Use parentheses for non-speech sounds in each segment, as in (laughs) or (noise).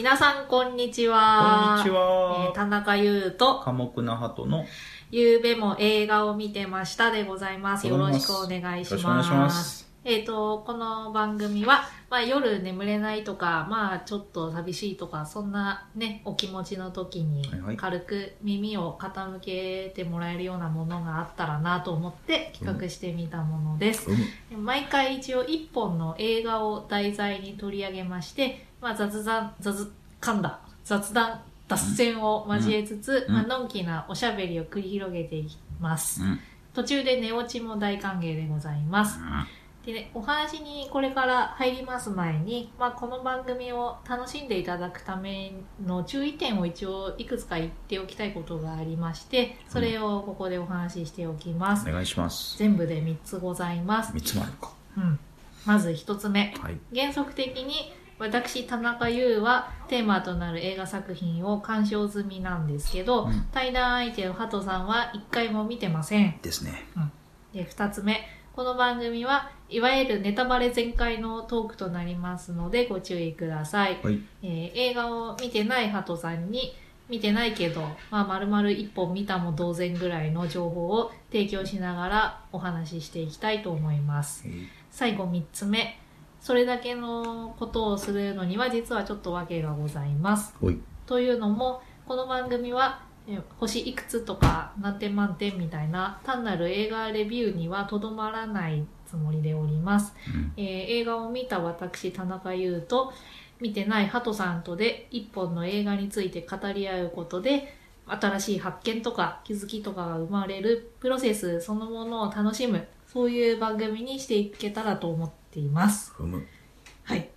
皆さん、こんにちは。こんにちはえー田中優と、寡黙な鳩のゆうべも映画を見てましたでございます。よろしくお願いします。よろしくお願いしますえっ、と、この番組は、まあ夜眠れないとか、まあちょっと寂しいとか、そんなね、お気持ちの時に軽く耳を傾けてもらえるようなものがあったらなと思って企画してみたものです。うむ毎回一応一本の映画を題材に取り上げまして、まあ、雑談、雑、噛んだ、雑談、脱線を交えつつ、うん。まあのんきなおしゃべりを繰り広げていきます。うん。途中で寝落ちも大歓迎でございます。でね、お話にこれから入ります前に、まあ、この番組を楽しんでいただくための注意点を一応いくつか言っておきたいことがありまして、それをここでお話ししておきます。お願いします。全部で3つございます。三つもあるか。うん、まず一つ目。はい。原則的に私田中優はテーマとなる映画作品を鑑賞済みなんですけど、うん。対談相手のハトさんは一回も見てません。ですね。で二つ目。この番組はいわゆるネタバレ全開のトークとなりますのでご注意ください、はい。えー映画を見てないハトさんに見てないけど、まあ、丸々一本見たも同然ぐらいの情報を提供しながらお話ししていきたいと思います。最後3つ目それだけのことをするのには実はちょっと訳がございます。というのもこの番組はえ星いくつとか何点満点みたいな単なる映画レビューにはとどまらないつもりでおります、うん。えー映画を見た私田中優と見てないハトさんとで一本の映画について語り合うことで新しい発見とか気づきとかが生まれるプロセスそのものを楽しむそういう番組にしていけたらと思っています。はい。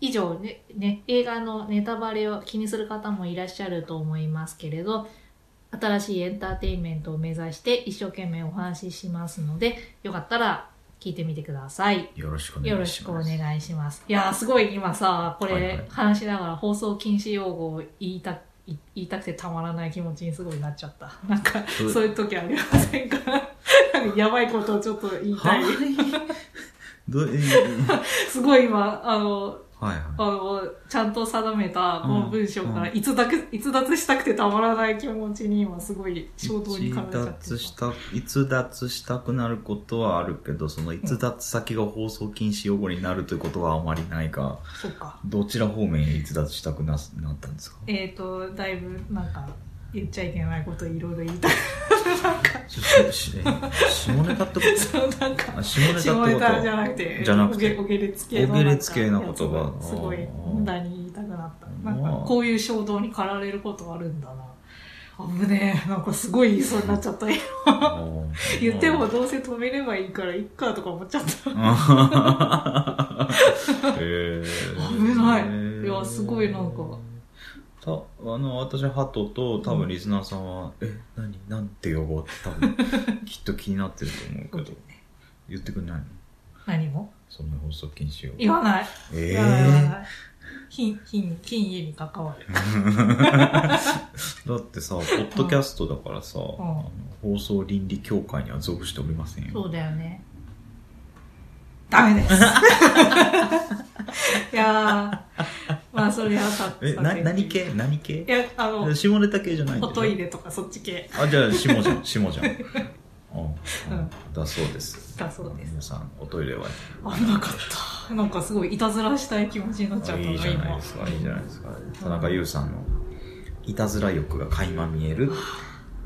以上ねね映画のネタバレを気にする方もいらっしゃると思いますけれど新しいエンターテインメントを目指して一生懸命お話ししますのでよかったら聞いてみてください。よろしくおよろ願いします。しくお願いします。いやー、すごい今さ、こはいはい。れ話しながら放送禁止用語を言いたい言いたくてたまらない気持ちにすごいなっちゃった。なんか、う。そういう時ありませんか？(laughs) なんかやばいことをちょっと言いたい。どうえー (laughs) すごい今、あの、はいあはの、ちゃんと定めたこの文章からうん。逸脱、逸脱したくてたまらない気持ちに今すごい衝動に駆られちゃって脱した逸脱したくなることはあるけどその逸脱先が放送禁止用語になるということはあまりないがそっか。どちら方面へ逸脱したくななったんですか？えっ、ー、と、だいぶなんか言っちゃいけないこといろいろ言いたい。なんか、し下ネタってこと？そうなんか、あ下ネタってじゃなくて、じゃなくて？おげお下劣系のお下劣系の言葉すごい無駄に言いたくなった。なんかまあこういう衝動に駆られることあるんだな。危ねえ。なんかすごい言いそうになっちゃった。言ってもどうせ止めればいいからいっかとか思っちゃった。え (laughs) 危ないいやすごいなんかたあの私ハトと多分リスナーさんは「え何？なんて呼ぼう?」って多分 (laughs) きっと気になってると思うけど言ってくんないの？何も？そんな放送禁止を言わない。ええない。品、品、品位に関わる。(laughs) だってさポッドキャストだからさ、あの放送倫理協会には属しておりませんよそうだよね。ダメです。(laughs) いやー、まあそれはさ、えな何系？何系？いや、あの、下ネタ系じゃないんおトイレとかそっち系。あじゃあ下じゃん。(laughs) 下じゃん。うん。うん。だそうです。だそうです。皆さんおトイレは？危なかった。なんかすごいいたずらしたい気持ちになっちゃったいいじゃないですかいいじゃないですか。田中優さんのいたずら欲が垣間見える、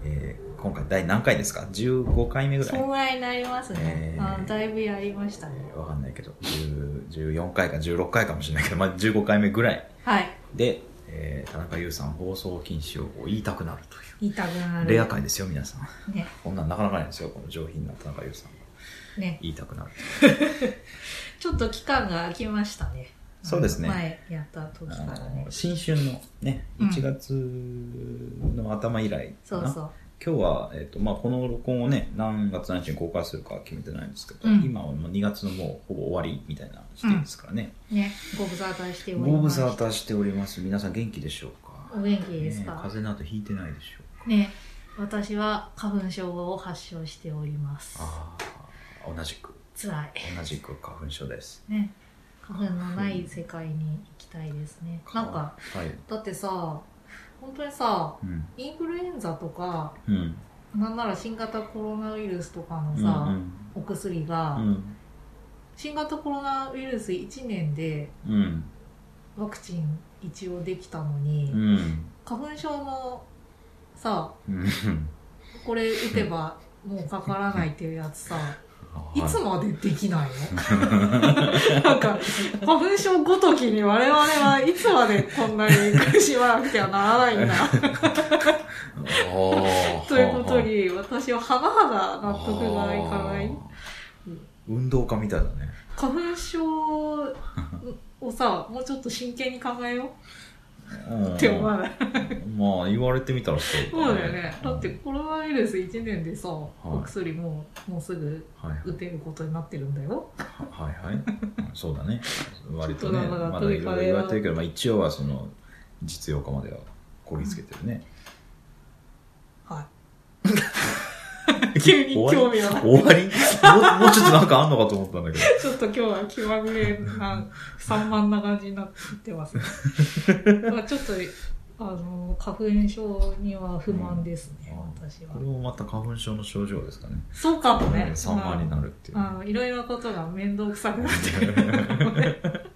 えー今回第何回ですか？15回目ぐらいそんぐらいになりますね。えーあだいぶやりましたね。わかんないけど10 14回か16回かもしれないけど、まあ、15回目ぐらいはい。で、えー田中優さん放送禁止用語を言いたくなるとい言いたくなうる。レア回ですよ皆さんね。こんなんなかなかないですよこの上品な田中優さんがね。言いたくなる (laughs) ちょっと期間が空きましたね。そうですね前やった時からね。新春のねうん1月の頭以来かな、そうそう。今日は、えっとまあ、この録音をね何月何日に公開するかは決めてないんですけど、うん今はもう2月のもうほぼ終わりみたいな時点ですからね、ね。ご無沙汰しております。ご無沙汰しております皆さん元気でしょうか？お元気ですねか風邪などひいてないでしょうか？ね。私は花粉症を発症しております。ああ同じく辛い。同じく花粉症ですね。花粉のない世界に行きたいですねなんかはいだってさ本当にさうん。インフルエンザとかうん。なんなら新型コロナウイルスとかのうんさ、お薬が、うん新型コロナウイルス1年でうん。ワクチン一応できたのに、うん。花粉症のさうん。これ打てばもうかからないっていうやつさ、い。つもまでできないの？(laughs) なんか、花粉症ごときに我々はいつまでこんなに苦しまなくてはならないんだ。ということに、私は甚だ納得がいかない。運動家みたいだね。花粉症をさ、もうちょっと真剣に考えようって思わない。まあ言われてみたらそうそうだよね。だってコロナウイルス1年でさ、い。お薬ももうすぐはい打てることになってるんだよ。はいはい。うんそうだね。(laughs) 割とねまだいろいろ言われてるけど、まあ、取一応はその実用化まではこぎつけてるね、はい。(laughs) (laughs) 急に興味がない。終わり？もうもうちょっとなんかあんのかと思ったんだけど (laughs) ちょっと今日は気まぐれな、散漫な感じになってますね。(laughs) まあちょっと、あの、花粉症には不満ですね、うん私はこれ。もまた花粉症の症状ですかねそうかもね。散漫になるっていう、あの、いろいろなことが面倒くさくなってくる。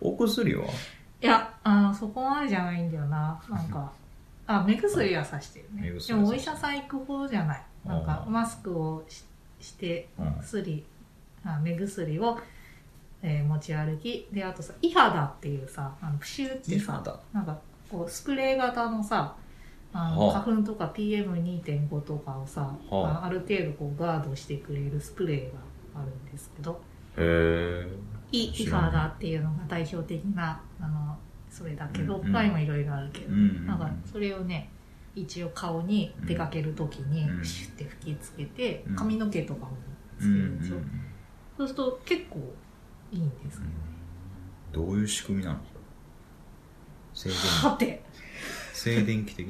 お薬は？いや、あの、そこまでじゃないんだよな。なんか、あ、目薬はさしてるね。でもお医者さん行くほどじゃない。なんかマスクをしして、うん。薬、あ目薬を、えー持ち歩き。で、あとさ、イハダっていうさ、あのプシューってさ、だなんか、こう、スプレー型のさ、あのはあ。花粉とか PM2.5 とかをさ、はあ。あある程度こうガードしてくれるスプレーがあるんですけど、へえイイフ知らないァダっていうのが代表的なあのそれだけど、他にもいろいろあるけど、なんかそれをね一応顔に出かける時にうん。シュッて吹きつけて、うん。髪の毛とかもつけるんですよ、そうすると結構いいんですけどういう仕組みなの？静ど、電はて。静電気的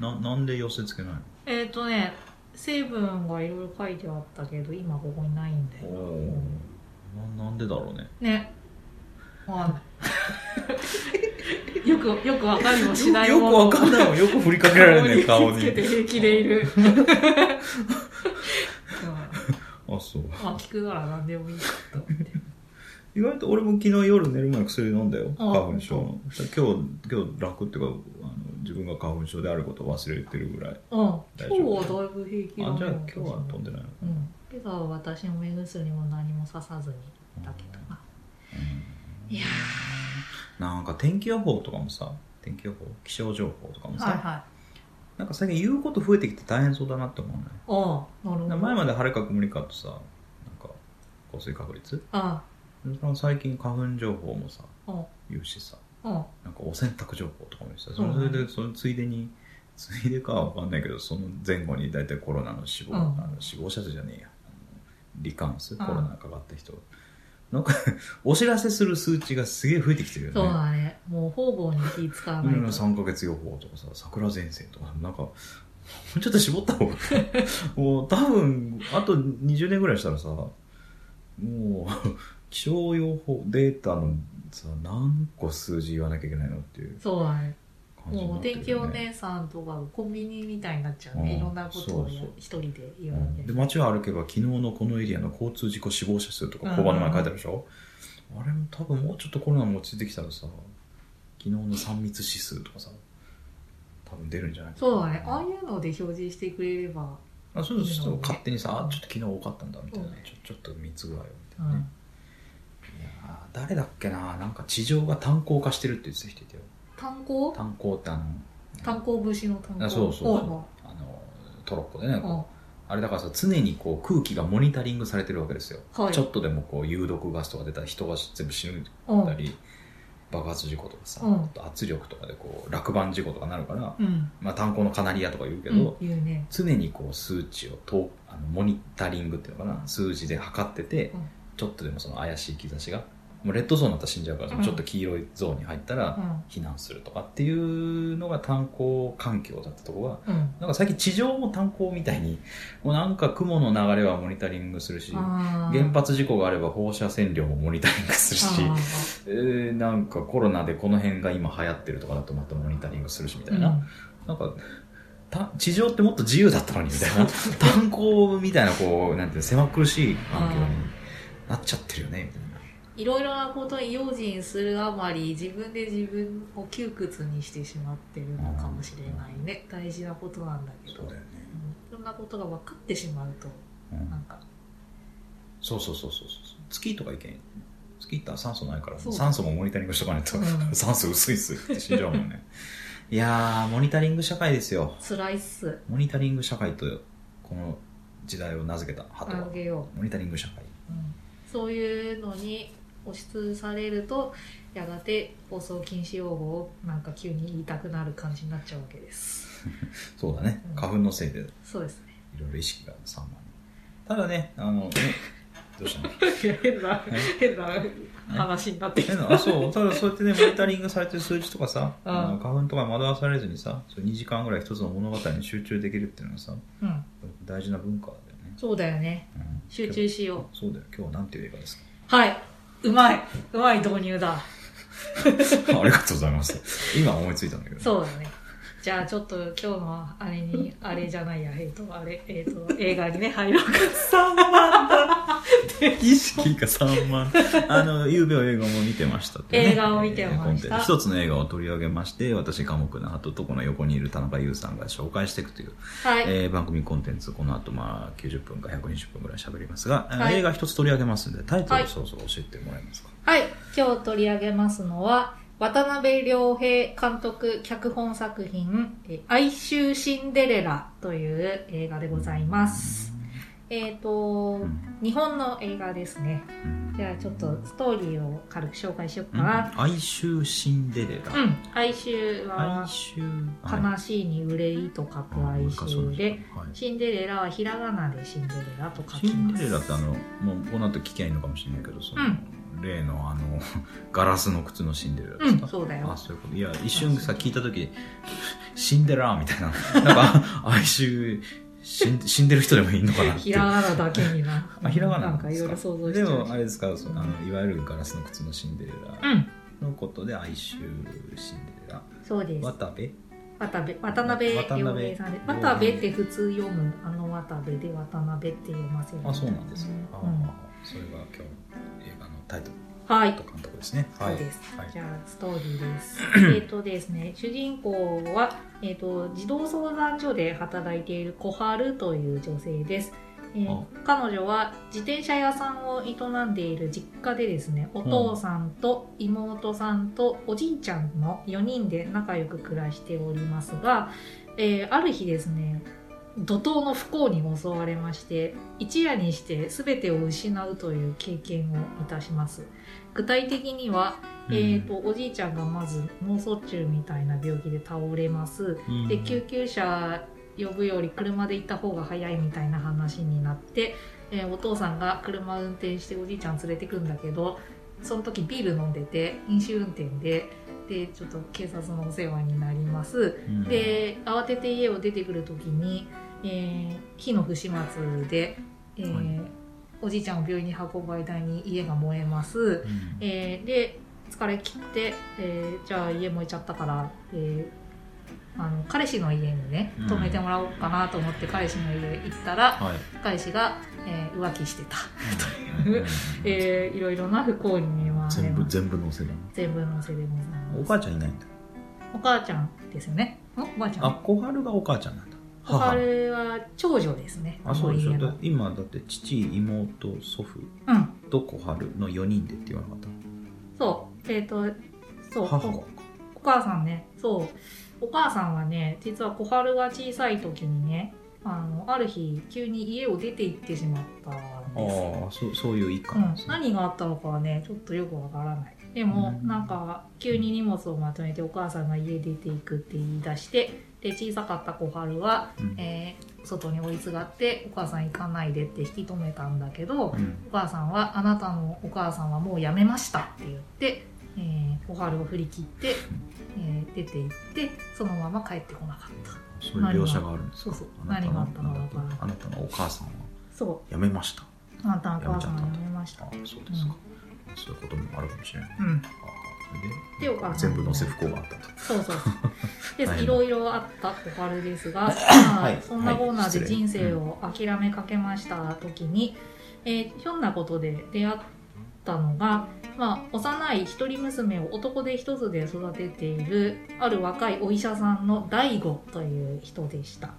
な？ななんで寄せつけないの？えっ、とね成分がいろいろ書いてあったけど今ここにないんだよ。おななんでだろうね。ね。わかんない (laughs) よくよくわかりもしないよくわかんないもん。よく振りかけられるね顔に。顔に。つけて平気でいる、う (laughs) んあそう。まあ聞くなら何でもいいかと思って。意外と俺も昨日夜寝る前に薬飲んだよ。あ花粉症の。今日今日楽っていうかあの自分が花粉症であることを忘れてるぐらい。うん今大日はだいぶ平気だねあじゃあ今日は飛んでないのうん。今朝は私も目薬も何もささずにだけどな、いやなんか天気予報とかもさ天気予報気象情報とかもさ、ーはいはい。なんか最近言うこと増えてきて大変そうだなって思うねああなるほど。前まで晴れか曇りかとさなんか降水確率あその最近花粉情報もさ言うしさうんなんかお洗濯情報とかも言うしさそうん。れでそのついでについでかは分かんないけどその前後に大体コロナの死亡、うん。あの死亡者数じゃねえや罹患数んコロナかかった人なんか (laughs) お知らせする数値がすげえ増えてきてるよね。そうだね。もう方々に気使わないうん、と3ヶ月予報とかさ桜前線とかなんかもうちょっと絞った方が (laughs) もう多分あと20年ぐらいしたらさもう (laughs) 気象予報データのさ何個数字言わなきゃいけないのっていう。そうだねもうなってるよ天気お姉さんとかコンビニみたいになっちゃうね、うん。いろんなことを一人で言う。わなきゃいけないんで街を歩けば昨日のこのエリアの交通事故死亡者数とかうん。交番の前に書いてあるでしょ、あれも多分もうちょっとコロナも落ち着いてきたらさ昨日の3密指数とかさ多分出るんじゃないかな。そうだね。ああいうので表示してくれれば。あそうするといいのね。勝手にさ、あちょっと昨日多かったんだみたいな、そうねちょちょっと密具合をみたうんいなね、いやー誰だっけななんか地上が炭鉱化してるって言ってた人いたよ炭鉱？炭鉱ってあの炭鉱節の炭鉱？あそうそう。そうあのトロッコでね、あれだからさ常にこう空気がモニタリングされてるわけですよ、はい。ちょっとでもこう有毒ガスとか出たら人が全部死ぬうん。たり、爆発事故とかさ、圧力とかでこう落盤事故とかなるから、うん。まあ、炭鉱のカナリアとか言うけど、うん、言うね。常にこう数値をとあのモニタリングっていうのかな数字で測ってて、うん。ちょっとでもその怪しい兆しがもうレッドゾーンだったら死んじゃうから、うん。ちょっと黄色いゾーンに入ったらうん。避難するとかっていうのが炭鉱環境だったところがうん。なんか最近地上も炭鉱みたいにもうなんか雲の流れはモニタリングするし原発事故があれば放射線量もモニタリングするし、あえーなんかコロナでこの辺が今流行ってるとかだとまたモニタリングするしみたーいな、なんかた地上ってもっと自由だったのにみたいな。炭鉱みたいなこうなんていうの狭苦しい環境になっちゃってるよねみたいないろいろなことに用心するあまり自分で自分を窮屈にしてしまってるのかもしれないね。大事なことなんだけど。そうだよね、うん、いろんなことが分かってしまうとうん。なんか。そうそうそうそうそう。月とか行けん？月行ったら酸素ないから酸素もモニタリングしとかないと、うん。(laughs) 酸素薄いっすって死んじゃうもんね。いやーモニタリング社会ですよ。辛いっす。モニタリング社会とこの時代を名付けた鳩は。あげよモニタリング社会。う、うん、そういうのに押しつされるとやがて放送禁止用語をなんか急に言いたくなる感じになっちゃうわけです。(laughs) そうだね。うん。花粉のせいで。いそうですね。ろいろ意識が散漫に。ただねあのね (laughs) どうしたの？変な変な話になってきえたあそう。ただそうやってねモニタリングされてる数値とかさ、花粉とか惑わされずにさそう2時間ぐらい一つの物語に集中できるっていうのはさうん。大事な文化だよね、そうだよね。うん。集中しよそうだよ。今日はなんていう映画ですか？うはいうまい。うまい導入だ。(laughs) ありがとうございます。今思いついたんだけど。そうだねじゃあちょっと今日のあれにあれじゃないやえっ、とあれえっ、と映画にね入ろうか。3万だ意識が3万あのゆうべは映画も見てましたってね。映画を見てました。一つの映画を取り上げまして私寡黙な鳩とこの横にいる田中優さんが紹介していくという、はい、えー番組コンテンツこの後まあ90分か120分ぐらい喋りますが、えーはい映画一つ取り上げますんでタイトルそろそろ教えてもらえますか、はい、今日取り上げますのは渡辺良平監督脚本作品「え哀愁シンデレラ」という映画でございます。えっ、と、うん。日本の映画ですね。うん。じゃあちょっとストーリーを軽く紹介しよううん。かな哀愁シンデレラ、うん、哀愁哀は愁悲しいに憂いと書く哀愁で、はい。シンデレラはひらがなでシンデレラと書シンきます。デレラってあのもうこの後聞きゃいいのかもしれないけどその、うん例のあの (laughs) ガラスの靴のシンデレラですか、うん、そうだよあ。そういうこといや一瞬さ聞いた時死んでらーみたいななんか哀愁死ん死んでる人でもいいのかなってひらがなだけにな。あひらがななんかいろいろ想像しちゃう。でもあれですかそのあのいわゆるガラスの靴のシンデレラう (laughs) ん、のことで哀愁シンデレラそうです。渡部渡辺、渡辺渡辺さんで。渡部って普通読む、あの渡部で渡辺って読ませるあそうなんですね、あうんあそれが今日タイトルはいと。監督ですねそうです。はいじゃあ、ストーリーです。(clears throat) えっとですね、主人公は、えっ、と、児童相談所で働いている小春という女性です。えーあ彼女は自転車屋さんを営んでいる実家でですね、お父さんと妹さんとおじいちゃんの4人で仲良く暮らしておりますが、えーある日ですね、怒涛の不幸に襲われまして、一夜にして全てを失うという経験をいたします。具体的には、えー、とおじいちゃんがまず脳卒中みたいな病気で倒れます。うん。で救急車呼ぶより車で行った方が早いみたいな話になって、えーお父さんが車運転しておじいちゃん連れてくんだけどその時ビール飲んでて飲酒運転ででちょっと警察のお世話になります。うん。で慌てて家を出てくる時に、えー火の不始末で、えーはい。おじいちゃんを病院に運ぶ間に家が燃えます、うん。えーで疲れ切って、えーじゃあ家燃えちゃったから、えーあの彼氏の家にねうん。泊めてもらおうかなと思って彼氏の家行ったら、はい。彼氏が、えー浮気してた、うん。うん。えーいろいろな不幸に見舞われ全部ます全部のせだ全部のせでございます。お母ちゃんいないんだ。お母ちゃんですよね。ん？おばあちゃん？あ小春がお母ちゃんなんだ。小春は長女ですね。あそうでしょ。今だって父妹祖父うん。と小春の4人でって言わなかっそう。えっ、とそう。おお母さんね。そう。お母さんはね実は小春が小さい時にねあのある日急に家を出て行ってしまったんですよ。ああそうそういう一家うん。何があったのかはねちょっとよくわからない。でも、うん。なんか急に荷物をまとめてお母さんが家出ていくって言い出してで小さかった小春は、うん。えー外に追いすがってお母さん行かないでって引き止めたんだけど、うん。お母さんは「あなたのお母さんはもう辞めました」って言って、えー小春を振り切って、(laughs) えー出て行ってそのまま帰ってこなかった。そういう描写があるんですか？そうそう。何があったかわかあなたのお母さんは。そ辞めました。うあなたのお母さんは辞めました。あそうですか、そういうこともあるかもしれない、うん。あで全部載せ不幸があったと。そうそうで (laughs) い。ろいろあった小春ですが、(laughs) まあはい。そんなこんなではい。失礼人生を諦めかけました時に、えーひょんなことで出会ったのが、まあ、幼い一人娘を男で一つで育てているある若いお医者さんの大悟という人でした。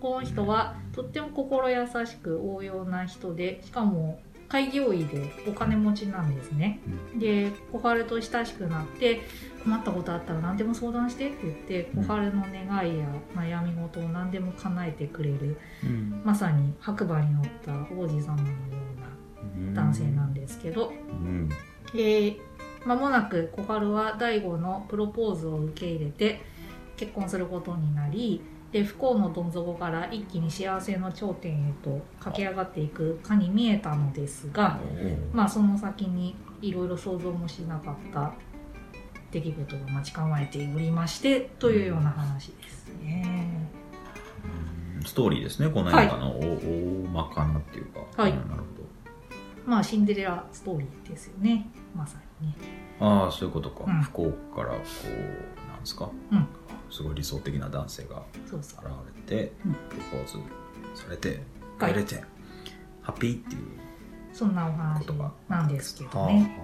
この人はとっても心優しく応用な人でしかも開業医でお金持ちなんですね、で小春と親しくなって困ったことあったら何でも相談してって言ってうん。小春の願いや悩み事を何でも叶えてくれるうん。まさに白馬に乗った王子様のような男性なんですけど、うん。で間もなく小春は大悟のプロポーズを受け入れて結婚することになりで不幸のどん底から一気に幸せの頂点へと駆け上がっていくかに見えたのですが、まあその先にいろいろ想像もしなかった出来事が待ち構えておりましてというような話ですね。うん。ストーリーですね。この映画の大大まかなっていうか。はい。うんなるまあシンデレラストーリーですよね。まさにね。ほどああそういうことか、うん。不幸からこうですか、うん。すごい理想的な男性が。現れて、うん。プロポーズされてはい。帰れて、ハッピーっていうそんなお話なんですけどはあね。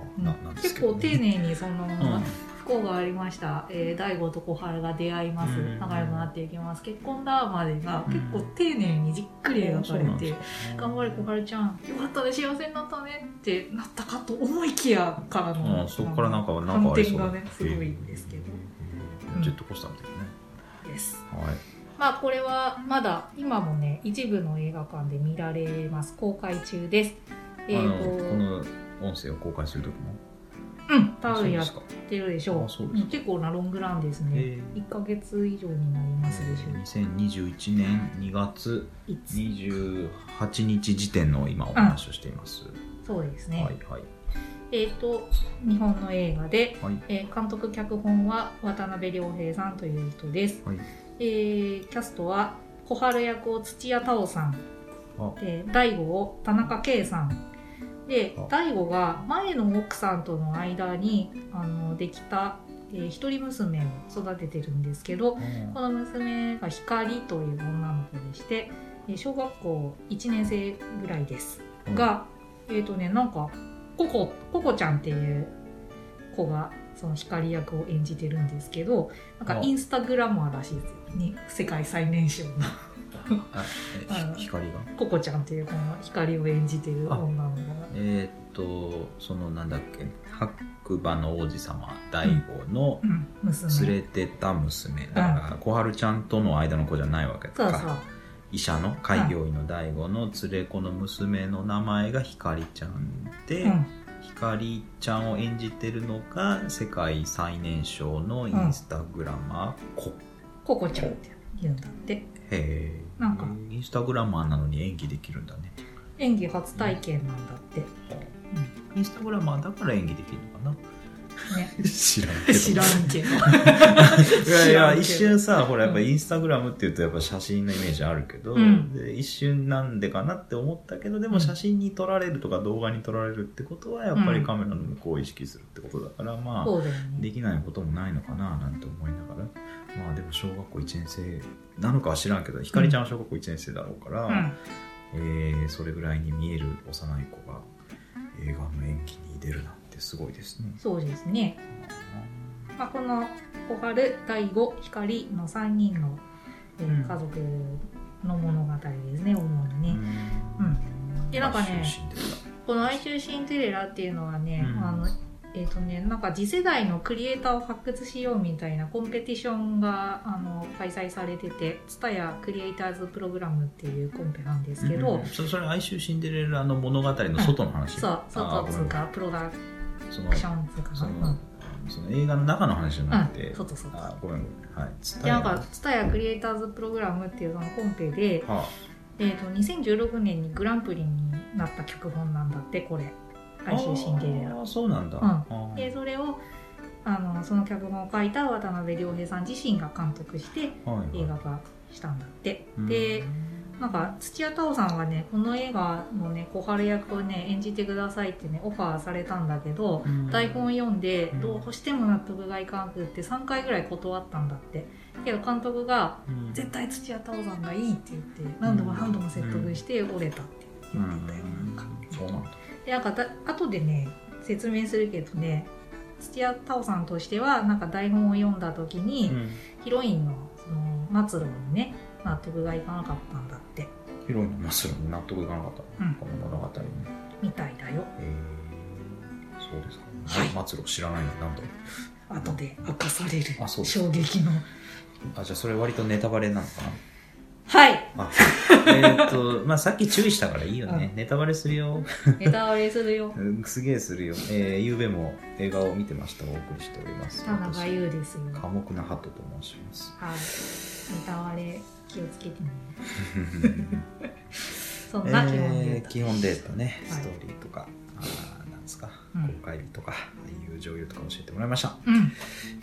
結構丁寧にその、うん。不幸がありました、えー、大悟と小春が出会います。うん。仲良くなっていきます。結婚だまでがうん。結構丁寧にじっくり描かれて、頑張れ小春ちゃんよかったね幸せになったねってなったかと思いきやからの、うんそこからなんかなんか反転がねすごいんですけど、うんジェットコースターみたいなね。です。はい。まあこれはまだ今もね一部の映画館で見られます。公開中です。えあっ、のとこの音声を公開する時も？うん多分やってるでしょう。うん結構なロングランですね、え1ヶ月以上になりますでしょう。2021年2月いつ28日時点の今お話をしています、そうですね、はいはいえっ、と日本の映画で、はい。えー監督脚本は渡辺良平さんという人です、はい。えーキャストは小春役を土屋太鳳さん。大悟を田中圭さん。であ。大悟が前の奥さんとの間にあのできた、えー一人娘を育ててるんですけどこの娘が光という女の子でしてえー小学校1年生ぐらいです。が、えっ、とねなんかココココちゃんっていう子がその光役を演じてるんですけどなんかあ。インスタグラマーらしいですよ。に世界最年少の光が？ココちゃんっていうこの光を演じてる女の子が。えーっとそのなんだっけ白馬の王子様大悟の連れてた娘。だから小春ちゃんとの間の子じゃないわけか。そうそう医者の開業医の大悟の連れ子の娘の名前が光ちゃんで、うん。光ちゃんを演じてるのが世界最年少のインスタグラマーコ、コ。コちゃんって言うんだって。へえ。なんか。インスタグラマーなのに演技できるんだね、演技初体験なんだって、インスタグラマーだから演技できるのか知らんけど。知らんけど。(laughs) いやいや一瞬さほらやっぱインスタグラムっていうとやっぱ写真のイメージあるけど、うん。で一瞬なんでかなって思ったけどでも写真に撮られるとか動画に撮られるってことはやっぱりカメラの向こうを意識するってことだから、まあね。できないこともないのかななんて思いながら。まあでも小学校1年生なのかは知らんけどひかりちゃんは小学校1年生だろうから、うん。えーそれぐらいに見える幼い子が映画の演技に出るなんてすごいですね。そうですね、まあ、この小春大悟光の3人の、えーうん。家族の物語ですね主にね、うん。でなんかねこの「哀愁シンデレラ」っていうのはね、うん。あのえっ、とねなんか次世代のクリエイターを発掘しようみたいなコンペティションがあの開催されてて TSUTAYA クリエイターズプログラムっていうコンペなんですけど、うんそそれ哀愁シンデレラの物語の外の話、そうあーごめん外つうかプロダクそのそのうん。その映画の中の話じゃなくて、うんそうそうそうあごめんごめん。はい。ツタでヤなんか「ツタヤクリエイターズプログラム」っていうそのコンペで、はえー、と2016年にグランプリになった脚本なんだってこれ「あ哀愁シンデレラ。あーそうなんだ、うん。でそれをあのその脚本を書いた渡辺良平さん自身が監督してはいはい。映画化したんだって、うん。でなんか土屋太鳳さんがねこの映画のね小春役をね演じてくださいってねオファーされたんだけど、うん。台本読んでうん。どうしても納得がいかなくって3回ぐらい断ったんだって。けど監督がうん。絶対土屋太鳳さんがいいって言って何度も何度も説得して折れたって言ってたよなん。かそうなんだ。でなんかだ後でね説明するけどね土屋太鳳さんとしてはなんか台本を読んだ時に、うん。ヒロインのその末路にね納得がいかなかったんだって。ヒロインのマスルに納得いかなかった、うん。この物語に。みたいだよ。えー、そうですか、はい。末路知らないのなんだ後で明かされるあそう衝撃の。あじゃあそれ割とネタバレなのかな。はい。あえーっと (laughs) まあさっき注意したからいいよね、ネタバレするよ。ネタバレするよ。(laughs) うんすげえするよ。えー、ゆうべも映画を見てました。お送りしております。田中優ですよ。寡黙なハトと申します。はい。ネタバレ気をつけてね。(laughs) そんな基本でえー基本データね、はい。ストーリーとか、あーなんですか、うん。公開日とか、俳優女優とか教えてもらいました。うん。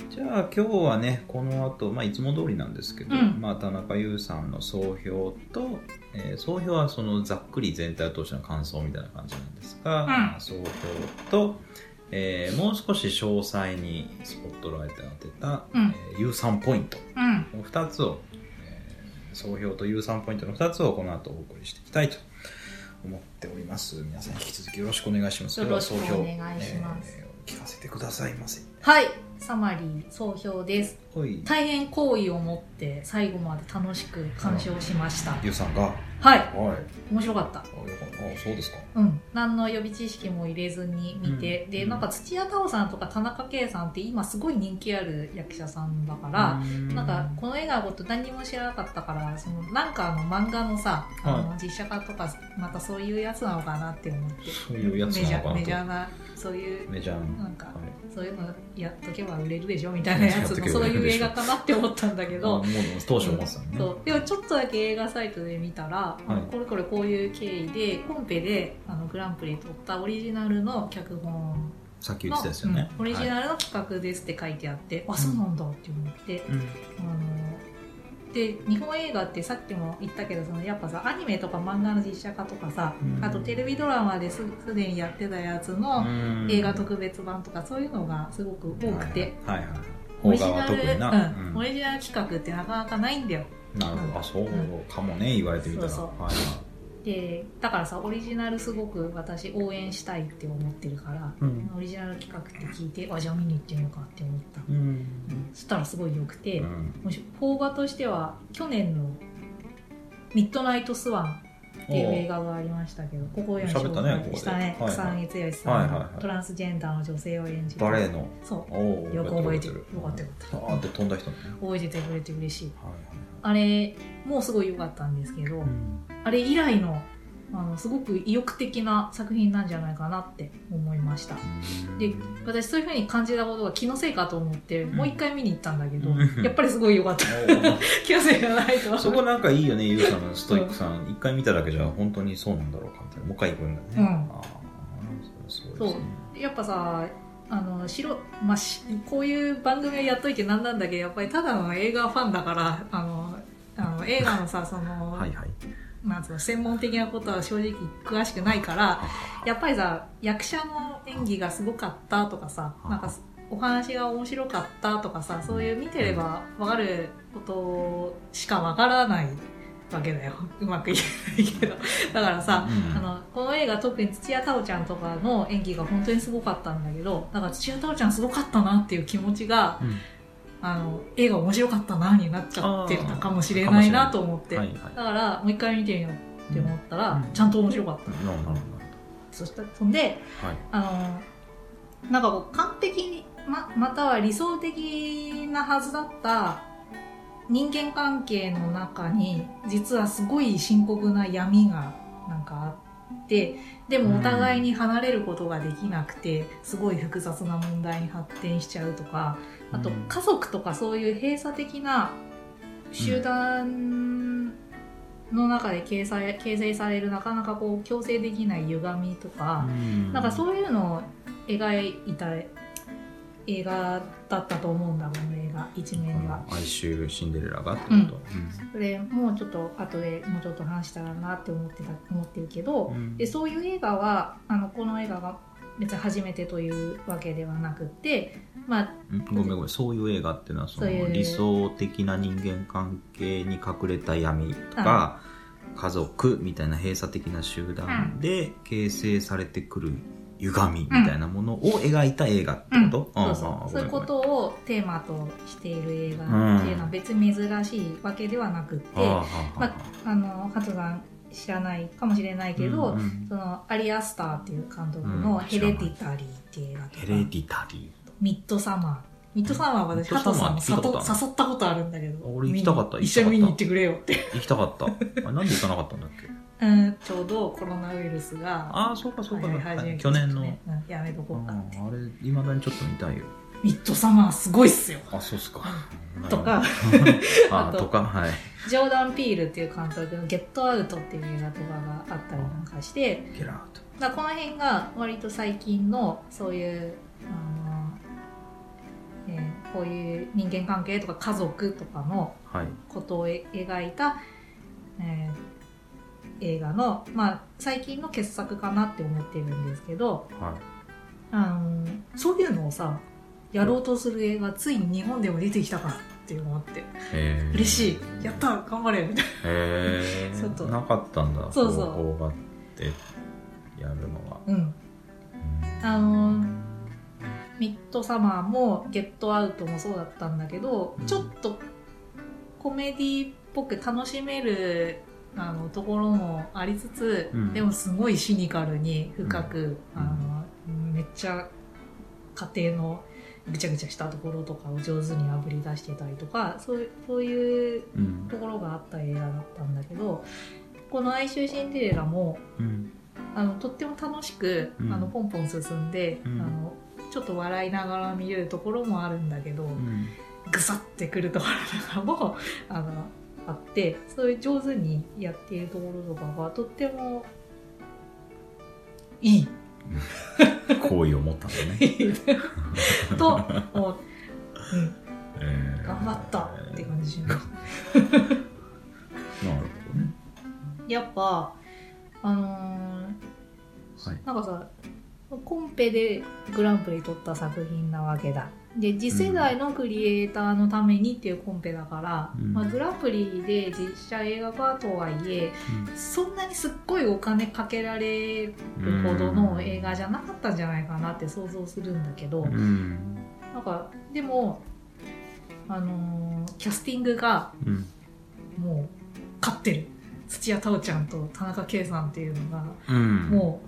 じゃあ今日はね、この後、まあいつも通りなんですけど、うん。まあ田中優さんの総評と、えー総評はそのざっくり全体を通しての感想みたいな感じなんですが、ん。まあ総評と、えーもう少し詳細にスポットライトを当てた、うん。えー有酸ポイント、うん。この2つを、えー総評と有酸ポイントの2つをこの後お送りしていきたいと思っております。皆さん引き続きよろしくお願いします。よろしくでは総評お願いしますえー聞かせてくださいませ。はいサマリー総評ですはい。大変好意を持って最後まで楽しく鑑賞しました。ゆうさんが、はい。はい。面白かった。あ、そうですか。うん、何の予備知識も入れずに見て、うん。でなんか土屋太鳳さんとか田中圭さんって今すごい人気ある役者さんだから、なんかこの映画のこと何にも知らなかったからそのなんかあの漫画のさ、あの実写化とかまたそういうやつなのかなって思って。そういうやつなのかなと。メジャーなそういうメジャーななんかはい。そういうのやっとけば売れるでしょみたいなやつのそういう映画かなって思ったんだけど。当初思ってた。そう。でもちょっとだけ映画サイトで見たら、はい。これこれこういう経緯でコンペであのグランプリ取ったオリジナルの脚本さっき言ってのたですよね。うんオリジはいナルの企画ですって書いてあって、あそうなんだって思って、うん。あので日本映画ってさっきも言ったけどそのやっぱさアニメとか漫画の実写化とかさ、うん。あとテレビドラマですすでにやってたやつのうん。映画特別版とかそういうのがすごく多くて、はいはいはい。オリジナル、な。うんうんオリジナル企画ってなかなかないんだよなるほど。あ、そうかもね、言われてみたら。そうそうはいはでだからさオリジナルすごく私応援したいって思ってるから、い。うん。オリジナル企画って聞いてあじゃあ見に行ってみようかって思った、うん。そしたらすごい良くて、うんもし邦画としては去年の「ミッドナイトスワン」っていう映画がありましたけどここより喋ったねここで。したね草薙剛さんトランスジェンダーの女性を演じる。バレエの。そう。よく覚えてる。よよかったよかった。あーって飛んだ人ね。覚えててくれて嬉しい。はいあれもうすごい良かったんですけど、はい。あれ以来のあのすごく意欲的な作品なんじゃないかなって思いましたうんで私そういうふうに感じたことが気のせいかと思ってもう一回見に行ったんだけど、うんやっぱりすごい良かった (laughs) 気のせいじゃないとそこなんかいいよね、ゆうさんのストイックさん。一回見ただけじゃ本当にそうなんだろうかみたいな。もう一回行くんだね。うんああ、そうですね。やっぱさあのしろ、まあ、しこういう番組をやっといてなんなんだけどやっぱりただの映画ファンだからあのあの映画のさその、はいはい。なんつうの専門的なことは正直詳しくないからやっぱりさ役者の演技がすごかったとかさなんかお話が面白かったとかさそういう見てれば分かることしか分からないわけだよ。(laughs) うまく言えないけど。だからさ、うん。あのこの映画特に土屋太鳳ちゃんとかの演技が本当にすごかったんだけどだから土屋太鳳ちゃんすごかったなっていう気持ちがうんあの映画面白かったなになっちゃってたかもしれないなと思って、はいはい。だからもう一回見てみようって思ったら、うん。ちゃんと面白かった、なるほどなるほど。そしたそんではい。あのなんかこう完璧にままたは理想的なはずだった人間関係の中に実はすごい深刻な闇がなんかあっってでもお互いに離れることができなくてすごい複雑な問題に発展しちゃうとかあとうん。家族とかそういう閉鎖的な集団の中で形成形成されるなかなかこう強制できない歪みとか、なんかそういうのを描いた映画だったと思うんだこの映画一面が。哀愁シンデレラがってこと、それもうちょっと後でもうちょっと話したらなって思ってた思ってるけど、うん。でそういう映画はあのこの映画が別に初めてというわけではなくってまあうん？ごめんごめん。そういう映画っていうのはそのそういう。理想的な人間関係に隠れた闇とか、家族みたいな閉鎖的な集団で形成されてくる歪みみたいなものを描いた映画ってこと、そうああそうそう。いうこごとをテーマとしている映画っていうのは別に珍しいわけではなくって、ああまあ、あのハトさん知らないかもしれないけど、うんうん。そのアリアスターっていう監督うん。の「ヘレディタリー」っていう映画とか、ヘレディタリミッドサマー。ミッドサマーは私ハトさんも聞いたことある？誘ったことあるんだけど。俺行きたかった見に一緒に見に行ってくれよって、ー行きたかった。あれなんで行かなかったんだっけ？うん、ちょうどコロナウイルスがああそうかそうか、流行り始めて去年の、ね。うんやめとこうかって。ああれいまだにちょっと見たいよ。ミッドサマーすごいっすよ。あそうっすか。(laughs) とか。(laughs) ああととかはい。ジョーダン・ピールっていう監督の「ゲットアウト」っていう映画とかがあったりなんかして。ゲラートだからこの辺が割と最近のそういうあの、えーこういう人間関係とか家族とかのはい。ことをえ描いた、えー映画の、まあ、最近の傑作かなって思ってるんですけど、はい。あのそういうのをさやろうとする映画ついに日本でも出てきたかっていうのがあって嬉しい。やった頑張れみたいへえ (laughs) ちょっと。なかったんだそうそう。方法があってやるのは。なうん。あのミッドサマーもゲットアウトもそうだったんだけど、うん。ちょっとコメディっぽく楽しめるあのところもありつつ、うん。でもすごいシニカルに深く、うん。あのめっちゃ家庭のぐちゃぐちゃしたところとかを上手にあぶり出してたりとかそういうそういううん。ところがあった映画だったんだけどこの「哀愁シンデレラも」うん。あのとっても楽しく、うん。あのポンポン進んで、うん。あのちょっと笑いながら見れるところもあるんだけど、うん。ぐさってくるところとかもあのあってそういう上手にやっているところとかがとってもいい。好意を持ったんだね。(laughs) と思う、うん、えー頑張ったって感じ。しますなるほどね。やっぱあのーはい。なんかさコンペでグランプリ取った作品なわけだ。で次世代のクリエイターのためにっていうコンペだから、うん。まあ、グランプリで実写映画化とはいえそんなにすっごいお金かけられるほどの映画じゃなかったんじゃないかなって想像するんだけど、うんうん。なんかでも、あのーキャスティングがうん。もう勝ってる。土屋太鳳ちゃんと田中圭さんっていうのがうん。もう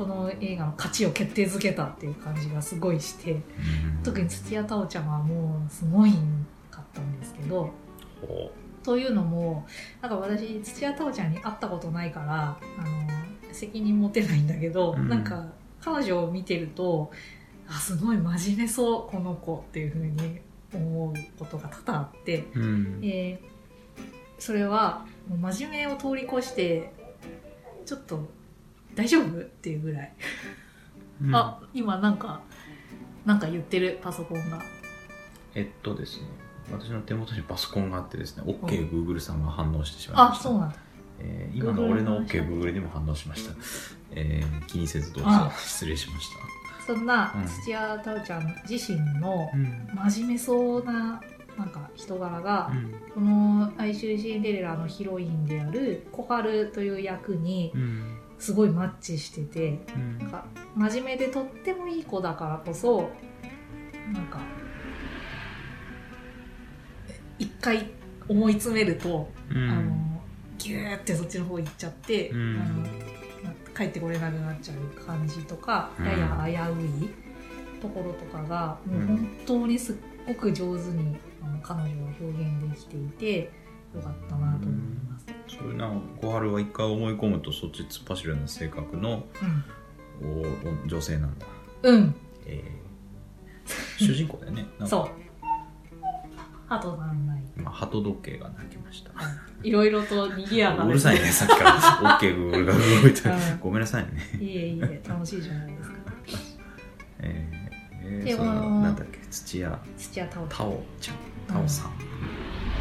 この映画の勝ちを決定づけたっていう感じがすごいしてうん。特に土屋太鳳ちゃんはもうすごいかったんですけどほというのもなんか私土屋太鳳ちゃんに会ったことないからあの責任持てないんだけど、うん。なんか彼女を見てるとあすごい真面目そうこの子っていうふうに思うことが多々あって、ううん。えーそれはもう真面目を通り越してちょっと大丈夫？っていうぐらい、うん。あ今なんかなんか言ってるパソコンが。えっとですね。私の手元にパソコンがあってですね OKGoogle さんが反応してしまいました。あそうなんだ。えー今の俺の OKGoogle にも反応しました、えー気にせずどうぞ。あ。失礼しましそんなうん。土屋太鳳ちゃん自身の真面目そうななんか人柄がう、ん。この「哀愁シンデレラ」のヒロインである小春という役にうんすごいマッチしててうん。なんか真面目でとってもいい子だからこそなんか一回思い詰めると、うん。あのギューってそっちの方行っちゃって、うん。あの帰ってこれなくなっちゃう感じとか、うん。やや危ういところとかがもううん本当にすっごく上手にあの彼女を表現できていてよかったなと思います。そういうな小春は一回思い込むとそっち突っ走るような性格のうん。おお女性なんだ、うん。えー主人公だよね。そう。ハトさんない今鳩時計が鳴きました。い。ろいろと賑やかうるさいねさっきから。(laughs) OK グーが動いてうん。ごめんなさいね。いえいえ楽しいじゃないですか。(laughs) えーえーでそのもなんだっけ土屋。土屋太鳳ちゃん。太鳳さん。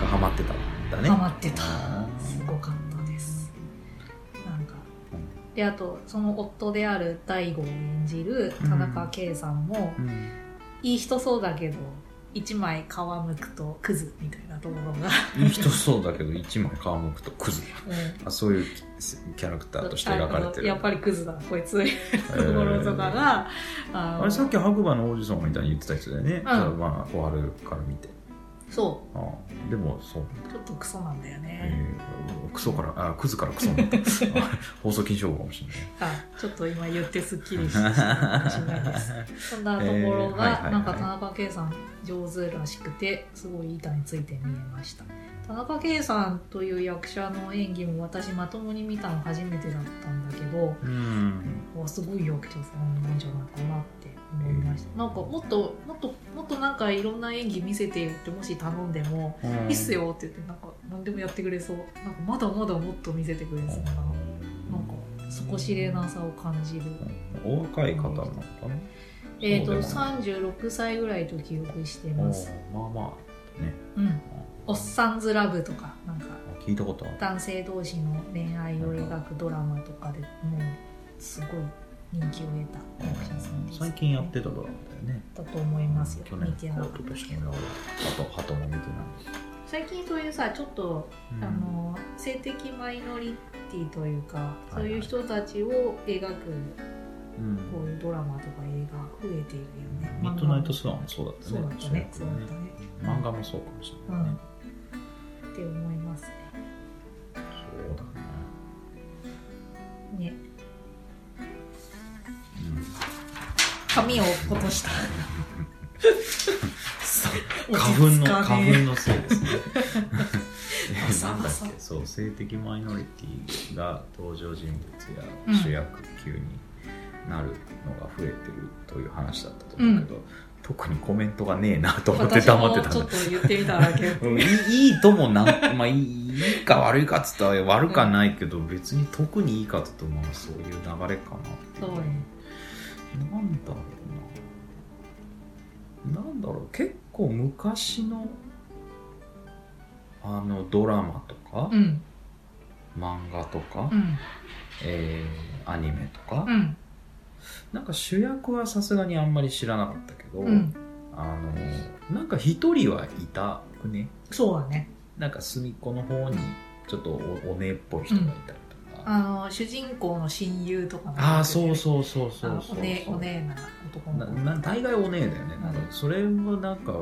がハマってたんだね。ハマってた。すごかったです。なんか。うんであとその夫である大悟を演じる田中圭さんも、うん。いい人そうだけど一枚皮むくとクズみたいなところが、いい人そうだけど一枚皮むくとクズ。うん。あそういうキャラクターとして描かれてる。やっぱりクズだこいつ。とえころとかが、あれさっき白馬の王子様みたいに言ってた人だよね、ん。じゃあまあ小春から見てそあでもそう、うちょっとクソなんだよえね、ー、クソからあクズからクソになったあ放送禁止用語かもしれないはいちょっと今言ってすっきりしたかもしれないです。そんなところえーはいはいがはい。なんか田中圭さん上手らしくてすごい板について見えました。田中圭さんという役者の演技も私まともに見たの初めてだったんだけどうん。わすごい役者さんなんじゃないかなって思いました、なんかもっともっともっとなんかいろんな演技見せてよってもし頼んでも「いいっすよ」って言ってなんか何でもやってくれそう。なんかまだまだもっと見せてくれそう。ななんか底知れなさを感じる。お若い方なのかな？えっ、とそうでもない。36歳ぐらいと記憶してます。まあまあね。うん。おっさんずラブとかなんかあ聞いたことある。男性同士の恋愛を描くドラマとかでもうすごい人気を得た役者さんです最近やってたドラマだよね。だと思いますよ。去年。見てなかった。けど年かな鳩鳩も見てない最近そういうさちょっと、うん。あの性的マイノリティというか、はいそういう人たちを描くうん。こういうドラマとか映画増えているよね。ミッドナイトスワンもそうだったね。そうだったね。そうだったね。漫画もそうかもしれうんないね、って思いますそうだね。ね髪を落とした。(laughs) 花粉の花ね粉のせいですね。なんだっけ (laughs) そう性的マイノリティが登場人物うんや主役級になるのが増えてるという話だったと思うけど、特にコメントがねえなと思って私黙ってたんだもちょっと言ってみただけうんいいともなん、まあ、いいか悪いかっつったら悪かないけど、別に特にいいかっつうとまあそういう流れかなってそうねなんだろうな。なんだろう。結構昔のあのドラマとか、うん。漫画とか、うん。えーアニメとか、うん。なんか主役はさすがにあんまり知らなかったけど、うん。あのなんか一人はいたくね。そうだね。なんか隅っこの方にちょっとおお姉っぽい人がいたりあの主人公の親友とかのああそううそうそうそうあそう。おねおねな男の子。なな大概お姉だよね、なん。かうんそれはなんか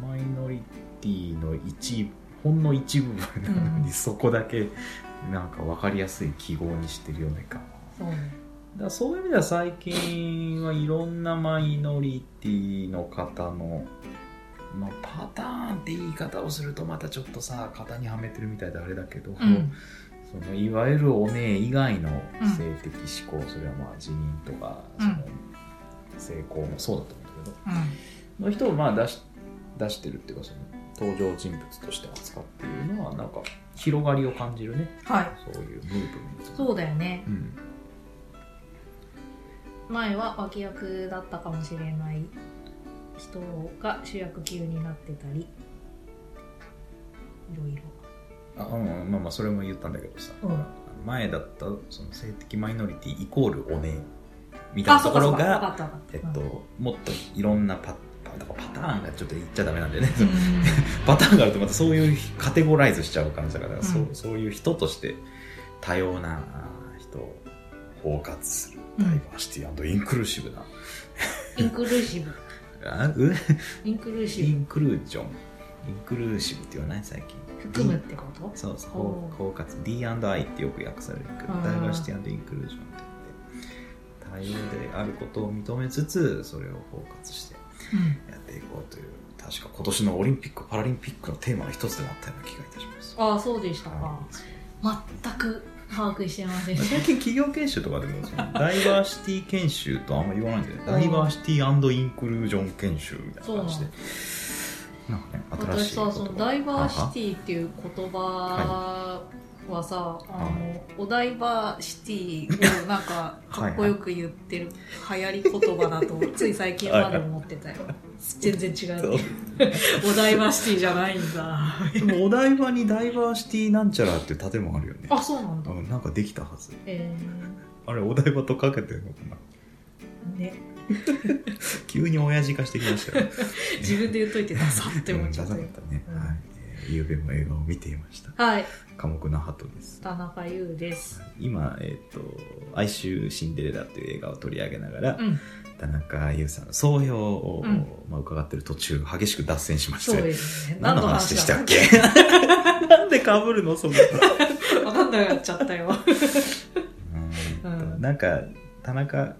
マイノリティの一ほんの一部分なのに、うん。そこだけなんか分かりやすい記号にしてるよねかそうね。だそういう意味では最近はいろんなマイノリティの方の、まあ、パターンって言い方をするとまたちょっとさ型にはめてるみたいであれだけど、うんそのいわゆるお姉以外のうん性的思考、それはまあ自民とかうん。その成功もそうだと思うんだけど、うん。の人をまあ出し出してるっていうかその登場人物として扱っているのはなんか広がりを感じるね。はい。そういうムーブメント。そうだよね。うん。前は脇役だったかもしれない人が主役級になってたりいろいろあうんまあまあそれも言ったんだけどさ、うん。前だったその性的マイノリティイコールお姉。みたいなところがえっと、もっといろんなパパターンがちょっと言っちゃダメなんだよね、うん。(laughs) パターンがあるとまたそういうカテゴライズしちゃう感じだから、ん。そうそういう人として多様なあ人を包括するうんダイバーシティインクルーシブな、インクルーシブ。(laughs) あう？インクルーシイブンクルージョン。インクルーシブって言わない？最近含むってこと？そうそう包括 D&I ってよく訳されるダイバーシティインクルージョンって言って多様であることを認めつつそれを包括してうん。やっていこうという確か今年のオリンピック・パラリンピックのテーマの一つでもあったような気がいたします。ああそうでしたか、は全く把握してません最近企業研修とかでもその (laughs) ダイバーシティ研修とあんま言わないんだよね。ダイバーシティインクルージョン研修みたいな感じで。なんかね、新しい私さそのダイバーシティっていう言葉はさ、あのお台場シティをなんかかっこよく言ってる流行り言葉だと (laughs) つい最近まで思ってたよ。全然違う (laughs) お台場シティじゃないんだ。(laughs) でもお台場にダイバーシティなんちゃらっていう建物あるよね。あそうなんだ。うんなんかできたはず。えあれ、お台場とかけてるのかな？ー、ね (laughs) 急に親父化してきましたよ。(laughs) 自分で言っといてダサって思っちゃったんダサかったね。うんはい。えーゆうべも映画を見ていました。はい寡黙な鳩です。田中優です今、えっ、と、哀愁シンデレラという映画を取り上げながら、うん田中優さんの総評を、うんまあ、伺ってる途中、激しく脱線しまして。そうですね何の話でしたっけ？何なんで被るの？その。の (laughs) 話わかんなくなっちゃったよんなんか、田中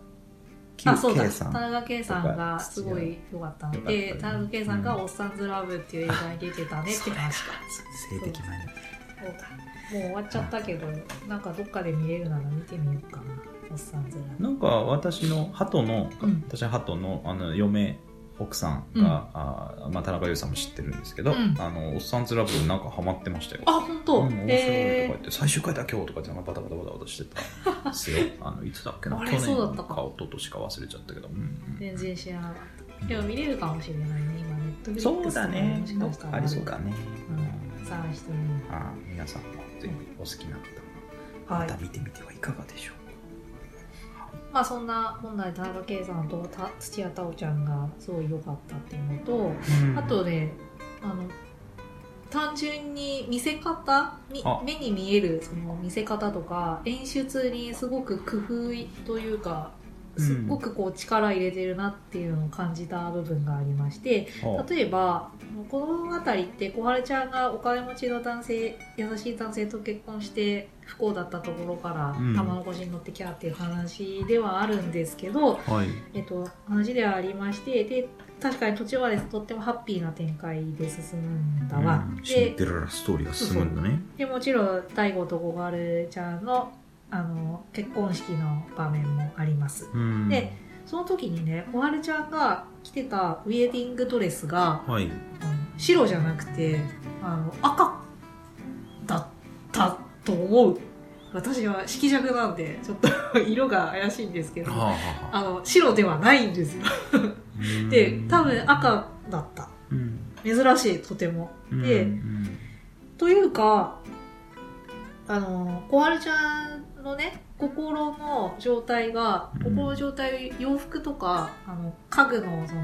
あ、そうだ。田中圭さんがすごい良かった。ので、ね田中圭さんが「おっさんずラブ」っていう映画に出てたねって話か。性的マイそうだもう終わっちゃったけど、なんかどっかで見れるなら見てみようかな。おっさんずラブ。なんか私の鳩の、うん。私の鳩のあの嫁奥さんが、あまあ、田中優さんも知ってるんですけど、うんあのおっさんずラブなんかハマってましたよ。あ、本当？うん、面白いとか言えって、最終回だ今日とかってなんかバタバタバタバタしてたんですよ。(laughs) あのいつだっけな？あれ去年かか一昨年か忘れちゃったけど。全然知らなかった。でも見れるかもしれないね。今ネットフリッそうクスとかでだねありそうだね。うん、探してみよあ皆さんもぜひお好きな方う。はまはい。た見てみてはいかがでしょうまあそんな本来田中圭さんとた土屋太鳳ちゃんがすごい良かったっていうのと、か。あとね、あの、単純に見せ方目に見えるその見せ方とか演出にすごく工夫というかすっごくこう力入れてるなっていうのを感じた部分がありましては例えばこの物語って小春ちゃんがお金持ちの男性優しい男性と結婚して不幸だったところからうん。玉の腰に乗ってきゃっていう話ではあるんですけど、あはい。えっと、話ではありましてで確かに途中までとってもハッピーな展開で進むんだわ、うん。シンでデレラストーリーが進むんだね。でもちろん大悟と小春ちゃんのあの結婚式の場面もあります。うん。でその時にね小春ちゃんが着てたウェディングドレスがはい。白じゃなくてあの赤だったと思う。私は色弱なんでちょっと色が怪しいんですけどはあはああ。の白ではないんですよ。で多分赤だった。うん。珍しいとても。でうん。というかあの小春ちゃんのね心の状態がうん。心の状態洋服とかあの家具のその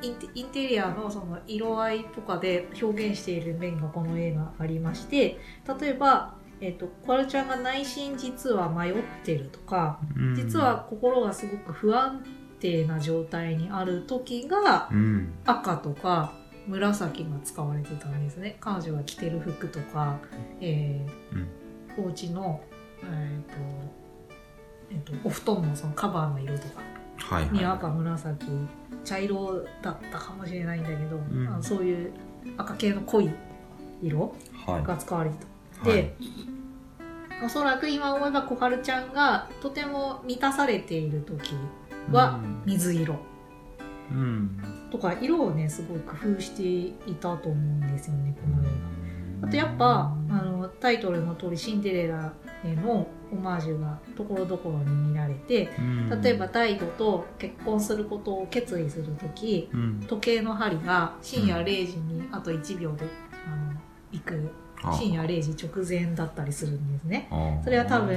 インテインテリアのその色合いとかで表現している面がこの映画ありまして例えば、えっと小春ちゃんが内心実は迷ってるとかうん。実は心がすごく不安定な状態にある時がうん。赤とか紫が使われてたんですね。彼女が着てる服とか、えーお家の、えーとえーとお布団のそのカバーの色とか。はいはい。に赤紫茶色だったかもしれないんだけど、ん。あのそういう赤系の濃い色はい。が使われてた。で、おそらく今思えば小春ちゃんがとても満たされている時は水色。うん。とか色をねすごい工夫していたと思うんですよねこの映画。あとやっぱあのタイトルの通りシンデレラへのオマージュがところどころに見られてうん。例えば大悟と結婚することを決意する時うん。時計の針が深夜0時にあと1秒であの行く。あ深夜0時直前だったりするんですね。あそれは多分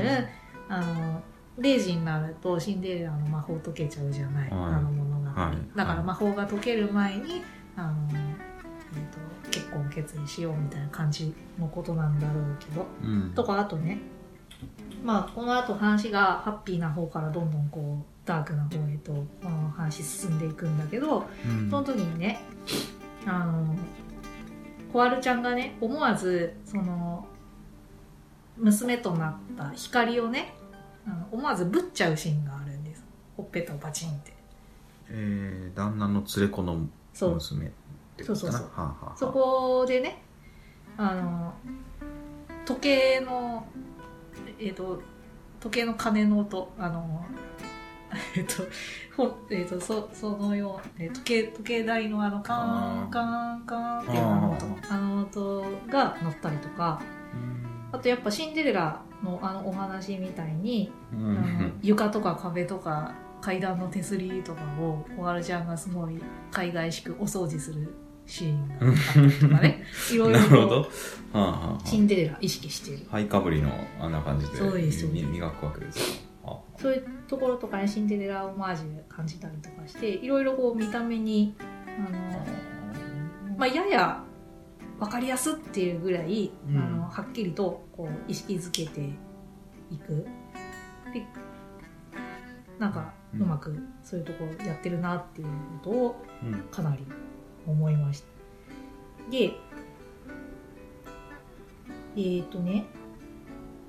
あの0時になるとシンデレラの魔法解けちゃうじゃない、はい。あの物語、はい。だから魔法が解ける前にあの、えー、と結婚を決意しようみたいな感じのことなんだろうけど。うん。とかあとね。まあこの後話がハッピーな方からどんどんこうダークな方へと話進んでいくんだけどうん。その時にねあの小春ちゃんがね思わずその娘となった光をねあの思わずぶっちゃうシーンがあるんです。ほっぺたをバチンって。えー旦那の連れ子のそう娘てことかな。そうそうそう。はあはあはあ。そこでねあの時計のえっ、と時計の鐘の音あの (laughs) えっ、とほえっ、とそそのよう、えー時計時計台のあのカーンカーンカーンっていうあの音あの音が鳴ったりとかあとやっぱシンデレラのあのお話みたいに、うん。あの床とか壁とか階段の手すりとかを小春ちゃんがすごい海外しくお掃除するシーンがあったりとかね。いろいろなるほど。こはあはあはうシンデレラ意識している。あ、ハイかぶりのあんな感じでそうで磨くわけですよ。はそういうところとかにシンデレラオマージュ感じたりとかしていろいろこう見た目にああの、まあ、やや分かりやすっていうぐらい、うん。あのはっきりとこう意識づけていく。でなんかうまくそういうところやってるなっていうことをうん。かなり思いましたでえっ、ー、とね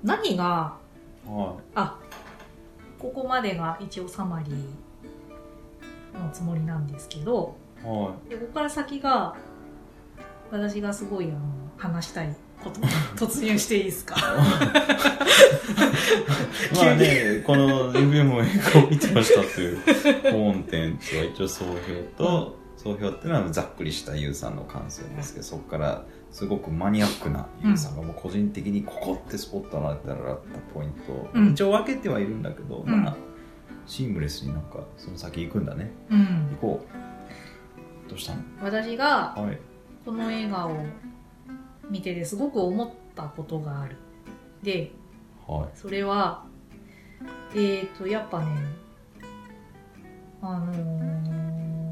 何がはあここまでが一応サマリーのつもりなんですけどい。はでここから先が私がすごいあの話したいこと (laughs) 突入していいですか？い。(laughs) まあね、このレビューも映画を見てましたというコンテンツは一応総評と、総評っていうのはざっくりしたユウさんの感想ですけど、そこからすごくマニアックなユウさんがもう個人的にここってスポット当てられたポイント。を、うん。一応分けてはいるんだけど、うん。まあ、シームレスになんかその先行くんだね。うん。行こう。どうしたの？私がはい。この映画を見ててすごく思ったことがある。ではそれはえっ、ー、とやっぱねあのー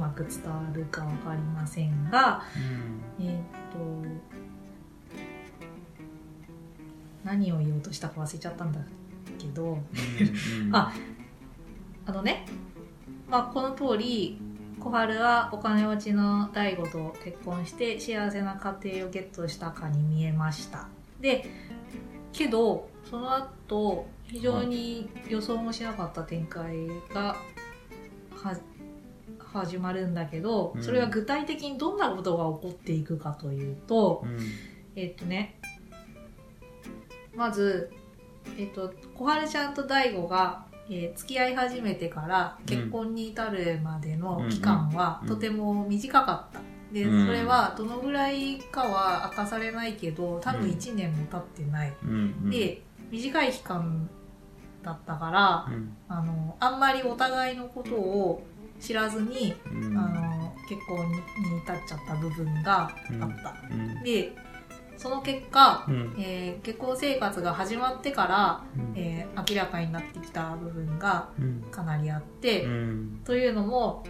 まく伝わるかわかりませんがえっ、と何を言おうとしたか忘れちゃったんだけど (laughs) ああのね、まあ、この通り小春はお金持ちの大悟と結婚して幸せな家庭をゲットしたかに見えました。でけどその後非常に予想もしなかった展開がは始まるんだけどうん。それは具体的にどんなことが起こっていくかというと、うん。えっとねまず、えっと、小春ちゃんと大悟が、えー付き合い始めてから結婚に至るまでの期間はうん。とても短かった。でうん。それはどのぐらいかは明かされないけど多分うん。1年も経ってない。うん。うん。で短い期間だったからうん。あのあんまりお互いのことを知らずに、うん。あの結婚に至っちゃった部分があった。うん。でその結果、うん。えー結婚生活が始まってから、うん。えー明らかになってきた部分がうん。かなりあって、うん。というのも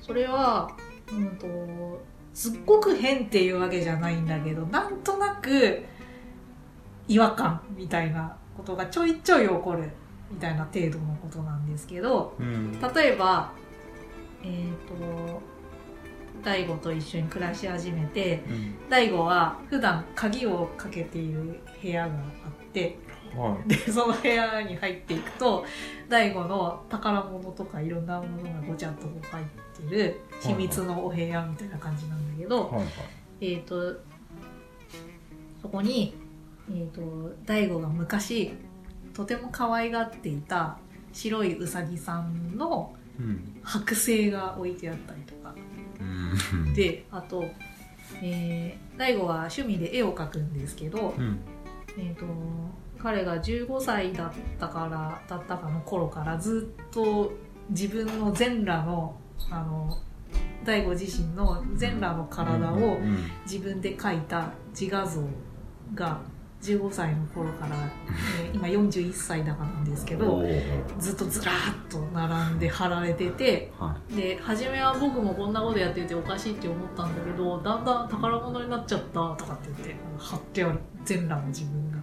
それは、うん、とすっごく変っていうわけじゃないんだけどなんとなく違和感みたいなことがちょいちょい起こるみたいな程度のことなんですけどうん。例えばえっ、と大悟と一緒に暮らし始めてうん。大悟は普段鍵をかけている部屋があってはでその部屋に入っていくと大悟の宝物とかいろんなものがごちゃっと入ってる秘密のお部屋みたいな感じなんだけど、いはい。えっ、とそこに、えー、と大悟が昔とても可愛がっていた白いうさぎさんのうん剥製が置いてあったりとか。うん。であと、えー、大悟は趣味で絵を描くんですけど、うん。えー、と彼が15歳だったからだったかの頃からずっと自分の全裸のあの大悟自身の全裸の体をうん。自分で描いた自画像が15歳の頃から、えー今41歳だからなんですけおどー。ずっとずらーっと並んで貼られててはで初めは僕もこんなことやってておかしいって思ったんだけどだんだん宝物になっちゃったとかって言って貼ってある。全裸の自分が。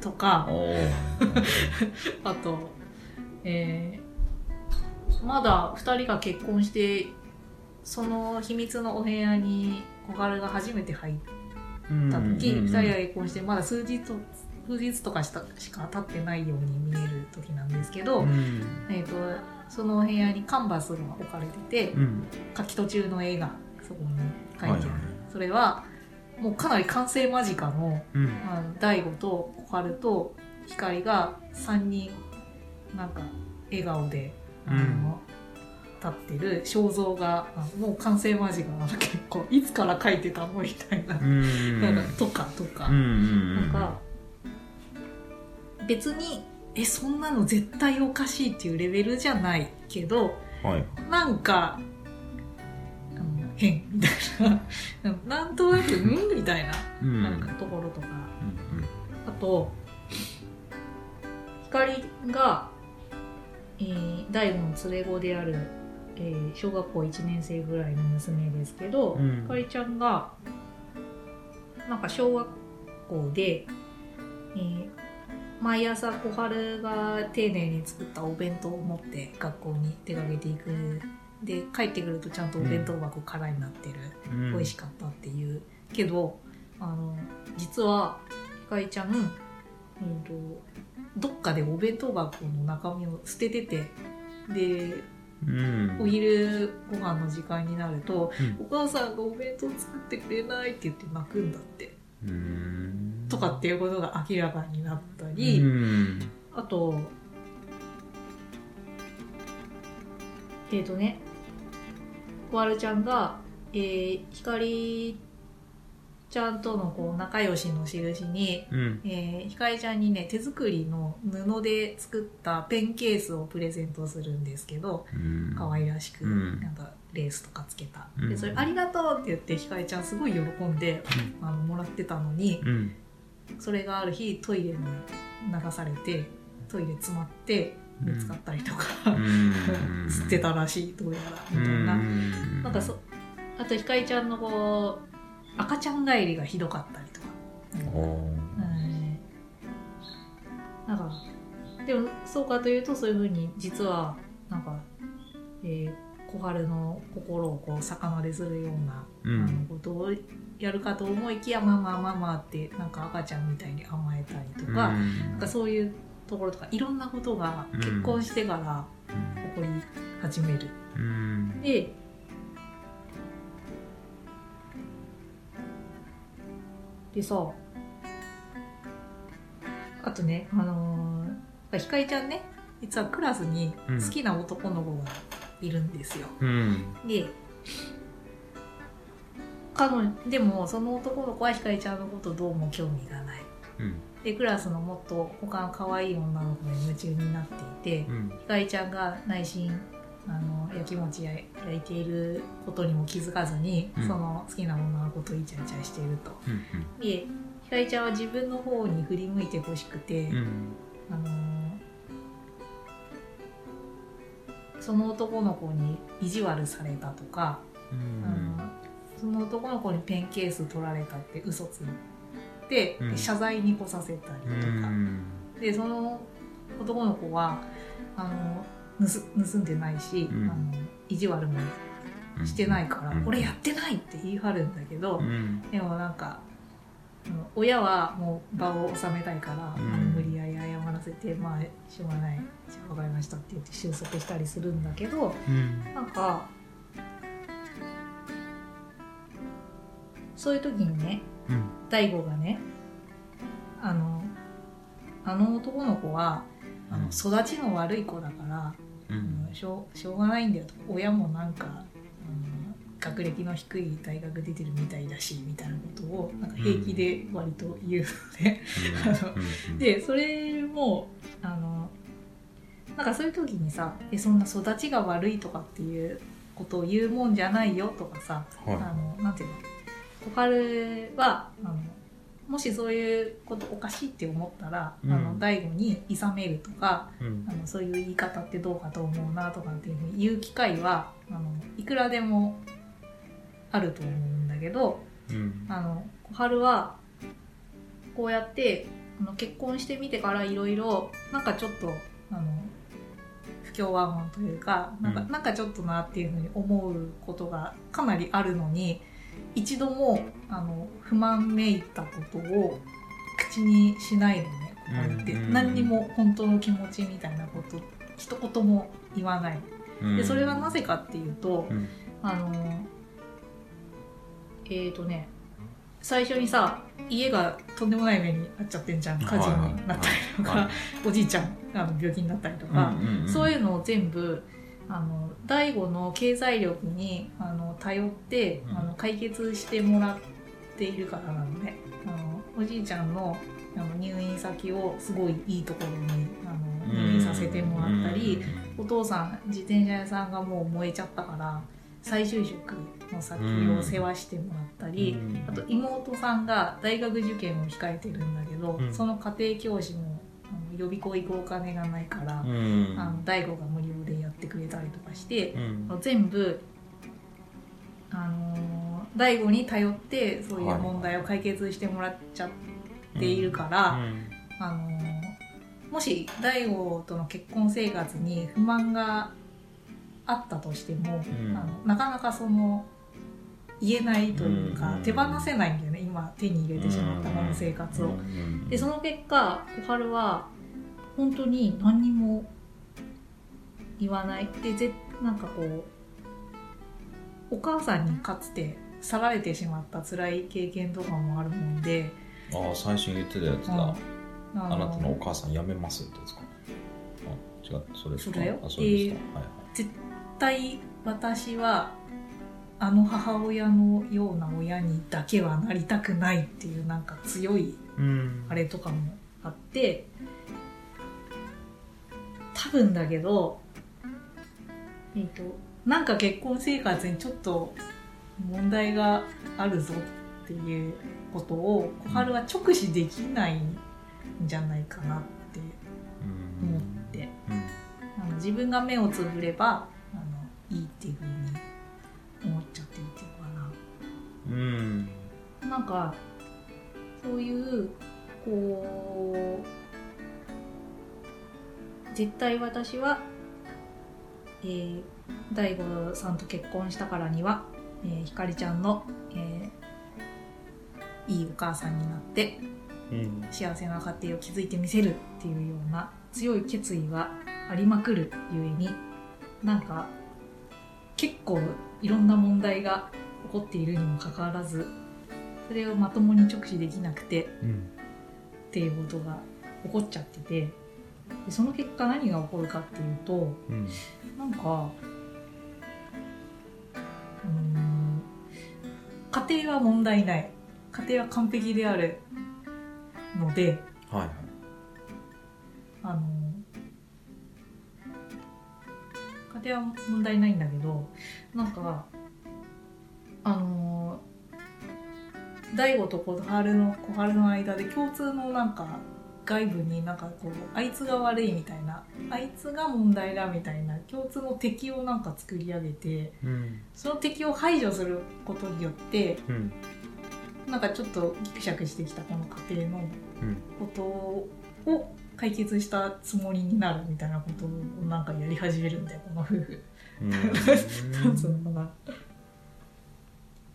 とか (laughs) あと、えーまだ2人が結婚してその秘密のお部屋に小春が初めて入った時、うん2人が結婚してまだ数日数日とかしたしか経ってないように見える時なんですけど、うん。えー、とその部屋にカンバスが置かれてて、うん。書き途中の絵がそこに書いてある、はいはいそれはもうかなり完成間近のうん大悟と小春と光が3人なんか笑顔であの、うん立ってる肖像があもう完成間近なの結構。いつから描いてたのみたいな,、うん。なんかとかとか、うんうんなんか別にえそんなの絶対おかしいっていうレベルじゃないけどはい。なんか変みたいな。(laughs) なんとなくうんみたいなうん。なんかところとか、うんあと光が、えー、大悟の連れ子である、えー小学校1年生ぐらいの娘ですけど、うん。光ちゃんがなんか小学校で、えー毎朝小春が丁寧に作ったお弁当を持って学校に出かけていく。で帰ってくるとちゃんとお弁当箱空になってる、うん。美味しかったっていう。けどあの実はひかりちゃん、うん、とどっかでお弁当箱の中身を捨てててでうん。お昼ご飯の時間になると、うん。お母さんがお弁当作ってくれないって言って泣くんだって。うん。とかっていうことが明らかになったり、うん。あとえっ、とね小春ちゃんが、えー、光ちゃんとのこう仲良しの印に、うん。えー、ひかりちゃんにね手作りの布で作ったペンケースをプレゼントするんですけどうん。可愛らしく、うん。なんかレースとかつけた、うん。でそれ「ありがとう!」って言ってひかりちゃんすごい喜んで、あのもらってたのにうん。それがある日トイレに流されてトイレ詰まって見つかったりとか、うん。(laughs) 吸ってたらしいどうやらみたいな、うん。なんかそあとひかりちゃんのこう赤ちゃん帰りがひどかったりとか、なんかでもそうかというとそういうふうに実はなんか、えー小春の心をこう逆なでするような、うん。あのことをやるかと思いきや「ママママ」ってなんか赤ちゃんみたいに甘えたりとか,、なんかそういうところとかいろんなことが結婚してから起こり始める。うん。ででさあとねあのー、ひかりちゃんね実はクラスに好きな男の子がいるんですよ、うん。で彼女でもその男の子はひかりちゃんのことどうも興味がない。うん。でクラスのもっと他の可愛い女の子に夢中になっていて、うん。ひかりちゃんが内心あの焼きもちや焼いていることにも気づかずに、うん。その好きな女の子とイチャイチャしていると。うんでひかりちゃんは自分の方に振り向いてほしくて、うん。あのその男の子に意地悪されたとか、うん。あのその男の子にペンケース取られたって嘘ついて、うん。で謝罪に来させたりとか。でその男の子はあの盗盗んでないし、うん。あの意地悪もしてないから、うん。俺やってないって言い張るんだけど、うん。でもなんか親はもう場を収めたいから、無理やり謝らせてまあしょうがないじゃあ分かりましたって言って収束したりするんだけどうん。なんかそういう時にねうん。大悟がねあのあの男の子はあの育ちの悪い子だから、うん。しょうしょうがないんだよと。親もなんか、うん学歴の低い大学出てるみたいだしみたいなことをなんか平気で割と言うので、うん。(laughs) でそれもあのなんかそういう時にさえそんな育ちが悪いとかっていうことを言うもんじゃないよとかさ、あはのなんていうの？小春はあのもしそういうことおかしいって思ったら、うん。あの大悟に諌めるとかいうん。あのそういう言い方ってどうかと思うなとかっていうふうに言う機会はあのいくらでもあると思うんだけどうん。あの小春はこうやってあの結婚してみてからいろいろなんかちょっとあの不協和音というかなんか,、うん。なんかちょっとなっていうふうに思うことがかなりあるのに一度もあの不満めいたことを口にしないのね小春って、うん。何にも本当の気持ちみたいなこと一言も言わない。でそれはなぜかっていうと、うん。あのえっ、とね最初にさ家がとんでもない目に遭っちゃってんじゃん。火事になったりとか、はい。はい。おじいちゃんあの病気になったりとか、うんうんうん。そういうのを全部あの大悟の経済力にあの頼って、うん。あの解決してもらっているからなのね。あのおじいちゃんのあの入院先をすごいいいところにあの入院させてもらったり、お父さん自転車屋さんがもう燃えちゃったから再就職の先を世話してもらったり、うん。あと妹さんが大学受験を控えてるんだけど、うん。その家庭教師もあの予備校行くお金がないから、うん。あの大悟が無料でやってくれたりとかして、うん。全部、あのー大悟に頼ってそういうはい問題を解決してもらっちゃっているから、うん。あのーもし大悟との結婚生活に不満があったとしても、うん。あのなかなかその言えないというか、うん。手放せないんだよね今手に入れてしまったこの生活を。うん。でその結果小春は本当に何にも言わないでぜなんかこうお母さんにかつて去られてしまった辛い経験とかもあるもんで、ああ最初に言ってたやつだ、うん。あなたのお母さん辞めますってやつか。あ違うそれですか？それよ。あそれですか、はいはい。絶対私はあの母親のような親にだけはなりたくないっていうなんか強いうん。あれとかもあって。多分だけどえっ、となんか結婚生活にちょっと問題があるぞっていうことを小春は直視できないんじゃないかなってうん思って。うんあの自分が目をつぶればあのいいっていうふうに思っちゃってるっていうのかな。うん。なんかそういうこう絶対私は、えー、大悟さんと結婚したからには、えーひかりちゃんの、えーいいお母さんになってうん。幸せな家庭を築いてみせるっていうような強い決意がありまくるゆえになんか結構いろんな問題が起こっているにもかかわらずそれをまともに直視できなくてうん。っていうことが起こっちゃっててでその結果何が起こるかっていうとうんなんかうーん家庭は問題ない。家庭は完璧であるのではいはい。あの家庭は問題ないんだけどなんかあの大悟と小春の小春の間で共通のなんか外部になんかこうあいつが悪いみたいなあいつが問題だみたいな共通の敵をなんか作り上げてうん。その敵を排除することによってうん。なんかちょっとギクシャクしてきたこの家庭のうん。ことを解決したつもりになるみたいなことをなんかやり始めるんだよこの夫婦。なん。(laughs) つうのかな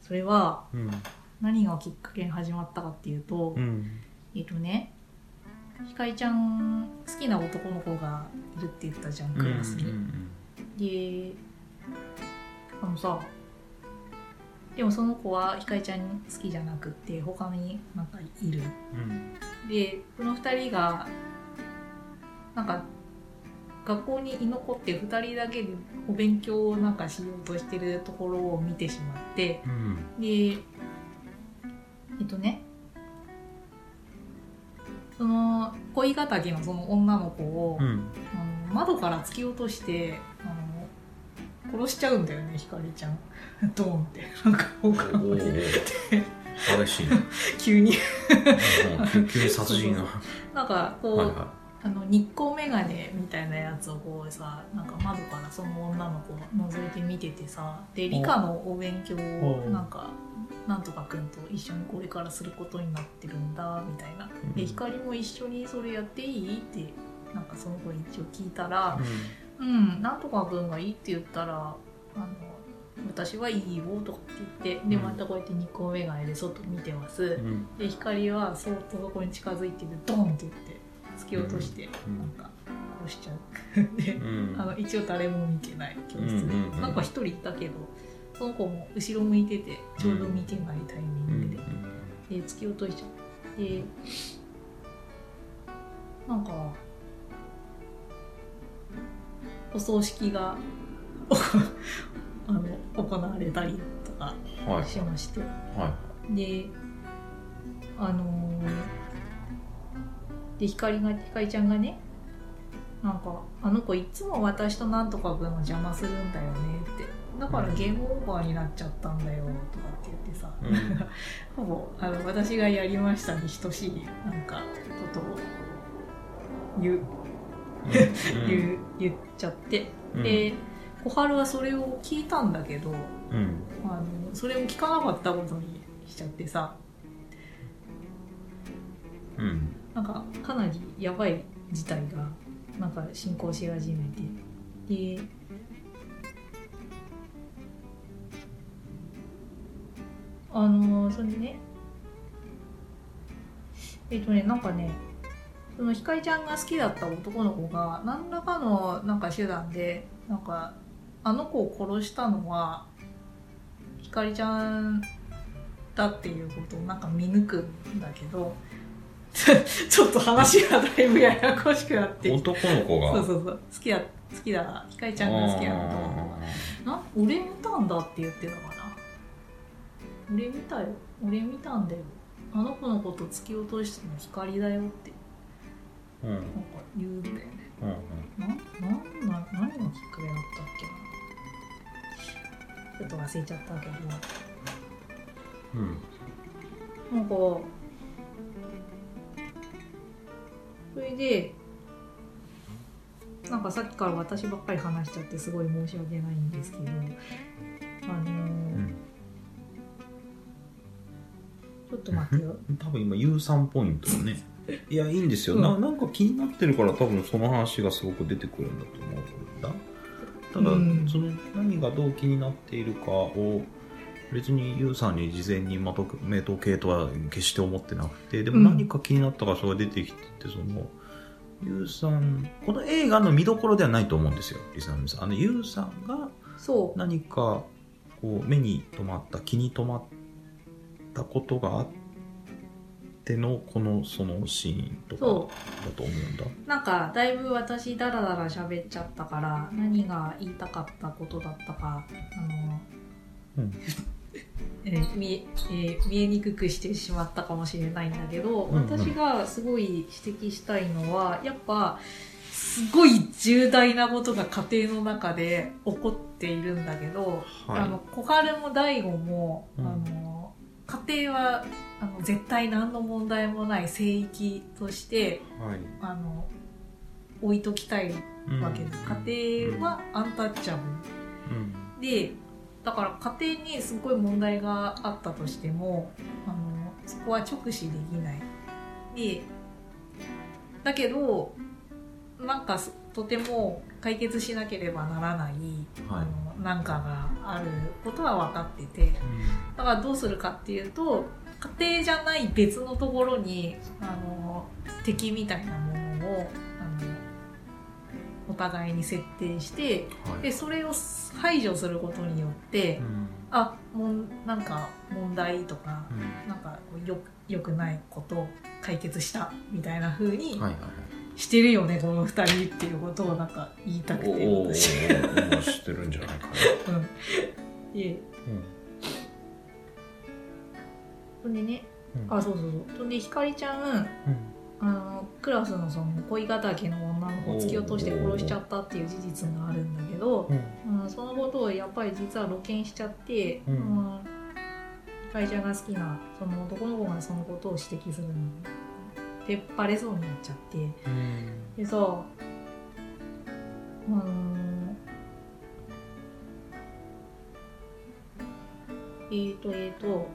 それはうん。何がきっかけに始まったかっていうと、うん。えっとねひかりちゃん好きな男の子がいるって言ったじゃんクラスに。であのさでもその子はひかりちゃん好きじゃなくって他になんかいる。うん。でこの2人がなんか学校に居残って2人だけでお勉強をなんかしようとしてるところを見てしまってうん。でえっとねその恋敵のその女の子を、うん。あの窓から突き落としてあの殺しちゃうんだよねひかりちゃん。(laughs) ドーンって。なんかお他のお激しいね。(laughs) 急に。うん急急に殺人が。(laughs) なんかこう、はいはあの日光眼鏡みたいなやつをこうさなんか窓からその女の子を覗いて見ててさで理科のお勉強をおなんかなんとかくんと一緒にこれからすることになってるんだみたいな。でうん。光も一緒にそれやっていい？ってなんかその子に一応聞いたらいうんなんとかくんがいいって言ったらあの私はいいよとかって言ってでうん。またこうやってニコメガネで外見てます、うん。で光はそっとそこに近づいててドンって言って突き落として、うん。なんか殺しちゃう。(laughs) で、うん。あの一応誰も見てない教室。で、なんか一人いたけどその子も後ろ向いててちょうど見てないタイミングで、で突き落としちゃう。でなんかお葬式が (laughs) あの行われたりとかはい。しまして、はであのーで光が光ちゃんがねなんか「あの子いつも私となんとか君の邪魔するんだよね」って「だからゲームオーバーになっちゃったんだよ」とかって言ってさ、うん。(laughs) ほぼあの私がやりましたに等しいなんかことを言う、い (laughs) 言う言っちゃって、うん。で小春はそれを聞いたんだけどうん。あのそれを聞かなかったことにしちゃってさ。うんなんかかなりやばい事態がなんか進行し始めてであのそれでねえっとねなんかねそのひかりちゃんが好きだった男の子が何らかのなんか手段でなんかあの子を殺したのはひかりちゃんだっていうことをなんか見抜くんだけど (laughs) ちょっと話がだいぶややこしくなって男の子が。そうそうそう。好きだ。好きだ。ひかりちゃんが好きな男の子がな？俺見たんだって言ってたかな。俺見たよ。俺見たんだよ。あの子のこと突き落としたの光だよって。うん。なんか言うんだよねうんな？なんな何のきっかけだったっけ？なちょっと忘れちゃったけど。うん。なんかそれでなんかさっきから私ばっかり話しちゃってすごい申し訳ないんですけどあのーうんちょっと待ってよ。多分今有酸ポイントをね。(laughs) いやいいんですよ、う。んななんか気になってるから多分その話がすごく出てくるんだと思うんだただ、うん。その何がどう気になっているかを別にユウさんに事前にまとめとけとは決して思ってなくてでもうん何か気になったからそれが出てきててそのユウさんこの映画の見どころではないと思うんですよリスナーの皆さん。あのユウさんがそう。何かこう目に留まった気に留まったことがあってのこのそのシーンとかそだと思うんだ。うなんかだいぶ私ダラダラ喋っちゃったから何が言いたかったことだったかあの、うんえー見ええー見えにくくしてしまったかもしれないんだけど、うんうん。私がすごい指摘したいのはやっぱすごい重大なことが家庭の中で起こっているんだけど、あの小春も大悟も、うん。あの家庭はあの絶対何の問題もない聖域としてはい。あの置いときたいうんわけです、家庭はアンタッチャブうん。ルでだから家庭にすごい問題があったとしてもあのそこは直視できない。でだけどなんかすとても解決しなければならない、はい。あのなんかがあることは分かっててだからどうするかっていうと家庭じゃない別のところにあの敵みたいなものをあのお互いに設定してはい。でそれを排除することによって、うん。あもんなんか問題とかうん。なんかよよくないことを解決したみたいな風にはいはいはい。してるよね、この二人っていうことをなんか言いたくて私。もう知ってるんじゃないかなうんでうんそんでねうんあそうそうそうそんでひかりちゃんうんあのクラスのその恋敵の女の子を突き落として殺しちゃったっていう事実があるんだけど、うん。うん、そのことをやっぱり実は露見しちゃって、うん。うんひかりちゃんが好きなその男の子がそのことを指摘するのでバレそうになっちゃって。うん。でさあのえーとえーと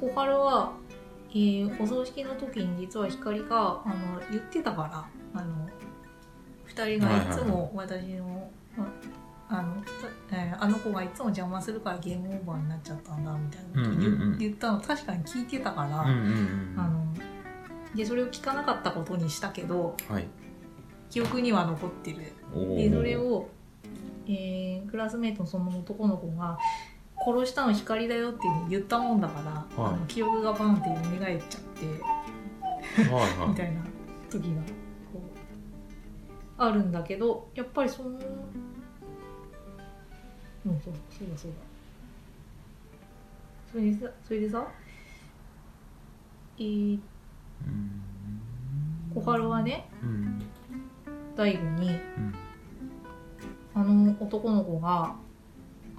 小春は、えーお葬式の時に実は光があの言ってたからあの2人がいつも私の、ああのえーあの子がいつも邪魔するからゲームオーバーになっちゃったんだみたいなこと言,、うんうんうん。言ったの確かに聞いてたから、うんうんうんあのでそれを聞かなかったことにしたけどはい。記憶には残ってる。でそれを、えークラスメートのその男の子が「殺したの光だよ」って言ったもんだから、はい。あの記憶がバンって蘇っちゃってはいはい。(laughs) みたいな時があるんだけどやっぱりそのうんそうそうだそうだ。それでさそれでさえー、うん。小春はねうん。大悟にうん。あの男の子が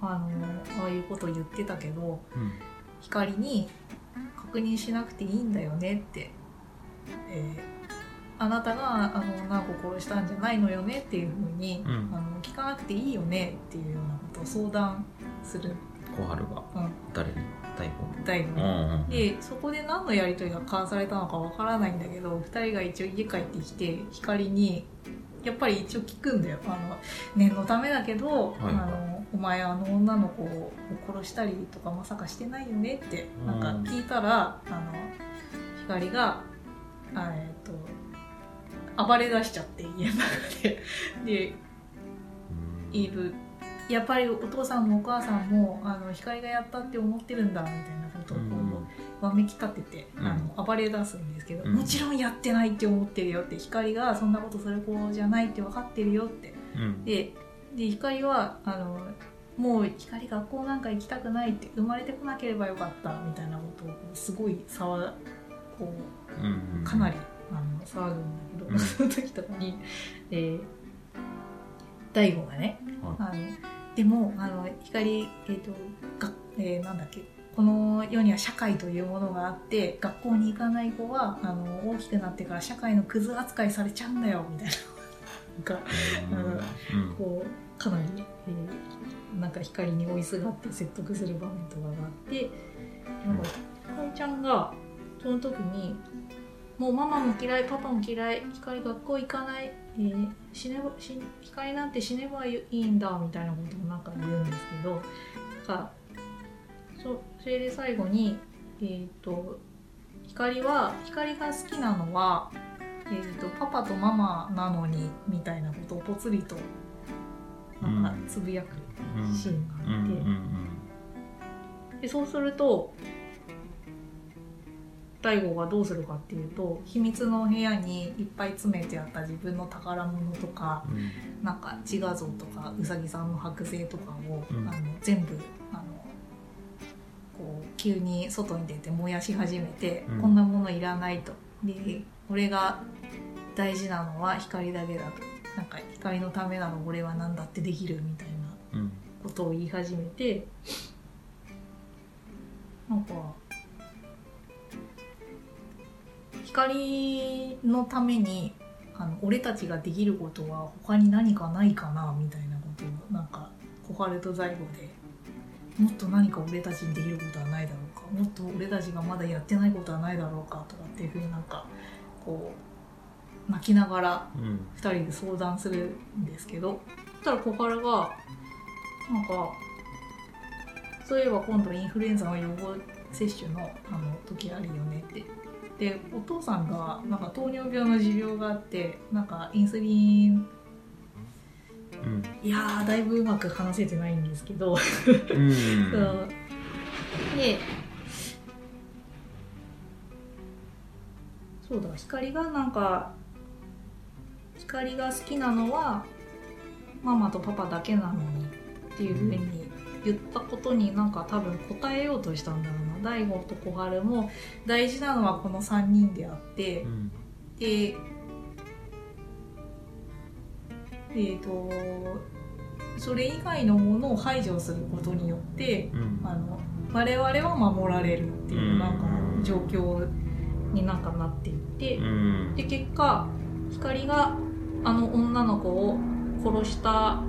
あのああいうこと言ってたけどうん。光に確認しなくていいんだよねって、えーあなたがあの女の子殺したんじゃないのよねっていうふうに、うん。あの聞かなくていいよねっていうようなことを相談する、小春がうん、誰に？大大悟に。悟でそこで何のやり取りが交わされたのかわからないんだけど2人が一応家帰ってきて光にやっぱり一応聞くんだよ。あの念のためだけど、はい。あのお前あの女の子を殺したりとかまさかしてないよねってなんか聞いたら、あの光があえっと暴れ出しちゃって家の中で。でうん。いるやっぱりお父さんもお母さんもあの光がやったって思ってるんだみたいなことをこう、わめき立てて、うん。あの暴れ出すんですけど、うん。もちろんやってないって思ってるよって光がそんなことする子じゃないって分かってるよって。うん。でで光はあのもう光学校なんか行きたくないって生まれてこなければよかったみたいなことをすごい騒こうかなりあの騒ぐんだけど、うん。その時とかに、えー、大悟がねはあのでもあの光、えーとがえーなんだっけこの世には社会というものがあって学校に行かない子はあの大きくなってから社会のクズ扱いされちゃうんだよみたいななん。かいうん。こうかなり、えーなんか光に追いすがって説得する場面とかがあってなんかひかりちゃんがその時に「もうママも嫌いパパも嫌い光学校行かない、えー死ねば死光なんて死ねばいいんだ」みたいなことをなんか言うんですけどなんかそそれで最後にえっ、と光は光が好きなのはえー、とパパとママなのにみたいなことをぽつりとなんかつぶやくうんシーンがあって、でそうすると大悟がどうするかっていうと秘密の部屋にいっぱい詰めてあった自分の宝物とかうん。なんか自画像とかうさぎさんの剥製とかを、うん。あの全部あのこう急に外に出て燃やし始めて、うん。こんなものいらないと。で俺が大事なのは光だけだと。なんか光のためなら俺は何だってできるみたいなうん。ことを言い始めてなんか光のためにあの俺たちができることは他に何かないかなみたいなことをなんか小春と在庫でもっと何か俺たちにできることはないだろうかもっと俺たちがまだやってないことはないだろうかとかっていうふうになんかこう泣きながら2人で相談するんですけどそしたら小原がなんかそういえば今度インフルエンザの予防接種のあの時あるよねってでお父さんがなんか糖尿病の持病があってなんかインスリン。うん。いやーだいぶうまく話せてないんですけど、うん。(laughs) そう。でそうだ光がなんか光が好きなのはママとパパだけなのにっていうふうに言ったことになんか多分答えようとしたんだろうな大悟と小春も大事なのはこの3人であってうん。でえっ、とそれ以外のものを排除することによってうん。あの我々は守られるっていうなんか状況になんかなっていって、うん。で結果光があの女の子を殺した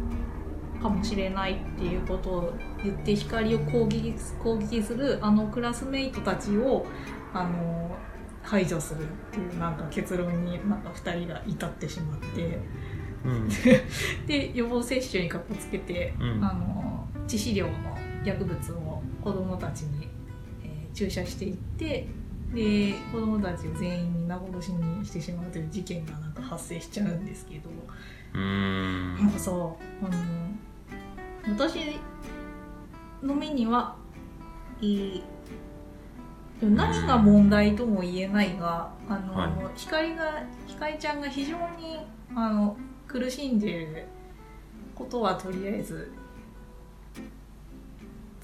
かもしれないっていうことを言って光を攻撃攻撃するあのクラスメイトたちをあの排除するっていうなんか結論になんか2人が至ってしまって。うん。(laughs) で予防接種にかこつけて、うん。あの致死量の薬物を子どもたちに、えー注射していってで子どもたちを全員皆殺しにしてしまうという事件がなんか発生しちゃうんですけど、うーん。なんかさあの私の目にはいい。でも何が問題とも言えないが、あの、はい。光が光ちゃんが非常にあの苦しんでいることはとりあえず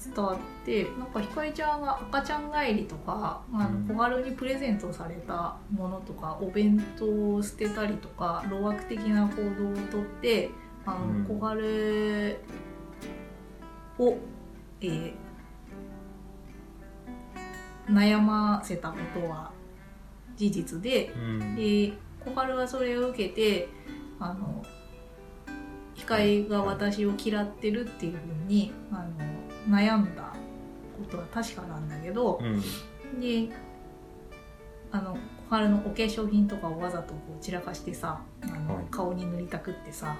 伝わってなんか光ちゃんが赤ちゃん帰りとかあうん。の小春にプレゼントされたものとかお弁当を捨てたりとか老悪的な行動をとってあの、うん。小春を、えー悩ませたことは事実でうん。で小春はそれを受けてあの光が私を嫌ってるっていうふうにあの悩んだことは確かなんだけどうん。であの小春のお化粧品とかをわざとこう散らかしてさあの、はい。顔に塗りたくってさ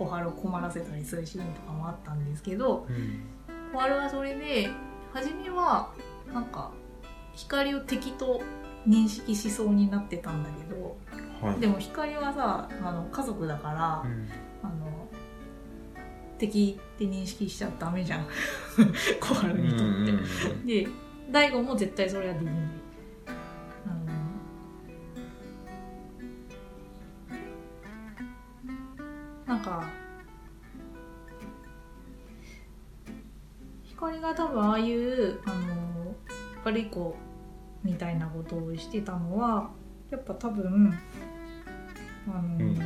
小春を困らせたりするシーンとかもあったんですけどうん。小春はそれで初めはなんか光を敵と認識しそうになってたんだけどはい。でも光はさあの家族だから、うん。あの敵って認識しちゃダメじゃん。(laughs) 小春にとって。うんで大悟も絶対それはできない。なんか光が多分ああいうあの悪い子みたいなことをしてたのはやっぱ多分あの、ん。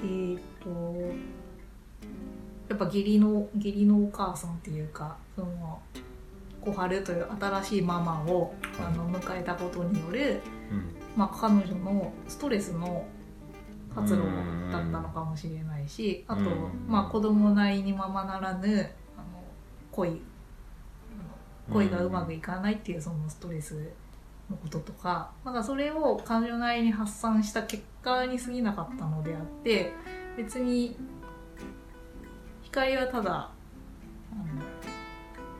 えーっとやっぱ義理の義理のお母さんっていうかその小春という新しいママをあの迎えたことによる、うんまあ、彼女のストレスの活動だったのかもしれないしあと、うん。まあ、子供なりにままならぬあの恋恋がうまくいかないっていうそのストレスのこととかなんかそれを彼女なりに発散した結果に過ぎなかったのであって別に光はただあの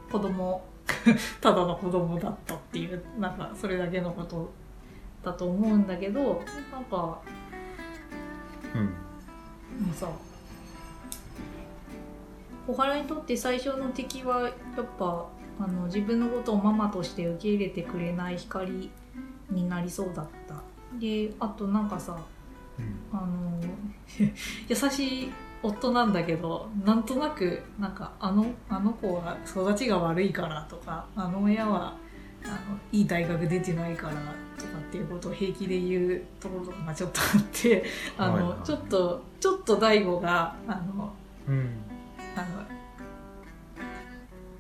子供 (laughs) ただの子供だったっていうなんかそれだけのことだと思うんだけどなんかうん。もうさ小原にとって最初の敵はやっぱあの自分のことをママとして受け入れてくれない光になりそうだった。であとなんかさうん。あの (laughs) 優しい夫なんだけどなんとなくなんかあのあの子は育ちが悪いからとかあの親はあのいい大学出てないからとかっていうことを平気で言うところがちょっとあってあの、はい。はいちょっとちょっと大悟があのうん。あの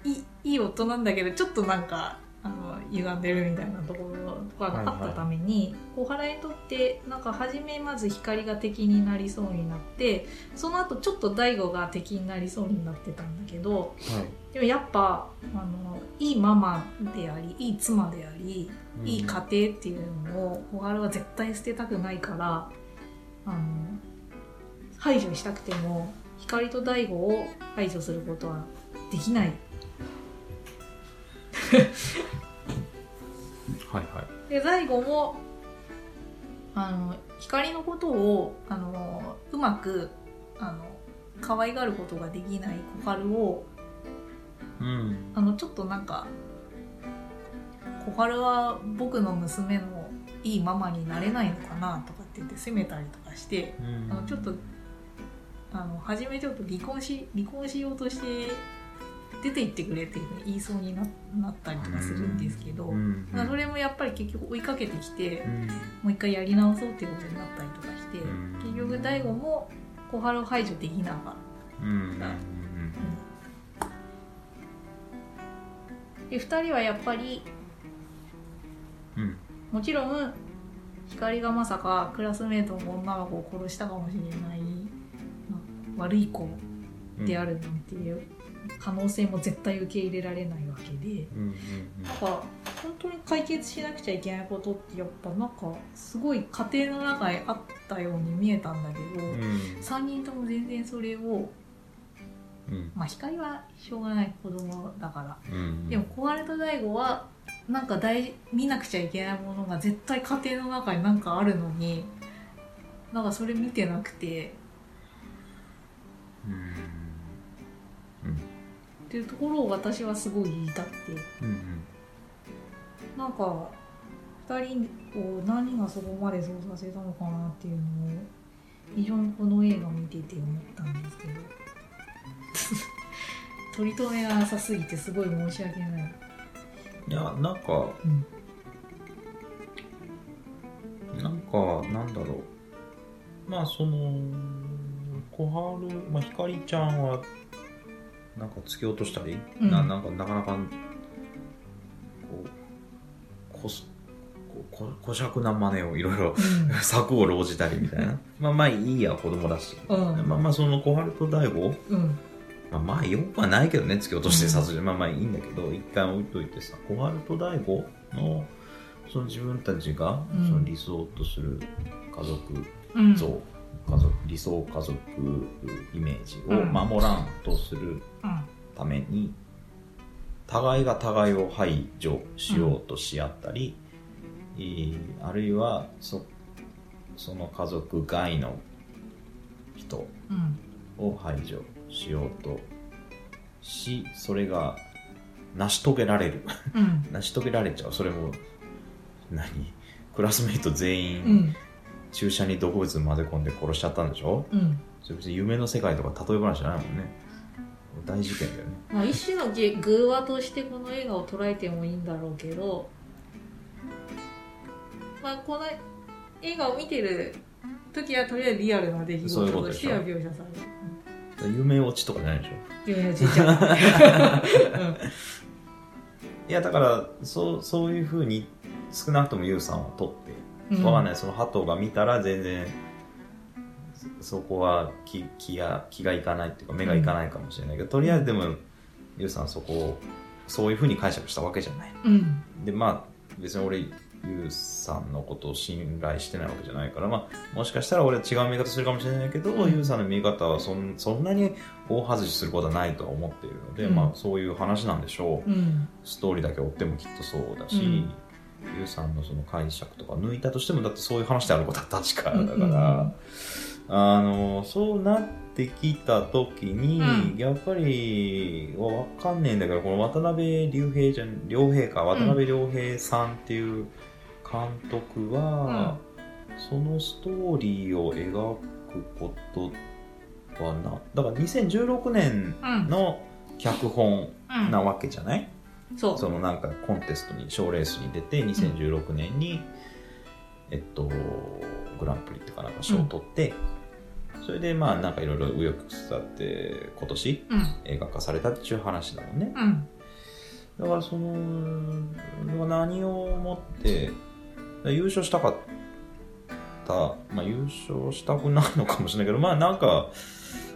いいいい夫なんだけどちょっとなんかあの歪んでるみたいなところがあったために、小原にとってなんか初めまず光が敵になりそうになってその後ちょっと大悟が敵になりそうになってたんだけどはい。でもやっぱあのいいママでありいい妻でありうん。いい家庭っていうのを小原は絶対捨てたくないからあの排除したくても光と大悟を排除することはできない (laughs) はいはい。で大悟もあの光のことをあのうまくあの可愛がることができない小春をうん。あのちょっとなんか小春は僕の娘のいいママになれないのかなとかって言って責めたりとかしてうん。あのちょっとあの初めちょっと離婚し離婚しようとして出て行ってくれって言いそうにななったりとかするんですけど、うんまあそれもやっぱり結局追いかけてきてうんもう一回やり直そうっていうことになったりとかしてうん結局大悟も小春を排除できなかった。うんうんで2人はやっぱりうんもちろん光がまさかクラスメートの女の子を殺したかもしれない、まあ悪い子うんであるなんていう可能性も絶対受け入れられないわけで。うんうんなんか本当に解決しなくちゃいけないことってやっぱなんかすごい家庭の中にあったように見えたんだけど、うん。3人とも全然それをうん。まあ光はしょうがない子供だから。うん。でも小春と大悟はなんか大事見なくちゃいけないものが絶対家庭の中になんかあるのになんかそれ見てなくて。うんっていうところを私はすごい言いたくて。うんなんか2人を何がそこまでそうさせたのかなっていうのを非常にこの映画を見てて思ったんですけど。取り留めがなさすぎてすごい申し訳ない。いやなんかうんなんかなんだろう。まあその小春、まあ、ひかりちゃんはなんか突き落としたり、うん。ななんかなかなかこうこすここ小尺な真似をいろいろ (laughs) 策を講じたりみたいな。まあまあいいや子供だし、うん。まあまあその小春と大悟？うん。まあまあよくはないけどね突き落として殺人、まあまあいいんだけど一回置いといてさ小春と大悟のその自分たちがうん。その理想とする家族うん。像、家族理想家族イメージを守らんとするうんために互いが互いを排除しようとし合ったり、えーあるいはそその家族外の人うん。を排除しようとしそれが成し遂げられる。うん。(laughs) 成し遂げられちゃう。それも何？クラスメイト全員、うん注射に毒物混ぜ込んで殺しちゃったんでしょ？うん。それ別に夢の世界とか例え話じゃないもんね。大事件だよね。まあ、一種のげ偶話としてこの映画を捉えてもいいんだろうけど、まあ、この映画を見てる時はとりあえずリアルな出来事としてょは描写される。夢落ちとかじゃないでしょ？(laughs) うん、いやいやちっちゃいやだからそうそういうふうに少なくともユウさんは取ってうん。わかんない。その鳩が見たら全然そそこは気気や気がいかないっていうか目がいかないかもしれないけど、とりあえずでもユウさんそこをそういうふうに解釈したわけじゃない。うん。でまあ別に俺ユウさんのことを信頼してないわけじゃないから、まあ、もしかしたら俺は違う見方するかもしれないけど、うん。ユウさんの見方はそんそんなに大外しすることはないとは思っているので、うん。まあそういう話なんでしょう、うん。ストーリーだけ追ってもきっとそうだし、うんユウさんのその解釈とか抜いたとしてもだってそういう話であることは確かだから、うんあのそうなってきた時に、うん。やっぱりわかんねえんだけどこの渡辺竜平じゃん両平か渡辺良平さんっていう監督は、そのストーリーを描くことはなだから2016年うん。の脚本うんなわけじゃない、そうそのなんかコンテストに賞レースに出て2016年に、えっとグランプリっていうかなんか賞を取って、それでまあなんかいろいろ紆余曲折って今年うん。映画化されたっていう話だもんね。うん。だからその何をもって優勝したかったまあ優勝したくないのかもしれないけどまあなんか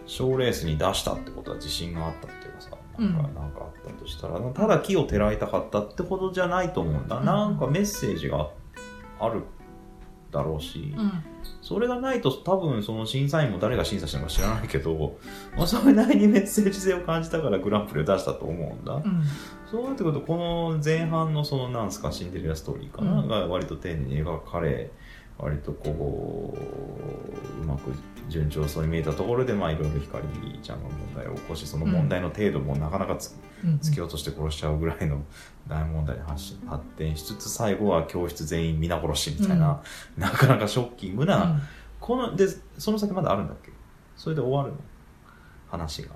賞レースに出したってことは自信があったってなんか,、あったとしたらただ木をてらいたかったってほどじゃないと思うんだ、うん。なんかメッセージがあるだろうし、うん。それがないと多分その審査員も誰が審査したのか知らないけど、(laughs) まあ、それなりにメッセージ性を感じたからグランプリを出したと思うんだ、うん。そうなってくるとこの前半のそのなんすかシンデレラストーリーかな、うんが割と丁寧に描かれ割とこううまく順調そうに見えたところでまあいろいろ光ちゃんが問題を起こしその問題の程度もなかなかつうん突き落として殺しちゃうぐらいの大問題に発し発展しつつ最後は教室全員皆殺しみたいな、(laughs) なかなかショッキングな、このでその先まだあるんだっけ？それで終わるの？話が。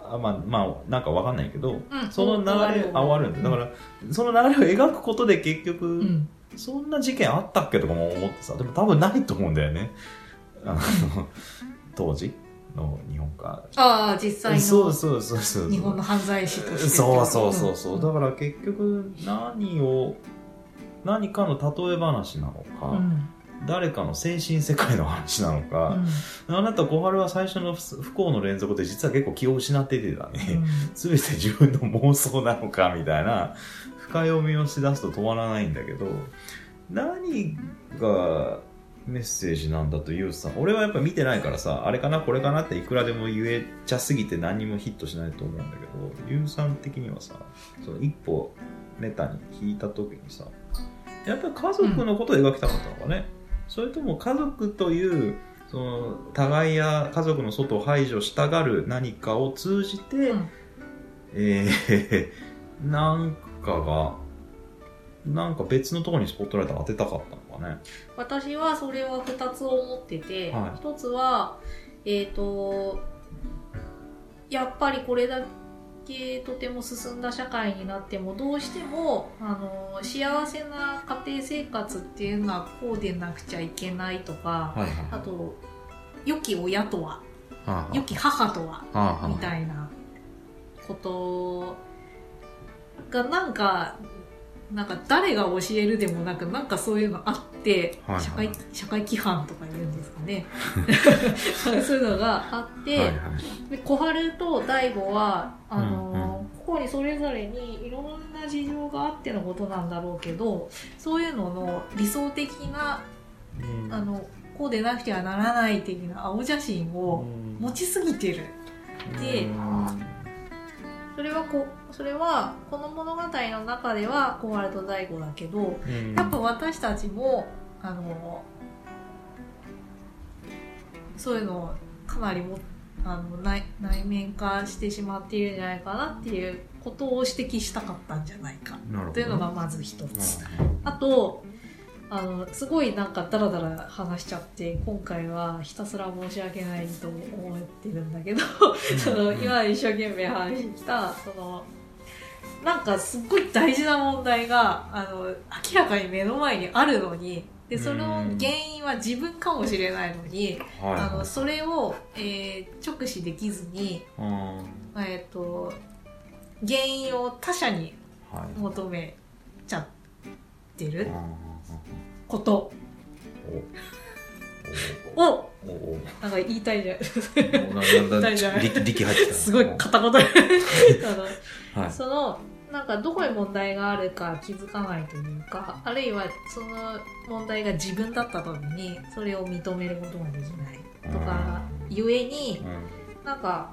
あまあまあなんかわかんないけど、うん。その流れあ終わるんだ。だからその流れを描くことで結局、うん。そんな事件あったっけ？とかも思ってさ。でも多分ないと思うんだよねあの当時の日本か。ああ実際のそうそうそうそう。日本の犯罪史としてそうそうそうそう、んだから結局何を何かの例え話なのか、うん。誰かの精神世界の話なのうか、ん。あなた小春は最初の不幸の連続で実は結構気を失っててだね、全て自分の妄想なのかみたいな深読みをしだすと止まらないんだけど、何がメッセージなんだとユウさん。俺はやっぱ見てないからさ、あれかなこれかなっていくらでも言えちゃすぎて何もヒットしないと思うんだけど、ユウさん的にはさ、その一歩メタに引いた時にさ、やっぱり家族のことを描きたかったのかね、それとも家族という、その互いや家族の外を排除したがる何かを通じて、うん。えー、なんかが、なんか別のところにスポットライト当てたかったのかね。私はそれは2つ思ってて、はい。1つはえっ、とやっぱりこれだけとても進んだ社会になってもどうしてもあの幸せな家庭生活っていうのはこうでなくちゃいけないとか、はいはいあと良き親とはは良き母とははあみたいなことがなんかなんか誰が教えるでもなくなんかそういうのあって、はいはい。社会社会規範とか言うんですかね。(laughs) そういうのがあって、はいはい。で小春と大悟はあの、うんうん。ここにそれぞれにいろんな事情があってのことなんだろうけどそういうのの理想的なうん。あのこうでなくてはならない的な青写真を持ちすぎてる。でそれはこそれはこの物語の中では小春と大悟だけどうん。やっぱ私たちもあのそういうのをかなりもあの内内面化してしまっているんじゃないかなっていうことを指摘したかったんじゃないか。というのがまず一つ。うん。あとあのすごいなんかダラダラ話しちゃって今回はひたすら申し訳ないと思ってるんだけどその今一生懸命話してきたそのなんかすっごい大事な問題があの明らかに目の前にあるのにでその原因は自分かもしれないのにはい。あのそれを、えー直視できずに、うん。えー、と原因を他者にはい。求めちゃってる。うんこと。をなんか言いたいじゃすごい片言あのはいそのなんかどこに問題があるか気づかないというかあるいはその問題が自分だった時にそれを認めることができないとかゆえにうんなんか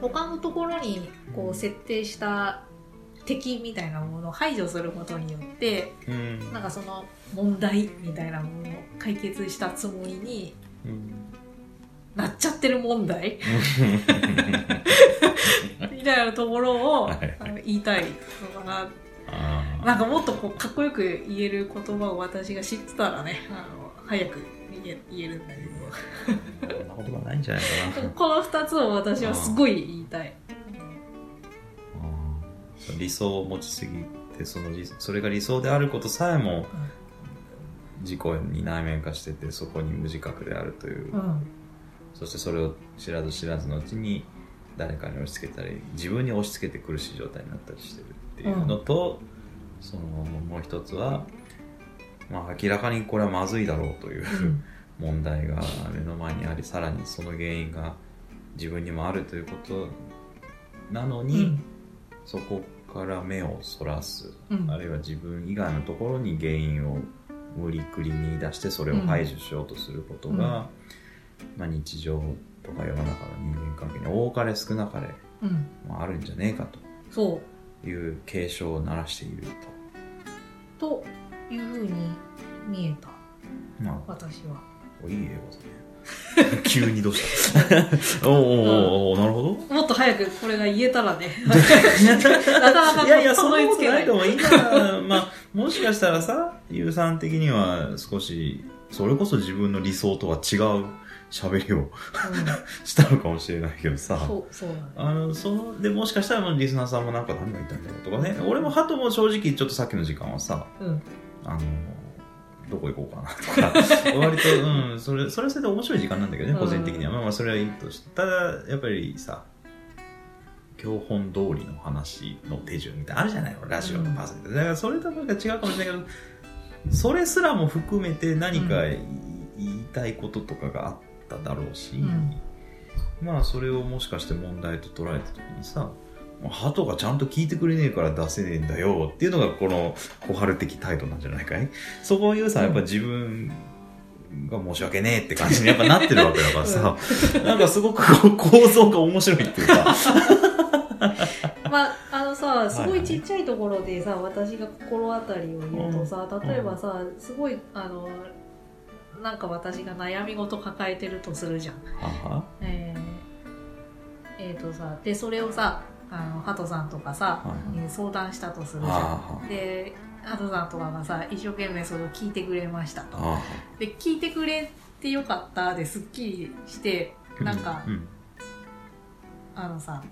他のところにこう設定した敵みたいなものを排除することによってうんなんかその問題みたいなものを解決したつもりにうんなっちゃってる問題みたいなところを、はい。あの言いたいのかな。なんかもっとこうかっこよく言える言葉を私が知ってたらねあの早く言え言えるんだけど。そんなことがないんじゃないかな。この2つを私はすごい言いたい。うん理想を持ちすぎてその理それが理想であることさえも自己に内面化しててそこに無自覚であるという、うん。そしてそれを知らず知らずのうちに誰かに押し付けたり自分に押し付けて苦しい状態になったりしてるっていうのと、そのもう一つは、まあ、明らかにこれはまずいだろうという、うん。問題が目の前にありさらにその原因が自分にもあるということなのに、うん。そこから目をそらす、うん。あるいは自分以外のところに原因を無理くり見出してそれを排除しようとすることが、まあ、日常とか世の中の人間関係に多かれ少なかれ、うん。まあ、あるんじゃねえかそう。という警鐘を鳴らしていると。というふうに見えた。まあ、私は。おいい英語だね。(laughs) 急にどうした？(laughs) おーおーおーおーなるほど。もっと早くこれが言えたらね。(laughs) なかなかいやいや、そたんなことどり着けないないと思う。今、まあ、もしかしたらさ、ゆうさん的には少し、それこそ自分の理想とは違う喋りをうん (laughs) したのかもしれないけどさ。そうそうあの、その、で、もしかしたらもうリスナーさんもなんか何が言ったんだろうとかね。俺もハトも正直ちょっとさっきの時間はさ、うんあの、どこ行こうかなとか、(laughs) 割と、うん、それ、それはそれで面白い時間なんだけどね、個人的には。まあまあ、それはいいとして。ただ、やっぱりさ、教本通りの話の手順みたいなのあるじゃないのラジオのパーソナリティ。だからそれとなんか違うかもしれないけど、それすらも含めて何か言いたいこととかがあっただろうし、うん。まあそれをもしかして問題と捉えた時にさ、鳩がちゃんと聞いてくれねえから出せねえんだよっていうのがこの小春的態度なんじゃないかい？そういうさ、やっぱ自分が申し訳ねえって感じにやっぱなってるわけだからさ、なんかすごく構造が面白いっていうか。まあ、あのさ、すごいちっちゃいところでさ、私が心当たりを言うとさ、例えばさ、すごい、あの、なんか私が悩み事抱えてるとするじゃん。はは。えー、えーとさ、で、それをさ、あの、ハトさんとかさ、は相談したとするじゃはん。で、ハトさんとかがさ、一生懸命それを聞いてくれましたと。で、聞いてくれてよかったですっきりして、なんか、うん。あのさ、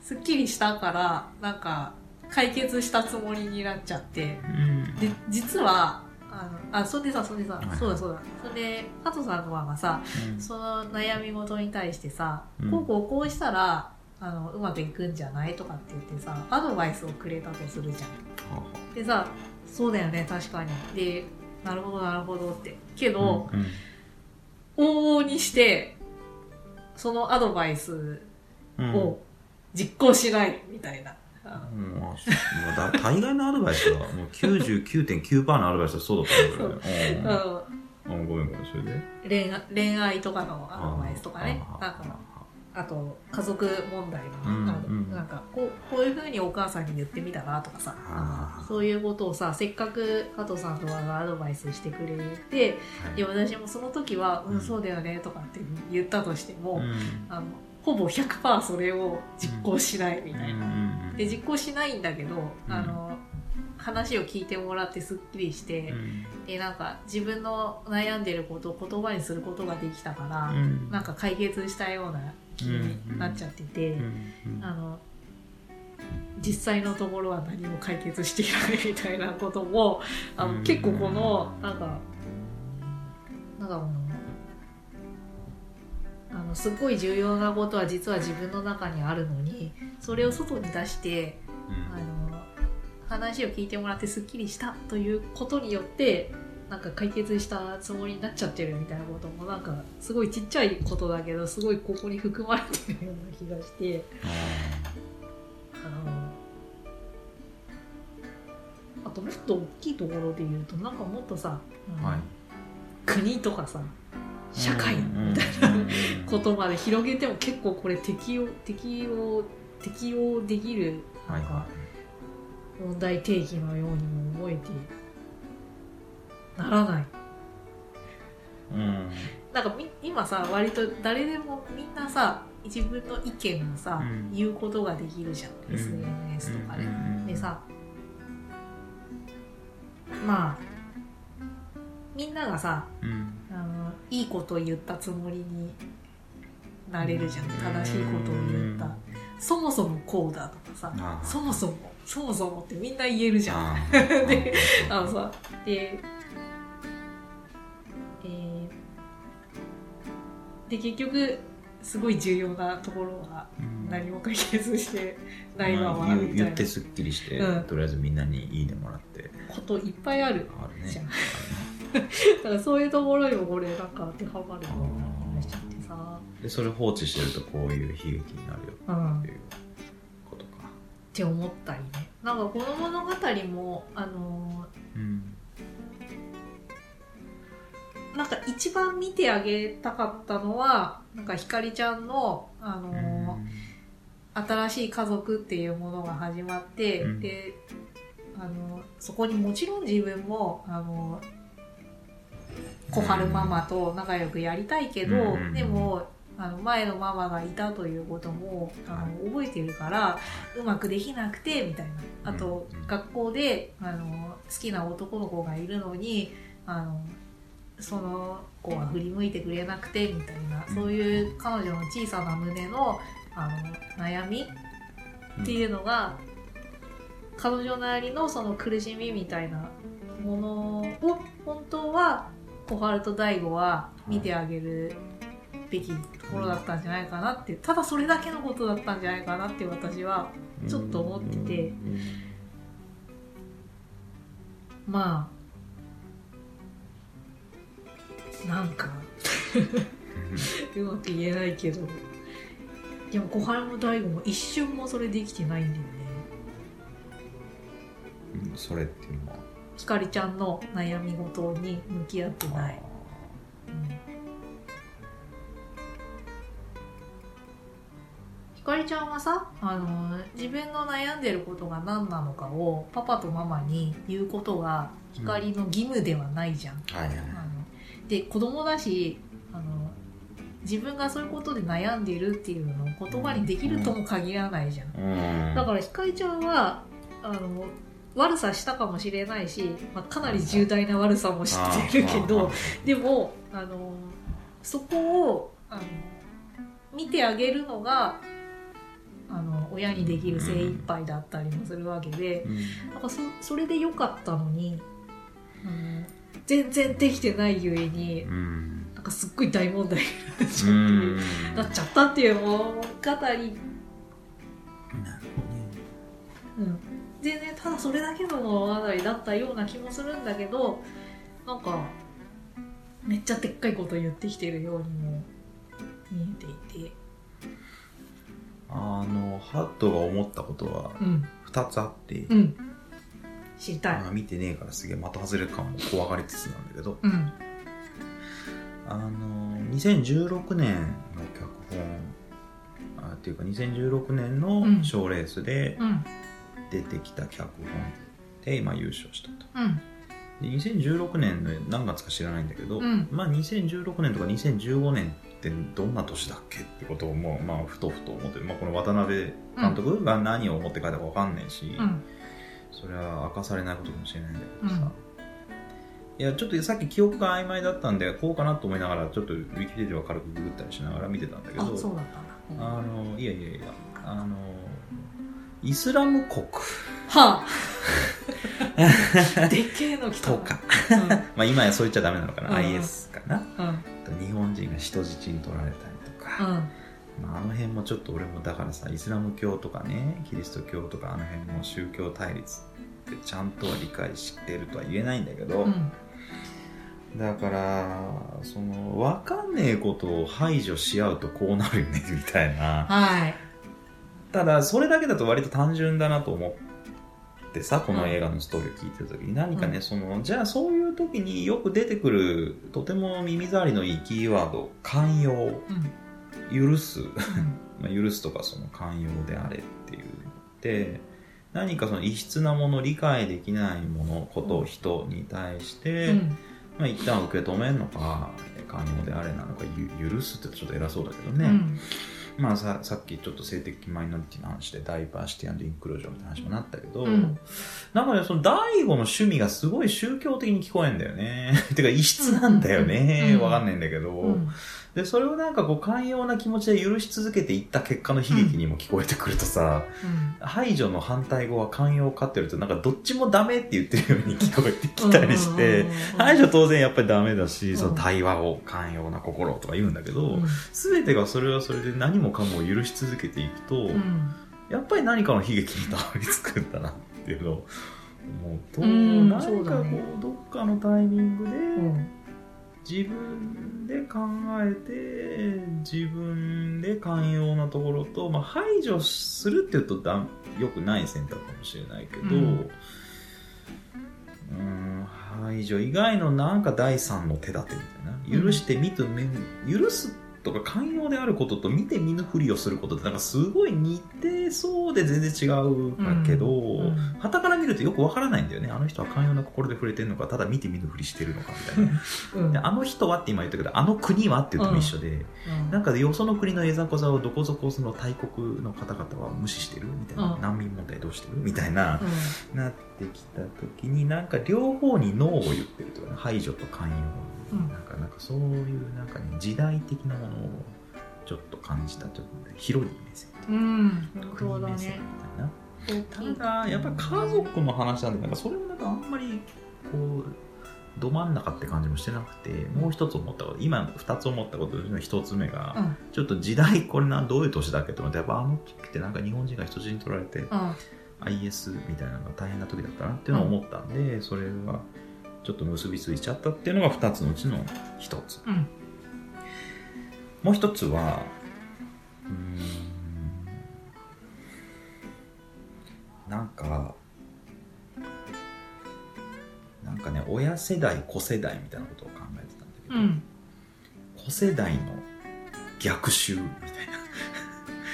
すっきりしたから、なんか、解決したつもりになっちゃって、うん。で、実は、あの、あ、それでさ、それでさ、はい。そうだそうだ。それで、ハトさんとかがさ、うん。その悩み事に対してさ、うん。こうこうこうしたら、あの、うまくいくんじゃないとかって言ってさ、アドバイスをくれたとするじゃん。でさ、そうだよね、確かに。で、なるほど、なるほどって。けど、うん往々にして、そのアドバイスうん。を実行しないみたいな。あのうもうだ大概のアドバイスは、(laughs) もう99.9%のアドバイスはそうだと思うよね。あのうん。うんごめんごめん、それで？恋愛恋愛とかのアドバイスとかね。あんか、あと、家族問題の、なんかこう、こういう風にお母さんに言ってみたらとかさ、そういうことをさ、せっかく加藤さんとかがアドバイスしてくれて、で、私もその時は、ううんん、そうだよねとかって言ったとしても、うん。あの、ほぼ100%それを実行しないみたいな。うんで、実行しないんだけど、うん。あの、話を聞いてもらってすっきりして、で、なんか自分の悩んでることを言葉にすることができたから、うん。なんか解決したような気になっちゃってて、うん。あの実際のところは何も解決していないみたいなこともあの、うん。結構このなんかなんだろうな。あのすごい重要なことは実は自分の中にあるのにそれを外に出してあの話を聞いてもらってすっきりしたということによってなんか解決したつもりになっちゃってるみたいなこともなんかすごいちっちゃいことだけどすごいここに含まれてるような気がして。あのあともっと大きいところで言うとなんかもっとさ、あのはい。国とかさ社会みたいなことまで広げても結構これ適用適用適用できるなんか問題提起のようにも思えてならない。うん。なんかみ今さ割と誰でもみんなさ自分の意見をさ、うん。言うことができるじゃん、うん。SNS とかで、うん。でさまあみんながさうん。あのいいことを言ったつもりになれるじゃん。正しいことを言った。そもそもこうだとかさそもそもそもそもってみんな言えるじゃん。(laughs) であのさでえーで結局すごい重要なところはうん何も解決してないままうみたいな。言ってすっきりして、うん。とりあえずみんなにいいねもらって。こといっぱいあるあるね。じゃんだからそういうところにもこれなんか当てはまるような気がしちゃってさ。でそれ放置してるとこういう悲劇になるようんっていうことか。って思ったりね。なんかこの物語もあのうんなんか一番見てあげたかったのはなんかひかりちゃんのあの、新しい家族っていうものが始まって、うん。であのそこにもちろん自分もあの小春ママと仲良くやりたいけど、うんでもあの前のママがいたということもあの覚えてるからうまくできなくてみたいな。あと、うん学校であの好きな男の子がいるのにあのその子は振り向いてくれなくてみたいな、うん。そういう彼女の小さな胸のあの悩みっていうのが、彼女なりのその苦しみみたいなものを本当は小春と大悟は見てあげるべきところだったんじゃないかなってただそれだけのことだったんじゃないかなって私はちょっと思ってて。うんまあなんかうまく言えないけど。でも小春も大悟も一瞬もそれできてないんだよね。うんそれっていうのは。ひかりちゃんの悩み事に向き合ってない、うん。ひかりちゃんはさあの自分の悩んでることが何なのかをパパとママに言うことがひかりの義務ではないじゃん、はいはい。あので子供だしあの自分がそういうことで悩んでいるっていうのを言葉にできるとも限らないじゃん、うん。だからひかりちゃんはあの悪さしたかもしれないし、まあ、かなり重大な悪さも知ってるけど (laughs) でもあのそこをあの見てあげるのがあの親にできる精一杯だったりもするわけで、うん。なんかそそれでよかったのにあの全然できてないゆえにうん。なんかすっごい大問題になっちゃってうん。なっちゃったっていう物語、なるほどね。うん、全然ただそれだけの物語だったような気もするんだけどなんかめっちゃでっかいこと言ってきてるようにも見えていて、あのハットが思ったことはうん。2つあって、うん、知りたい、まあ見てねえからすげえ的外れ感も怖がりつつなんだけどうん。あの2016年の脚本あっていうか2016年のうん。賞レースでうん出てきた脚本で今優勝したと。うん。で2016年の何月か知らないんだけど、うん。まあ2016年とか2015年ってどんな年だっけってことをもうまあふとふと思って、まあ、この渡辺監督が何を思って書いたか分かんないし、うん。それは明かされないことかもしれないんだけどさ、うん。いやちょっとさっき記憶が曖昧だったんでこうかなと思いながらちょっとウィキペディアを軽くググったりしながら見てたんだけどあそうだったんだ、あのいやいやいやあのイスラム国。はあ。(laughs) でっけえの来た。とか。まあ今やそう言っちゃダメなのかな、うん。IS かな。うん。日本人が人質に取られたりとか、うん。まあ、あの辺もちょっと俺もだからさイスラム教とかねキリスト教とかあの辺の宗教対立ってちゃんとは理解してるとは言えないんだけど、うん。だからその分かんねえことを排除し合うとこうなるよねみたいな。はいただそれだけだと割と単純だなと思ってさこの映画のストーリーを聞いてる時に。何かね、うんそのじゃあそういう時によく出てくるとても耳障りのいいキーワード寛容。うん。許 (laughs) すまあ、許すとかその寛容であれっていうのって何かその異質なもの理解できないものこと人に対して、うん。まあ、一旦受け止めるのか寛容であれなのかゆ許すってちょっと偉そうだけどね、うんまあささっきちょっと性的マイノリティの話でダイバーシティインクルージョンって話もなったけど、うん。なんかねその大悟の趣味がすごい宗教的に聞こえんだよね。(laughs) てか異質なんだよね、うん。わかんないんだけど、うんでそれをなんかこう寛容な気持ちで許し続けていった結果の悲劇にも聞こえてくるとさ、排除の反対語は寛容かってるとなんかどっちもダメって言ってるように聞こえてきたりして、排除当然やっぱりダメだし、うん。その対話を寛容な心とか言うんだけど、うん。すべてがそれはそれで何もかもを許し続けていくと、うん。やっぱり何かの悲劇にたどり着くんだなっていうのを思うと、うん何かこうどっかのタイミングで、うん自分で考えて自分で寛容なところと、まあ、排除するっていうとだよくない選択かもしれないけど、うん。うん排除以外のなんか第三の手立てみたいな。許して見て見許すとか寛容であることと見て見ぬふりをすることってなんかすごい似てそうで全然違うんだけど、うん傍から見るとよくわからないんだよね。あの人は寛容な心で触れてるのかただ見て見ぬふりしてるのかみたいな。うん。であの人はって今言ったけどあの国はって言うとも一緒で、うん。なんかよその国のえざこざをどこそこその大国の方々は無視してるみたいな、うん。難民問題どうしてるみたいな、うなってきた時になんか両方にノーを言ってるとかね。排除と寛容、うん。なんかなんかそういうなんかね時代的なものをちょっと感じたというか広い目線。ん。うんたただやっぱり家族の話なんでなんかそれもなんかあんまりこうど真ん中って感じもしてなくてもう一つ思ったこと今二つ思ったことの一つ目が、うん。ちょっと時代これなどういう年だっけと思ってやっぱあの時ってなんか日本人が人質に取られてうん。IS みたいなのが大変な時だったなっていうのを思ったんで、それがちょっと結びついちゃったっていうのが2つのうちの1つ、うん、もう1つはうんなんかなんかね親世代子世代みたいなことを考えてたんだけど、うん、子世代の逆襲み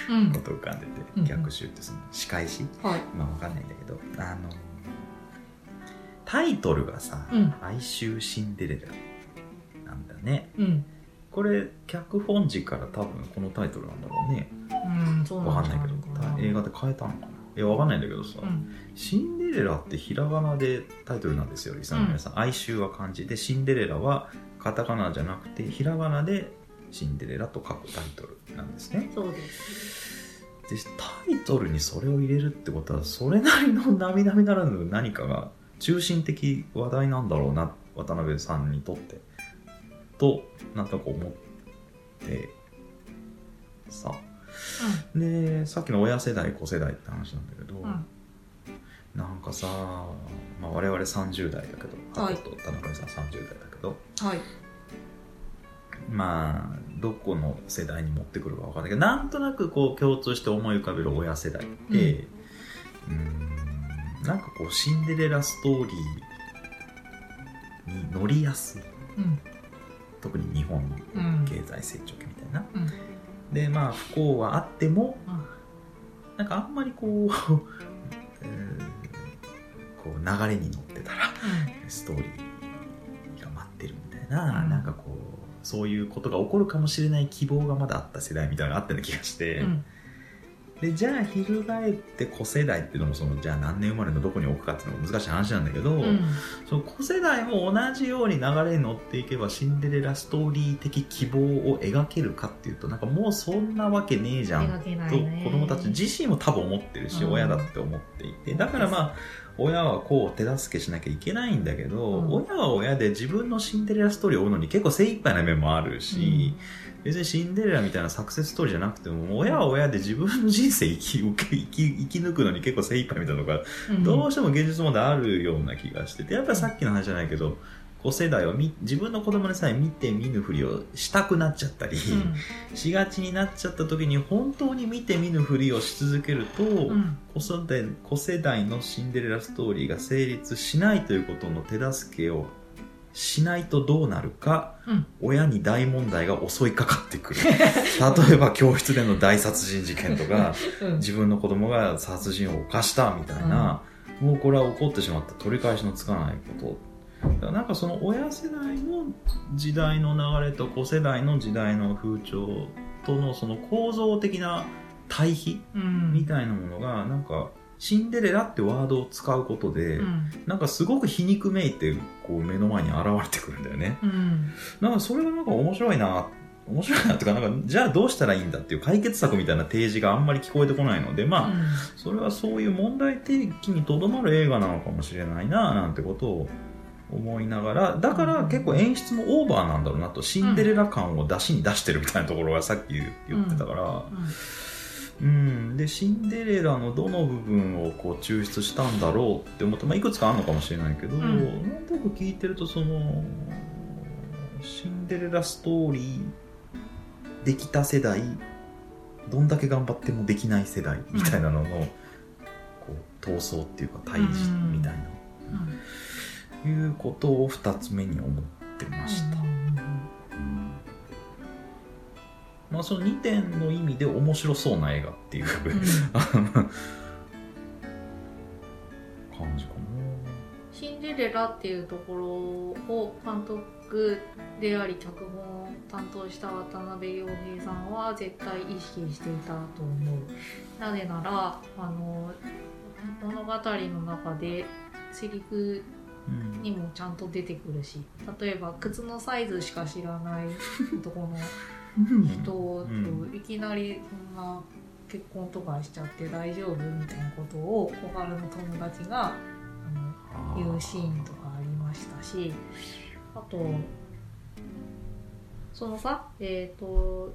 たいなこと浮かんでて、逆襲ってその仕返し、はい、まあ分かんないんだけどあのタイトルがさうん「哀愁シンデレラ」なんだね。うん。これ脚本時から多分このタイトルなんだろうね。うんそうわかんなんじゃないけど映画で変えたのかないやわかんないんだけどさ、うん。シンデレラってひらがなでタイトルなんですよリサの皆さん、哀愁は漢字でシンデレラはカタカナじゃなくてひらがなでシンデレラと書くタイトルなんですね。そうです。でタイトルにそれを入れるってことはそれなりの並々ならぬ何かが中心的話題なんだろうな渡辺さんにとって。となんとなく思ってさ。でさっきの親世代子世代って話なんだけど、うん。うんなんかさ、まあ、我々30代だけどはい。と田中さん30代だけどはい。まあどこの世代に持ってくるか分かんないけどなんとなくこう共通して思い浮かべる親世代ってうーんなんかこうシンデレラストーリーに乗りやすい。うん。特に日本のうん経済成長期みたいな、うん。でまあ不幸はあってもうん。なんかあんまりこう (laughs) こう流れに乗ってたらストーリーが待ってるみたいな、うん。なんかこうそういうことが起こるかもしれない希望がまだあった世代みたいなのがあったような気がして、うんでじゃあ翻って子世代っていうのもそのじゃあ何年生まれのどこに置くかっていうのも難しい話なんだけど、うん。その子世代も同じように流れに乗っていけばシンデレラストーリー的希望を描けるかっていうとなんかもうそんなわけねえじゃんと子供たち自身も多分思ってるし、うん親だって思っていてだからまあ親はこう手助けしなきゃいけないんだけど、うん。親は親で自分のシンデレラストーリーを追うのに結構精一杯な面もあるし、別にシンデレラみたいなサクセスストーリーじゃなくても親は親で自分の人生生き生き生き生き抜くのに結構精一杯みたいなのがうん。どうしても現実問題あるような気がしててやっぱりさっきの話じゃないけど子世代を見自分の子供でさえ見て見ぬふりをしたくなっちゃったり、しがちになっちゃった時に本当に見て見ぬふりをし続けると、うん。うん子世代子世代のシンデレラストーリーが成立しないということの手助けをしないとどうなるかうん。親に大問題が襲いかかってくる。(laughs) 例えば教室での大殺人事件とかうん。自分の子供が殺人を犯したみたいな、もうこれは起こってしまった取り返しのつかないこと。だからなんかその親世代の時代の流れと子世代の時代の風潮とのその構造的な対比うん。みたいなものがなんかシンデレラってワードを使うことで、うん。なんかすごく皮肉めいてこう目の前に現れてくるんだよね。うん。なんかそれがなんか面白いな、面白いなっていうか、なんかじゃあどうしたらいいんだっていう解決策みたいな提示があんまり聞こえてこないので、まあ、それはそういう問題提起にとどまる映画なのかもしれないな、なんてことを思いながら、だから結構演出もオーバーなんだろうなと、シンデレラ感を出しに出してるみたいなところがさっき言ってたから、うん、で、シンデレラのどの部分をこう抽出したんだろうって思って、まあ、いくつかあるのかもしれないけど、ん。なんとなく聞いてると、その、シンデレラストーリーできた世代、どんだけ頑張ってもできない世代みたいなのの、こう闘争っていうか対峙みたいな、いうことを二つ目に思ってました。まあ、その2点の意味で面白そうな映画っていう感じかシンデレラっていうところを監督であり脚本を担当した渡辺陽平さんは絶対意識していたと思う。なぜならあの物語の中でセリフな、にもちゃんと出てくるし例えば靴のサイズしか知らない男の人といきなりそんな結婚とかしちゃって大丈夫みたいなことを小春の友達があの言うシーンとかありましたしあとそのさえっ、と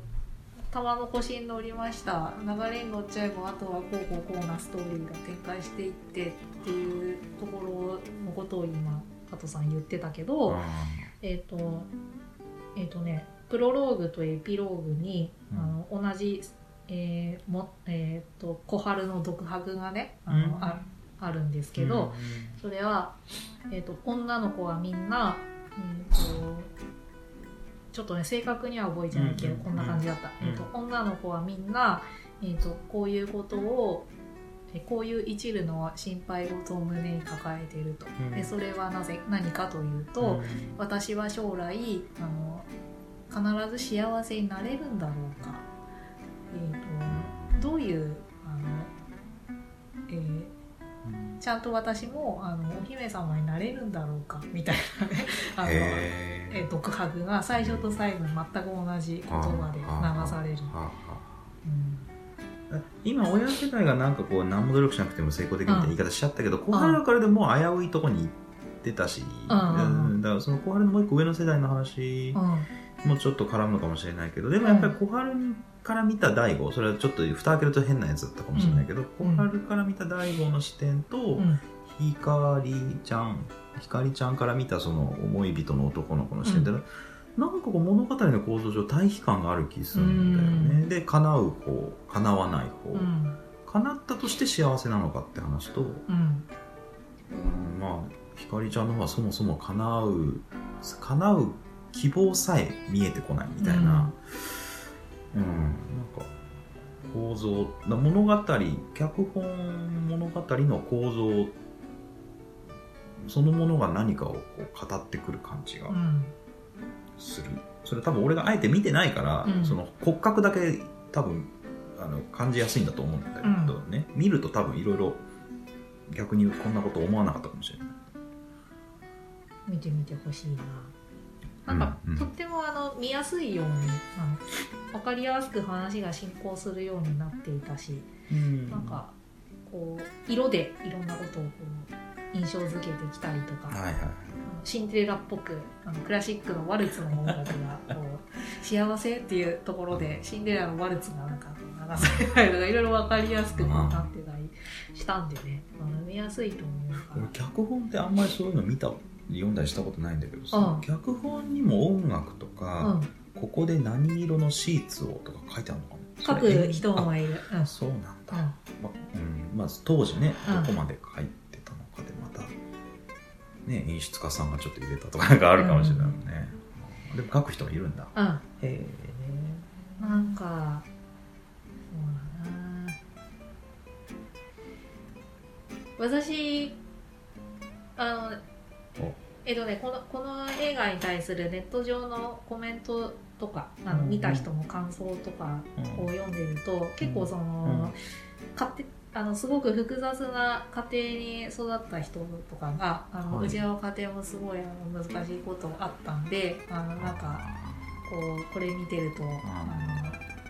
玉の腰に乗りました。流れに乗っちゃえばあとはこうこうこうなストーリーが展開していってっていうところのことを今加藤さん言ってたけど、えっ、とえっ、とねプロローグとエピローグに、うん。あの同じ、えーもえー、と小春の独白がねあの、うん。ああるんですけど、それは、えーと、女の子はみんな、えーと、ちょっとね正確には覚えてないけど、こんな感じだった、えーと、女の子はみんな、えー、とこういうことをこういう一縷の心配事を胸に抱えていると、うん、でそれはなぜ何かというと、うん、私は将来あの必ず幸せになれるんだろうか、えーと、どういうあの、えーちゃんと私もあのお姫様になれるんだろうかみたいなね。あの、えー、独白が最初と最後に全く同じ言葉で流される。うん。今親世代がなんかこう何も努力しなくても成功できるみたいな言い方しちゃったけど、小春はこれでもう危ういとこに行ってたし、だからその小春のもう一個上の世代の話もちょっと絡むのかもしれないけどでもやっぱり小春から見た大悟それはちょっと蓋開けると変なやつだったかもしれないけど、小春から見た大悟の視点と、ひかりちゃんひかりちゃんから見たその思い人の男の子の視点って、うん。なんか物語の構造上対比感がある気するんだよね、で叶う方叶わない方、うん、叶ったとして幸せなのかって話と、うん、うんまあひかりちゃんの方はそもそも叶う叶う希望さえ見えてこないみたいな、うん、うん、なんか構造物語脚本物語の構造そのものが何かをこう語ってくる感じがする。それ多分俺があえて見てないから、うん、その骨格だけ多分あの感じやすいんだと思うんだけどね、うん、見ると多分いろいろ逆にこんなこと思わなかったかもしれない。見てみてほしいななんか、うんうん、とってもあの見やすいようにあの分かりやすく話が進行するようになっていたし、うん、なんかこう色でいろんなことをこう印象づけてきたりとか、はいはい、シンデレラっぽくあのクラシックのワルツの音楽がこう幸せっていうところでシンデレラのワルツがなんか流されたりとかいろいろ分かりやすくなってたりしたんでね、あの見やすいと思うから脚本ってあんまりそういうの見た読んだりしたことないんだけどさ、うん、脚本にも音楽とか、うん、ここで何色のシーツをとか書いてあるのかな？書く人もいる、うん、そうなんだ、まうん。まず当時ねどこまで書いてね、演出家さんがちょっと入れたとかなんかあるかもしれないもんね、うん、でも書く人がいるんだ、うん、へえ。なんかそうだな。私あのえっとねこのこの映画に対するネット上のコメントとかあの見た人の感想とかを読んでると、結構その、勝手あのすごく複雑な家庭に育った人とかがあの、はい、うちの家庭もすごいあの難しいことあったんであのなんかこうこれ見てるとあ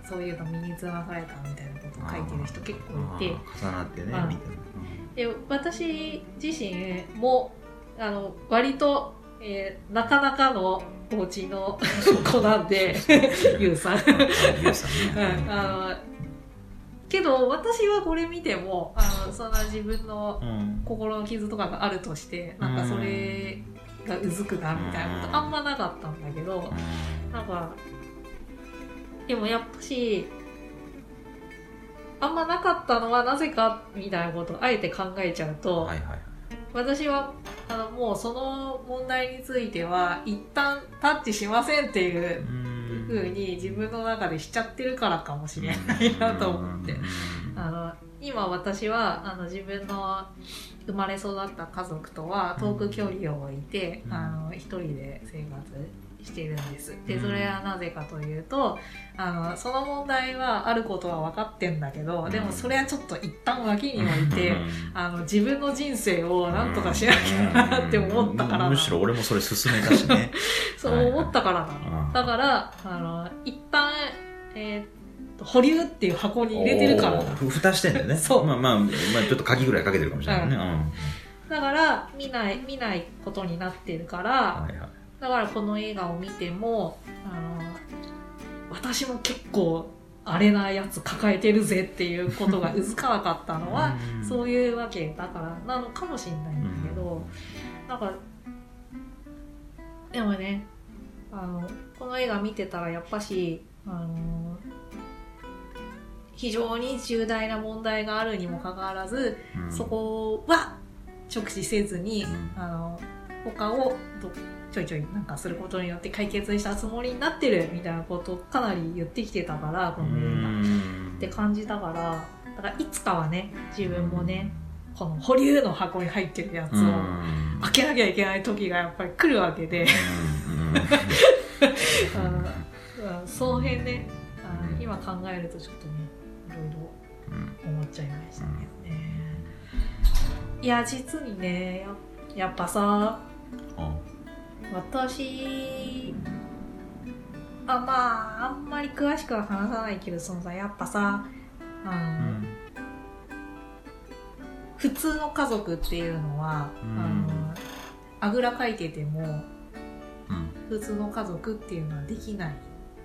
のそういうの身につまされたみたいなことを書いてる人結構いて。重なってね、まあ、で私自身もあの割と、えー、なかなかのお家の子なんでゆうさん。ゆうさんね。あのけど私はこれ見てもあのそんな自分の心の傷とかがあるとして、うん、なんかそれがうずくなみたいなことあんまなかったんだけど、うん、なんかでもやっぱしあんまなかったのはなぜかみたいなことをあえて考えちゃうと、はいはい、私はあのもうその問題については一旦タッチしませんっていう。うんふうに自分の中でしちゃってるからかもしれないなと思って。あの今私はあの自分の生まれ育った家族とは遠く距離を置いて、あの一人で生活しているんです。で、それはなぜかというと、あの、その問題はあることは分かってんだけど、でもそれはちょっと一旦脇に置いて、あの、自分の人生を何とかしなきゃなって思ったからむしろ俺もそれ進めたしね。(laughs) そう思ったからな。だから、あの、一旦、えー、保留っていう箱に入れてるから蓋してんだよね。そう。まあまあ、まあ、ちょっと鍵ぐらいかけてるかもしれないね。うん、だから、見ない、見ないことになってるから、はいはいだからこの映画を見てもあの私も結構あれなやつ抱えてるぜっていうことがうずかなかったのはそういうわけだからなのかもしれないんだけど、なんかでもねあのこの映画見てたらやっぱしあの非常に重大な問題があるにもかかわらず、うん。そこは直視せずに、うん。あの他をどちょいちょいなんかすることによって解決したつもりになってるみたいなことをかなり言ってきてたからこうの映画。んって感じたからだからいつかはね自分もねこの保留の箱に入ってるやつをうん。開けなきゃいけない時がやっぱり来るわけで、うん。(laughs) うん、その辺ねあの今考えるとちょっとねいろいうんろ思っちゃいましたけどね。いや実にねややっぱさあ私あまああんまり詳しくは話さないけどそのさやっぱさあの、うん普通の家族っていうのは、うん。あのあぐらかいててもうん。普通の家族っていうのはできないん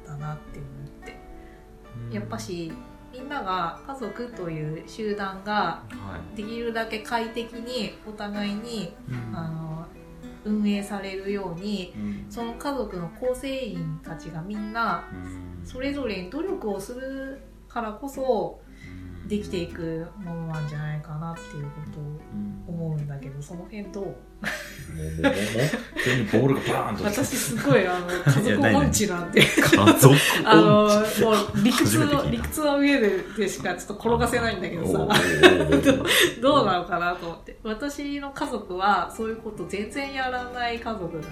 だなって思って。やっぱしみんなが家族という集団がはい。できるだけ快適にお互いにうん。あの運営されるようにうん。その家族の構成員たちがみんなうん。それぞれに努力をするからこそできていくものなんじゃないかなっていうことをうん。思うんだけどその辺どう？(laughs) 私すごいあの家族音痴なんで。家族？あのもう理屈の理屈の上ででしかちょっと転がせないんだけどさ。(laughs) どうなのかなと思って。私の家族はそういうこと全然やらない家族だっ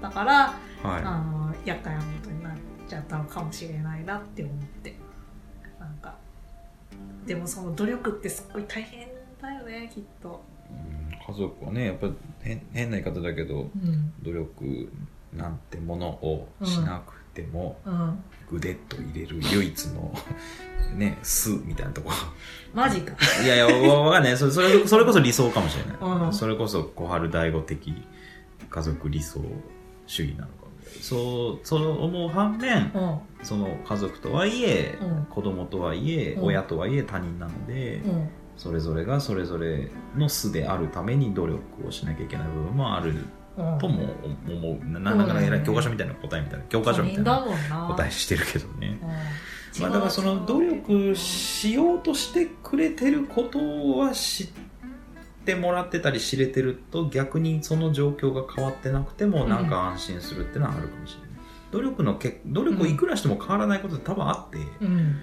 たからはい。あの厄介なことになっちゃったのかもしれないなって思ってでもその努力ってすっごい大変だよねきっと、うん家族はねやっぱり変変な言い方だけどうん。努力なんてものをしなくても、うん、グデッと入れる唯一の (laughs) ね巣みたいなとこ。マジか。いやいやわわかんない。それそれそれこそ理想かもしれない、うん。それこそ小春大悟的家族理想主義なのそうそう思う反面うん。その家族とはいえ、うん。子供とはいえ、うん。親とはいえ他人なので、うん。それぞれがそれぞれの巣であるために努力をしなきゃいけない部分もあるうんとも思う。ななんか偉い教科書みたいな答えみたいな教科書みたいな。答えしてるけどね、うん。まあ、だからその努力しようとしてくれてることは知ってもらってたり知れてると逆にその状況が変わってなくてもなんか安心するっていうのはあるかもしれない、努力のけ努力をいくらしても変わらないことって多分あって、うん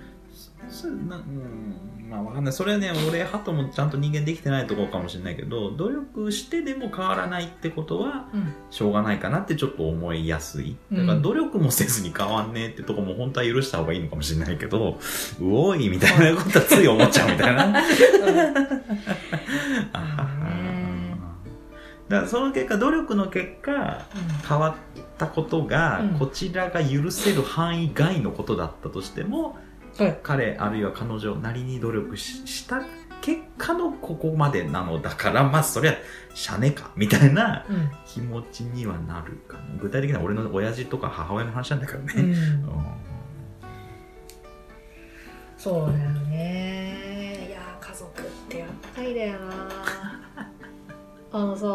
それなうんまあわかんない。それはね俺ハトもちゃんと人間できてないところかもしれないけど努力してでも変わらないってことはうん。しょうがないかなってちょっと思いやすい。だからうん。努力もせずに変わんねえってとこも本当は許した方がいいのかもしれないけど (laughs) うおいみたいなことはつい思っちゃうみたいな。(laughs) (laughs) あはは。だからその結果努力の結果変わったことが、うん。こちらが許せる範囲外のことだったとしてもはい彼あるいは彼女なりに努力しした結果のここまでなのだからまあそりゃしゃねかみたいなうん気持ちにはなるかな。具体的には俺の親父とか母親の話なんだからうね、ん。うん。そうだよね。いやー家族って厄介だよな。あのさ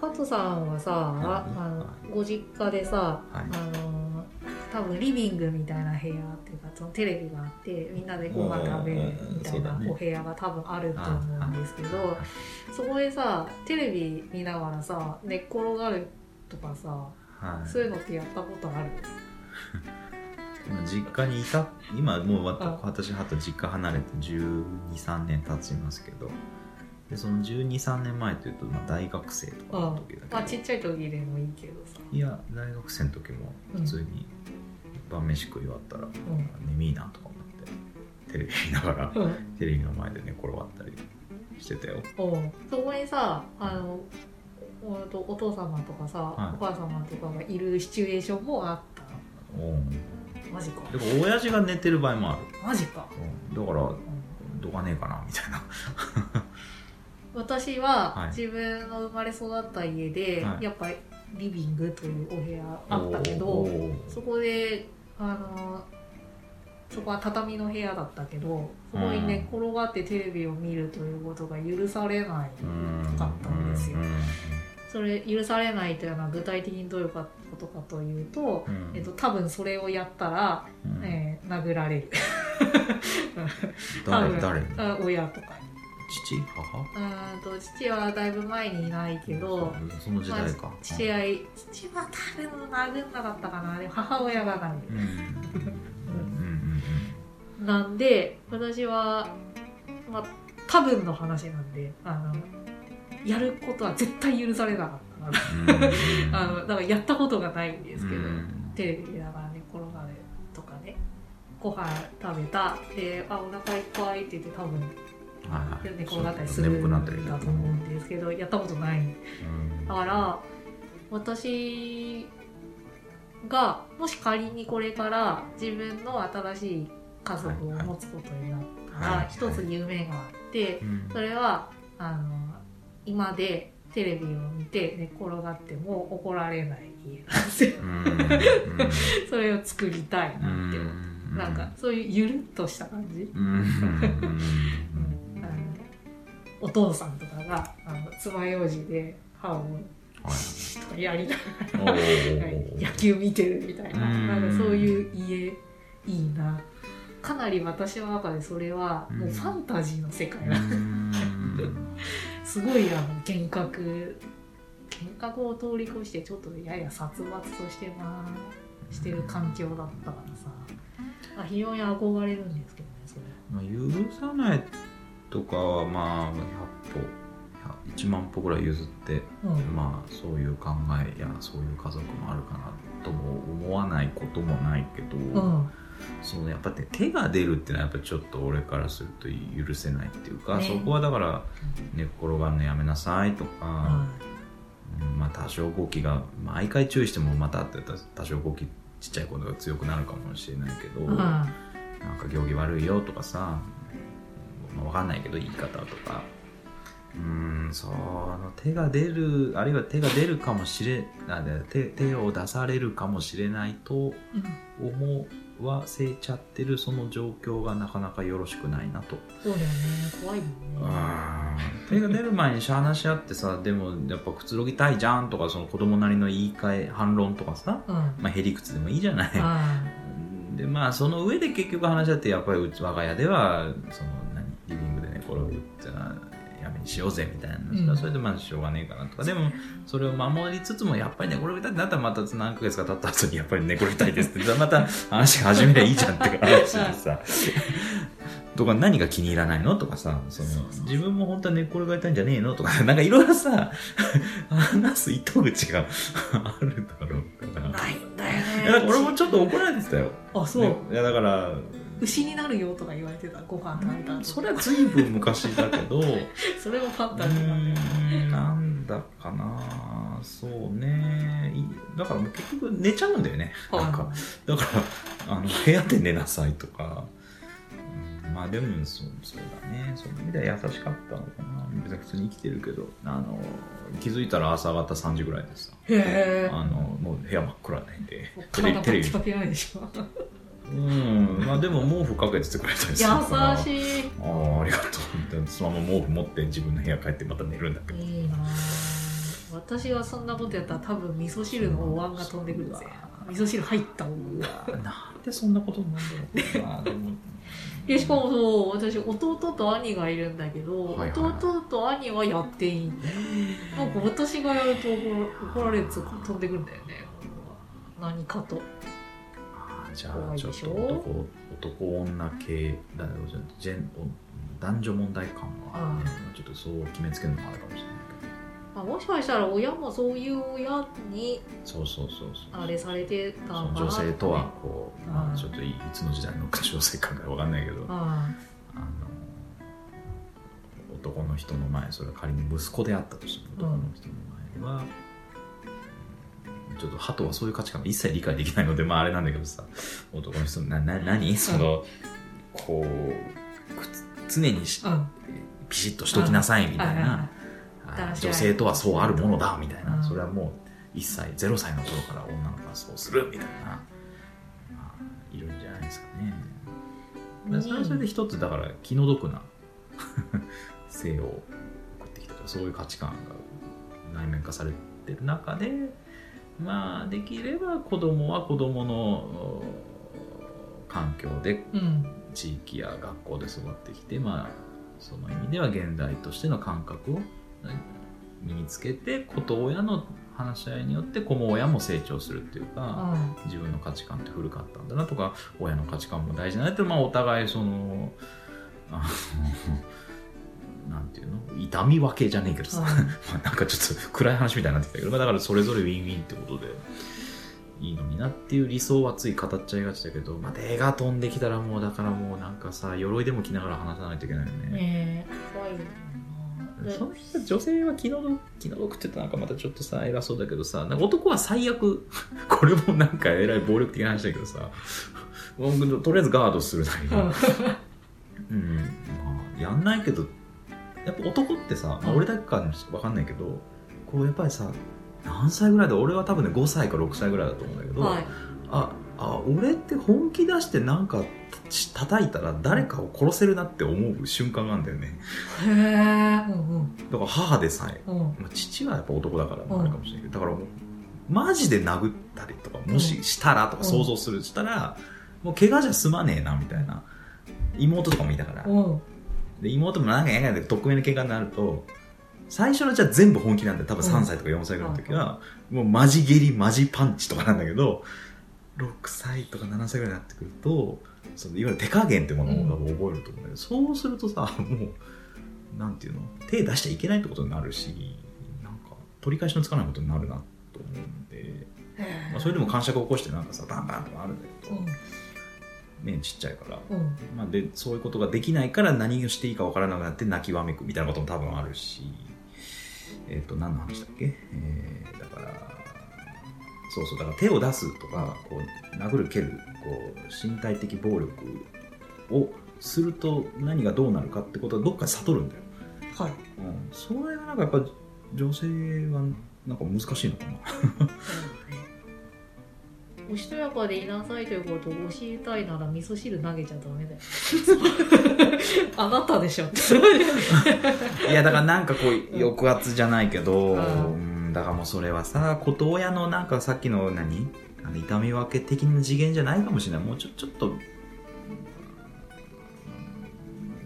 ハトさんはさああのご実家でさ、はい。あの多分リビングみたいな部屋っていうかそのテレビがあってみんなでご飯食べるみたいなお部屋が多分あると思うんですけどそこでさテレビ見ながらさ寝っ転がるとかさはい。そういうのってやったことある？(laughs) 実家にいた今もう私はと実家離れて1 2 3年経ちますけどでその1 2 3年前というと、まあ、大学生とかの時だけど、まあちっちゃい時でもいいけどさ。いや大学生の時も普通に晩飯食い終わったら、眠いなとか思ってテレビ見ながらうん。テレビの前で寝転がったりしてたよ。そこにさあのお父様とかさ、はい。お母様とかがいるシチュエーションもあったうん。マジか。でも親父が寝てる場合もある、マジか、うん、だからうん。どかねえかなみたいな。(laughs) 私ははい。自分の生まれ育った家で、はい。やっぱりリビングというお部屋あったけどそこであのそこは畳の部屋だったけどそこに寝っ転がってテレビを見るということが許されないうんかったんですよ。うん。それ許されないというのは具体的にどういうことかというと、うん。えっと、多分それをやったら、うん。えー殴られる。誰多分誰親とか父？母？うーんと父はだいぶ前にいないけど、その時代か。まあ、父親父は多分殴んなかったかなでも母親が殴うん。る、うんうんなんで私はまあ多分の話なんであのやることは絶対許されなかったから (laughs) あのだからやったことがないんですけど、うん。テレビ見ながら寝転がるとかねご飯食べた。であお腹いっぱいって言って多分寝転がったりするんだと思うんですけどやったことないうんだから私がもし仮にこれから自分の新しい家族を持つことになったら一つ夢があってうんそれはあの今でテレビを見て寝っ転がっても怒られない家なんですよ。(laughs) それを作りたいなって思う。なんかそういうゆるっとした感じ、うんお父さんとかがあの爪楊枝で歯をはいとかやりなおがらー野球見てるみたいなうん。なんかそういう家いいな。かなり私の中でそれはもうファンタジーの世界なうん。すごいあの幻覚幻覚を通り越してちょっとやや殺伐としてましてる環境だったからさ。あ非常に憧れるんですけどねそれ。まあ、許さないとかはまあ100歩1万歩ぐらい譲ってうん。まあそういう考えやそういう家族もあるかなとも思わないこともないけど、うん。そのやっぱり手が出るっていうのはやっぱちょっと俺からすると許せないっていうか、ね。そこはだから寝っ転がるのやめなさいとか、うんまあ多少語気が毎回注意してもまたって多少語気ちっちゃい子が強くなるかもしれないけど、うん。なんか行儀悪いよとかさ、まあ、わかんないけど言い方とか。うーんその手が出るあるいは手が出るかもしれあで手手を出されるかもしれないとうん。思わせちゃってるその状況がなかなかよろしくないなと。そうだよね。怖いもん手が出る前に話し合ってさでもやっぱくつろぎたいじゃんとかその子供なりの言い換え反論とかさ、うん。まあ、へりくつでもいいじゃない。あでまあその上で結局話し合ってやっぱり我が家ではその何リビングで寝転ぶってのはやめにしようぜみたいな、それはそれでまあしょうがねえかなとか。でもそれを守りつつもやっぱり寝転びたいってなったらまた何ヶ月か経った後にやっぱり寝転びたいですって。(laughs) また話が始めりゃいいじゃんって話でさ。(laughs) とか何が気に入らないのとかさその自分も本当は寝っ転がりたいんじゃねえのとか。(laughs) なんかいろいろさ話す糸口があるだろうから。ないんだよね。俺もちょっと怒られてたよ。あそう、ね。いやだから、牛になるよとか言われてたご飯食べた後。それは随分昔だけど、う (laughs) それもファンタジーなんだよなんだかな、そうね、いだから結局寝ちゃうんだよね。なんか、だから、あの、部屋で寝なさいとか、うんまあでもそう、そうだね、その意味では優しかったのかな。別に普通に生きてるけど、あの、気づいたら朝方3時ぐらいでさ、へえあの、もう部屋真っ暗なんで、テ体レビ、テレビうん、まあでも毛布かけててくれたりするから。優しい。ああ、ありがとう。でそのまま毛布持って自分の部屋帰ってまた寝るんだけど。いいな。ぁ私がそんなことやったら多分味噌汁のお椀が飛んでくるぜ。味噌汁入ったお椀なんでそんなことになるんだろうな。(laughs) でも、でしかもそう私弟と兄がいるんだけど、はいはい。弟と兄はやっていい。んだよなんか私がやると怒られると飛んでくるんだよね。何かとじゃあちょっと男、男女系だよジェン男女問題感はね、ちょっとそう決めつけるのもあるかもしれないまあ、もしかしたら親もそういう親にけど。そうそうそうそう。あれされてたそののかな女性とはこう、まうんあ、ちょっといいつの時代の女性感かわかんないけど、ああ。の男の人の前それが仮に息子であったとしても男の人の前は、うんちょっと鳩はそういう価値観が一切理解できないのでまああれなんだけどさ男の人なな何？その、こう常にしあうん。ピシッとしときなさいみたいな、女性とはそうあるものだみたいな、うん。それはもう1歳0歳の頃から女の子はそうするみたいな、まあ、いるんじゃないですかね。まあそれはそれで一つだから気の毒な (laughs) 性を送ってきたとかそういう価値観が内面化されてる中でまあできれば子供は子供のお環境でうん。地域や学校で育ってきて、まあ、その意味では現代としての感覚を身につけて子と親の話し合いによって子も親も成長するっていうか、う自分の価値観って古かったんだなとか親の価値観も大事だなって、まあ、お互いそのなんていうの？痛み分けじゃねえけどさ、うん。(laughs) まあなんかちょっと暗い話みたいになってきたけど、まあだからそれぞれウィンウィンってことでいいのになっていう理想はつい語っちゃいがちだけど、まあ、手が飛んできたらもうだからもうなんかさ鎧でも着ながら話さないといけないよね。んねえ。怖いよ。なでその人女性は気の毒気の毒って言ったらなんかまたちょっとさ偉そうだけどさなんか男は最悪 (laughs) これもなんかえらい暴力的な話だけどさとりあえずガードするなり、うん。うん、まあ、やんないけど、やっぱ男ってさ、まあ、うん。俺だけかわかんないけど、こうやっぱりさ、何歳ぐらいだ俺は多分ね5歳か6歳ぐらいだと思うんだけど、はい。あ、あ、俺って本気出してなんかた叩いたら誰かを殺せるなって思う瞬間があるんだよね。へえうんうん。だから母でさえ、うん。まあ、父はやっぱ男だからあるかもしれないけど、だからもう、マジで殴ったりとか、もししたらとか想像する、したら、もう怪我じゃ済まねえなみたいな。妹とかもいたから。うんで妹もなんかやんやんで得意な怪我になると最初のじゃあ全部本気なんで多分3歳とか4歳ぐらいの時は、もうマジ蹴りマジパンチとかなんだけど6歳とか7歳ぐらいになってくるとそのいわゆる手加減ってものを多分覚えると思うんだけど、そうするとさもうなんていうの？手出しちゃいけないってことになるしなんか取り返しのつかないことになるなと思うんで、まあ、それでも感触を起こしてなんかさバンバンとかあるんだけど、ねちっちゃいから。うんうんまあ、でそういうことができないから何をしていいかわからなくなって泣きわめくみたいなことも多分あるし、えっ、と、何の話だっけ？えー、だから、そうそう、だから手を出すとか、こう、殴る蹴る、こう、身体的暴力をすると何がどうなるかってことはどっかで悟るんだよ。はいうん。それがなんかやっぱ女性はなんか難しいのかな。おしとやかでいなさいということを教えたいなら味噌汁投げちゃダメだよ。(laughs) あなたでしょ。いやだからなんかこう抑圧じゃないけど、うん。うん、だからもうそれはさこと親のなんかさっきの何あの痛み分け的な次元じゃないかもしれない。もうちょちょっとうん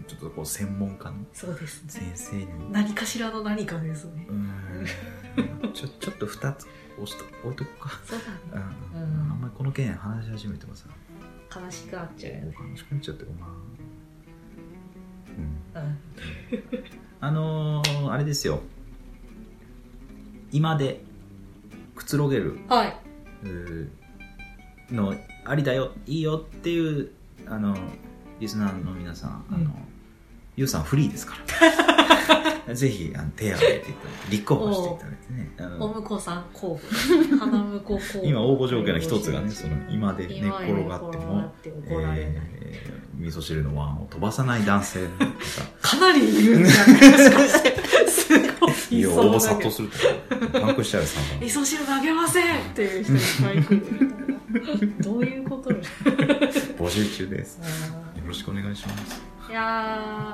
ちょっとこう専門家のそうですね。先生に。何かしらの何かですね。うん。ちょちょっと2つ押しと置いとこうか、そうだね。うん。うんあんまりこの件話し始めてもさ。悲しくなっちゃうよね。楽しくなっちゃってまあうん。うん。あのー、あれですよ。今でくつろげる。はい。のありだよ。いいよっていうあのリスナーの皆さん、あうんのゆうさんフリーですから。(laughs) ぜひあの手を挙げていただいて立候補していただいてね。おむこさん候補。花婿候補今応募条件の一つがねその今で寝っ転がってもてえー味噌汁の碗を飛ばさない男性の方かなりいるんじゃないですかすごいいや、いそう応募殺到すると、パンクしちゃうさん味噌汁投げませんっていう人いっぱい来るどういうことよ募集中です。よろしくお願いします。いや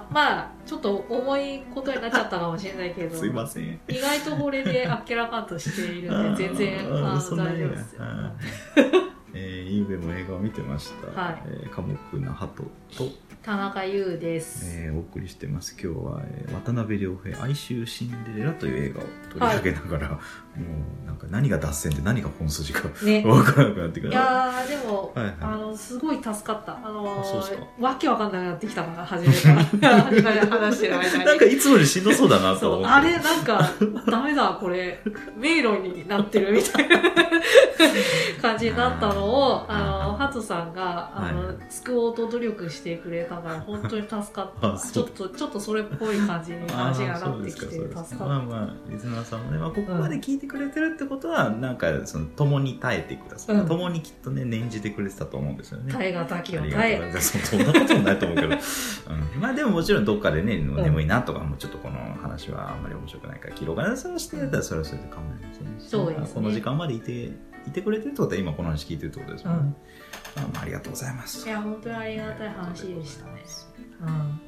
ーまあちょっと重いことになっちゃったかもしれないけどすいません。意外とこれであっけらかんとしているんで全然あーあ大丈夫ですよはい (laughs) えー、ゆうべも映画を見てました。はいえー、寡黙な鳩と、田中優です、えーお送りしてます。今日は、えー渡辺良平、哀愁シンデレラという映画を取り上げながら、もうなんか何が脱線で何が本筋かね。(laughs) わからなくなってくいる。やーでも、はいはい。あのすごい助かった。あのあそうっすか。わけわかんなくなってきたから初めから (laughs) 初めから話してる間に。なんかいつもよりしんどそうだなと思って。あれなんかダメだこれ迷路になってるみたいな (laughs) 感じになったのをあのハトさんがあの、はい。救おうと努力してくれたから本当に助かった。ちょっとちょっとそれっぽい感じに話がなってきて助かっかまあまあリスナーさんもね、まあ、ここまで聞いてくれてるってことは、なんかその共に耐えてください、うん。共にきっとね念じてくれてたと思うんですよね。た耐えがたきあを耐え。そそんなこともないと思うけど、うん、まあでももちろんどっかでね眠いなとかもうちょっとこの話はあんまり面白くないから切ろうかなそうしてたらそれはそれで構いませんし。そうですね。まあこの時間までいていてくれてるってことは今この話聞いてるってことですもんね、まあまあ、ありがとうございます。いや本当にありがたい話でしたね。うん。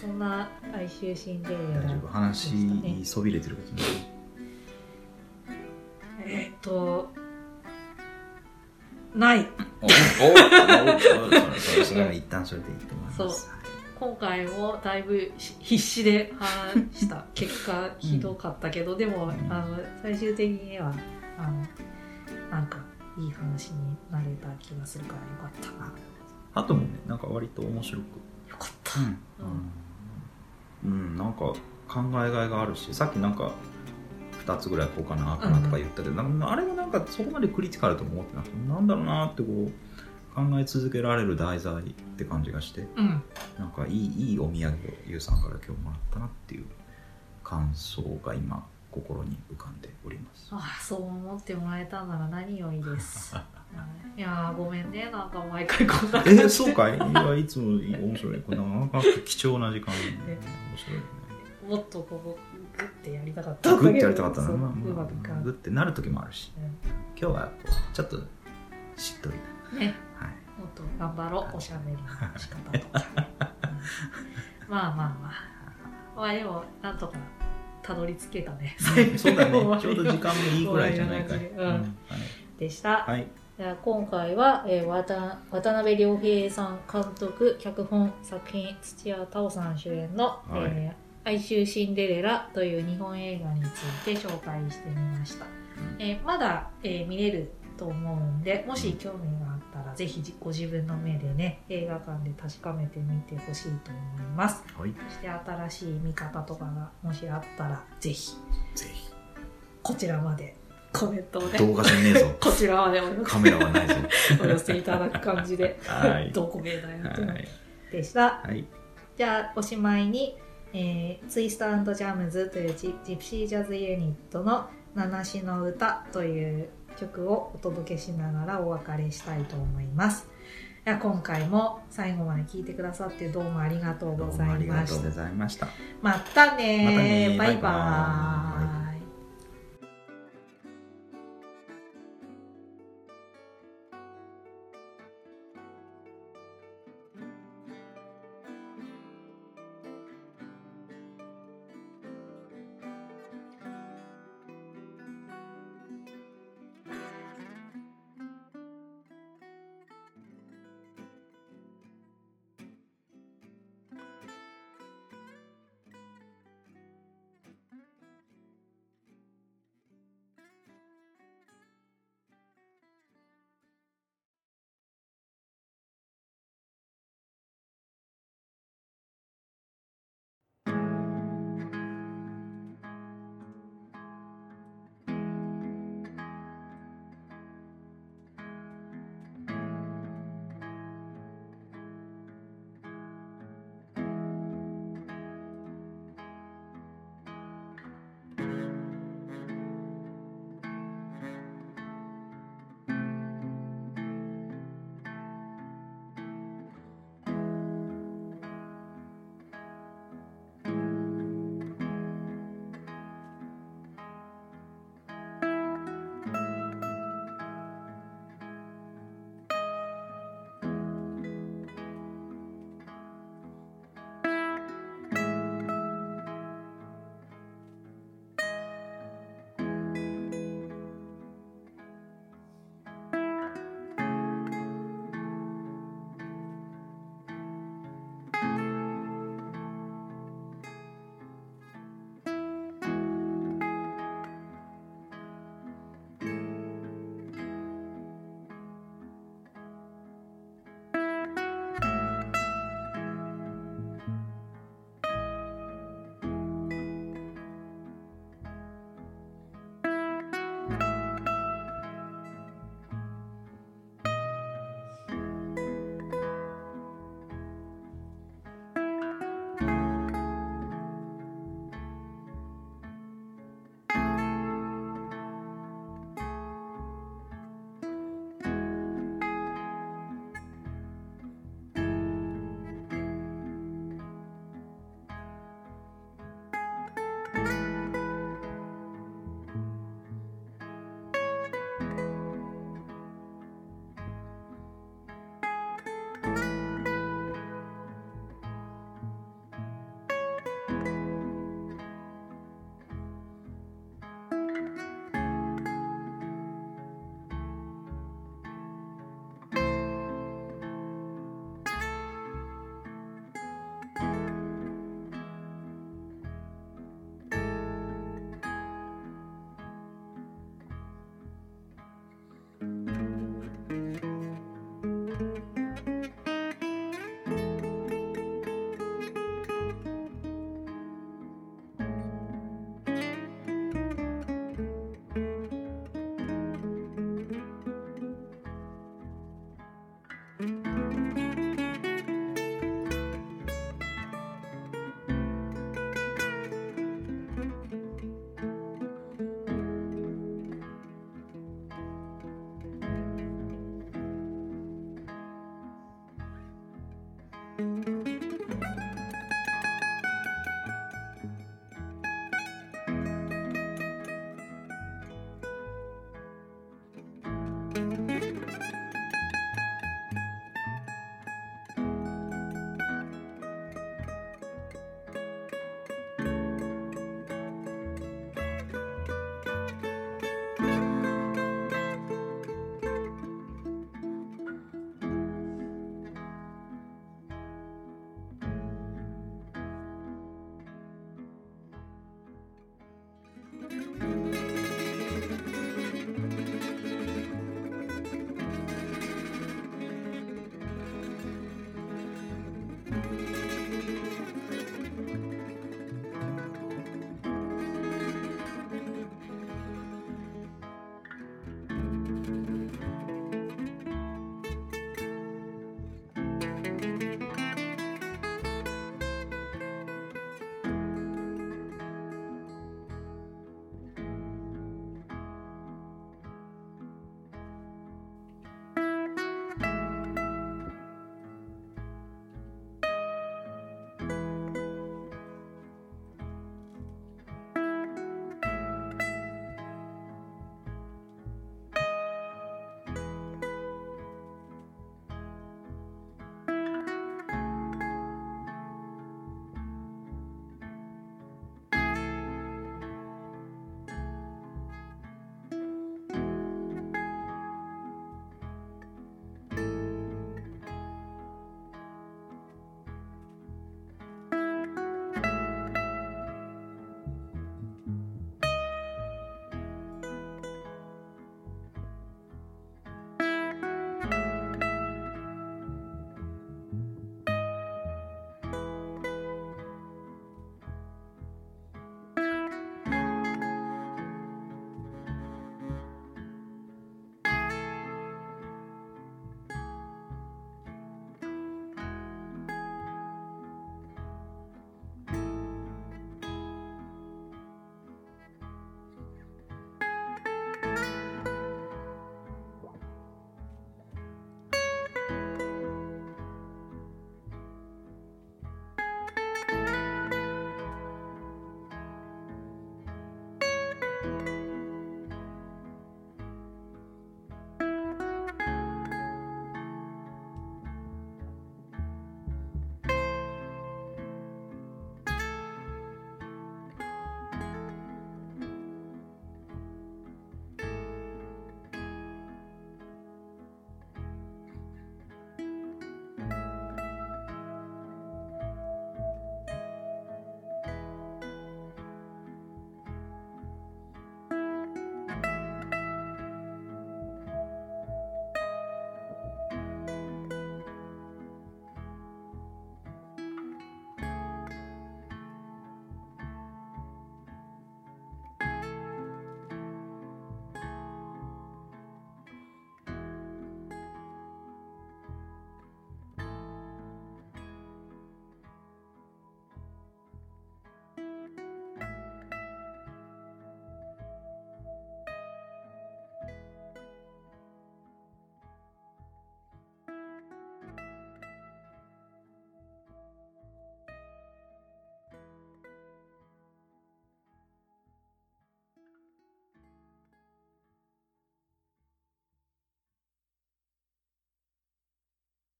そんな哀愁シンデレラ大丈夫。話ね。そびれてることないえっとない。おおそそそれは一旦それでいいと思います。そう今回もだいぶ必死で話した結果ひどかったけど、でもあの最終的にはあのなんかいい話になれた気がするからよかったなあともね、なんか割と面白く。よかった、うん。うん、なんか考えがいがあるし、さっきなんか2つぐらいこうかな、かなとか言ったけど、なんかあれもなんかそこまでクリティカルとも思ってなくて、なんだろうなってこう考え続けられる題材って感じがして、うんなんかいいいいお土産をゆうさんから今日もらったなっていう感想が今心に浮かんでおります。ああそう思ってもらえたなら何よりです (laughs) いやーごめんねなんか毎回こんな感じでえー、そうかい？いやいつも面白い。これな貴重な時間、面白いね。(laughs) もっとここグッてやりたかったグッてやりたかったな。グッてなる時もあるし、今日はちょっとしっとり。ね。な。はい。もっと頑張ろう。おしゃべりの仕方とか、うんまあまあまあ。まあでもなんとかたどり着けたね。(laughs) そうだね。ちょうど時間もいいぐらいじゃないかい。終わりの感じででした、はい。今回は、えー、渡渡辺良平さん監督脚本作品土屋太鳳さん主演の「はい。えー哀愁シンデレラ」という日本映画について紹介してみました、えーまだ、えー見れると思うんでもし興味があったらぜひじご自分の目でね映画館で確かめてみてほしいと思いますはい。そして新しい見方とかがもしあったらぜひぜひ。こちらまでコメントをね動画じゃねえぞ。(laughs) こちらまでお寄カメラはないぞ。お寄せいただく感じではいどこ名だよっていうのはい。でした。はい。じゃあおしまいに、えーツイストジャムズというジジプシージャズユニットの「七しの歌」という曲をお届けしながらお別れしたいと思います。いや今回も最後まで聞いてくださってどうもありがとうございました。ました。またねバイババイバ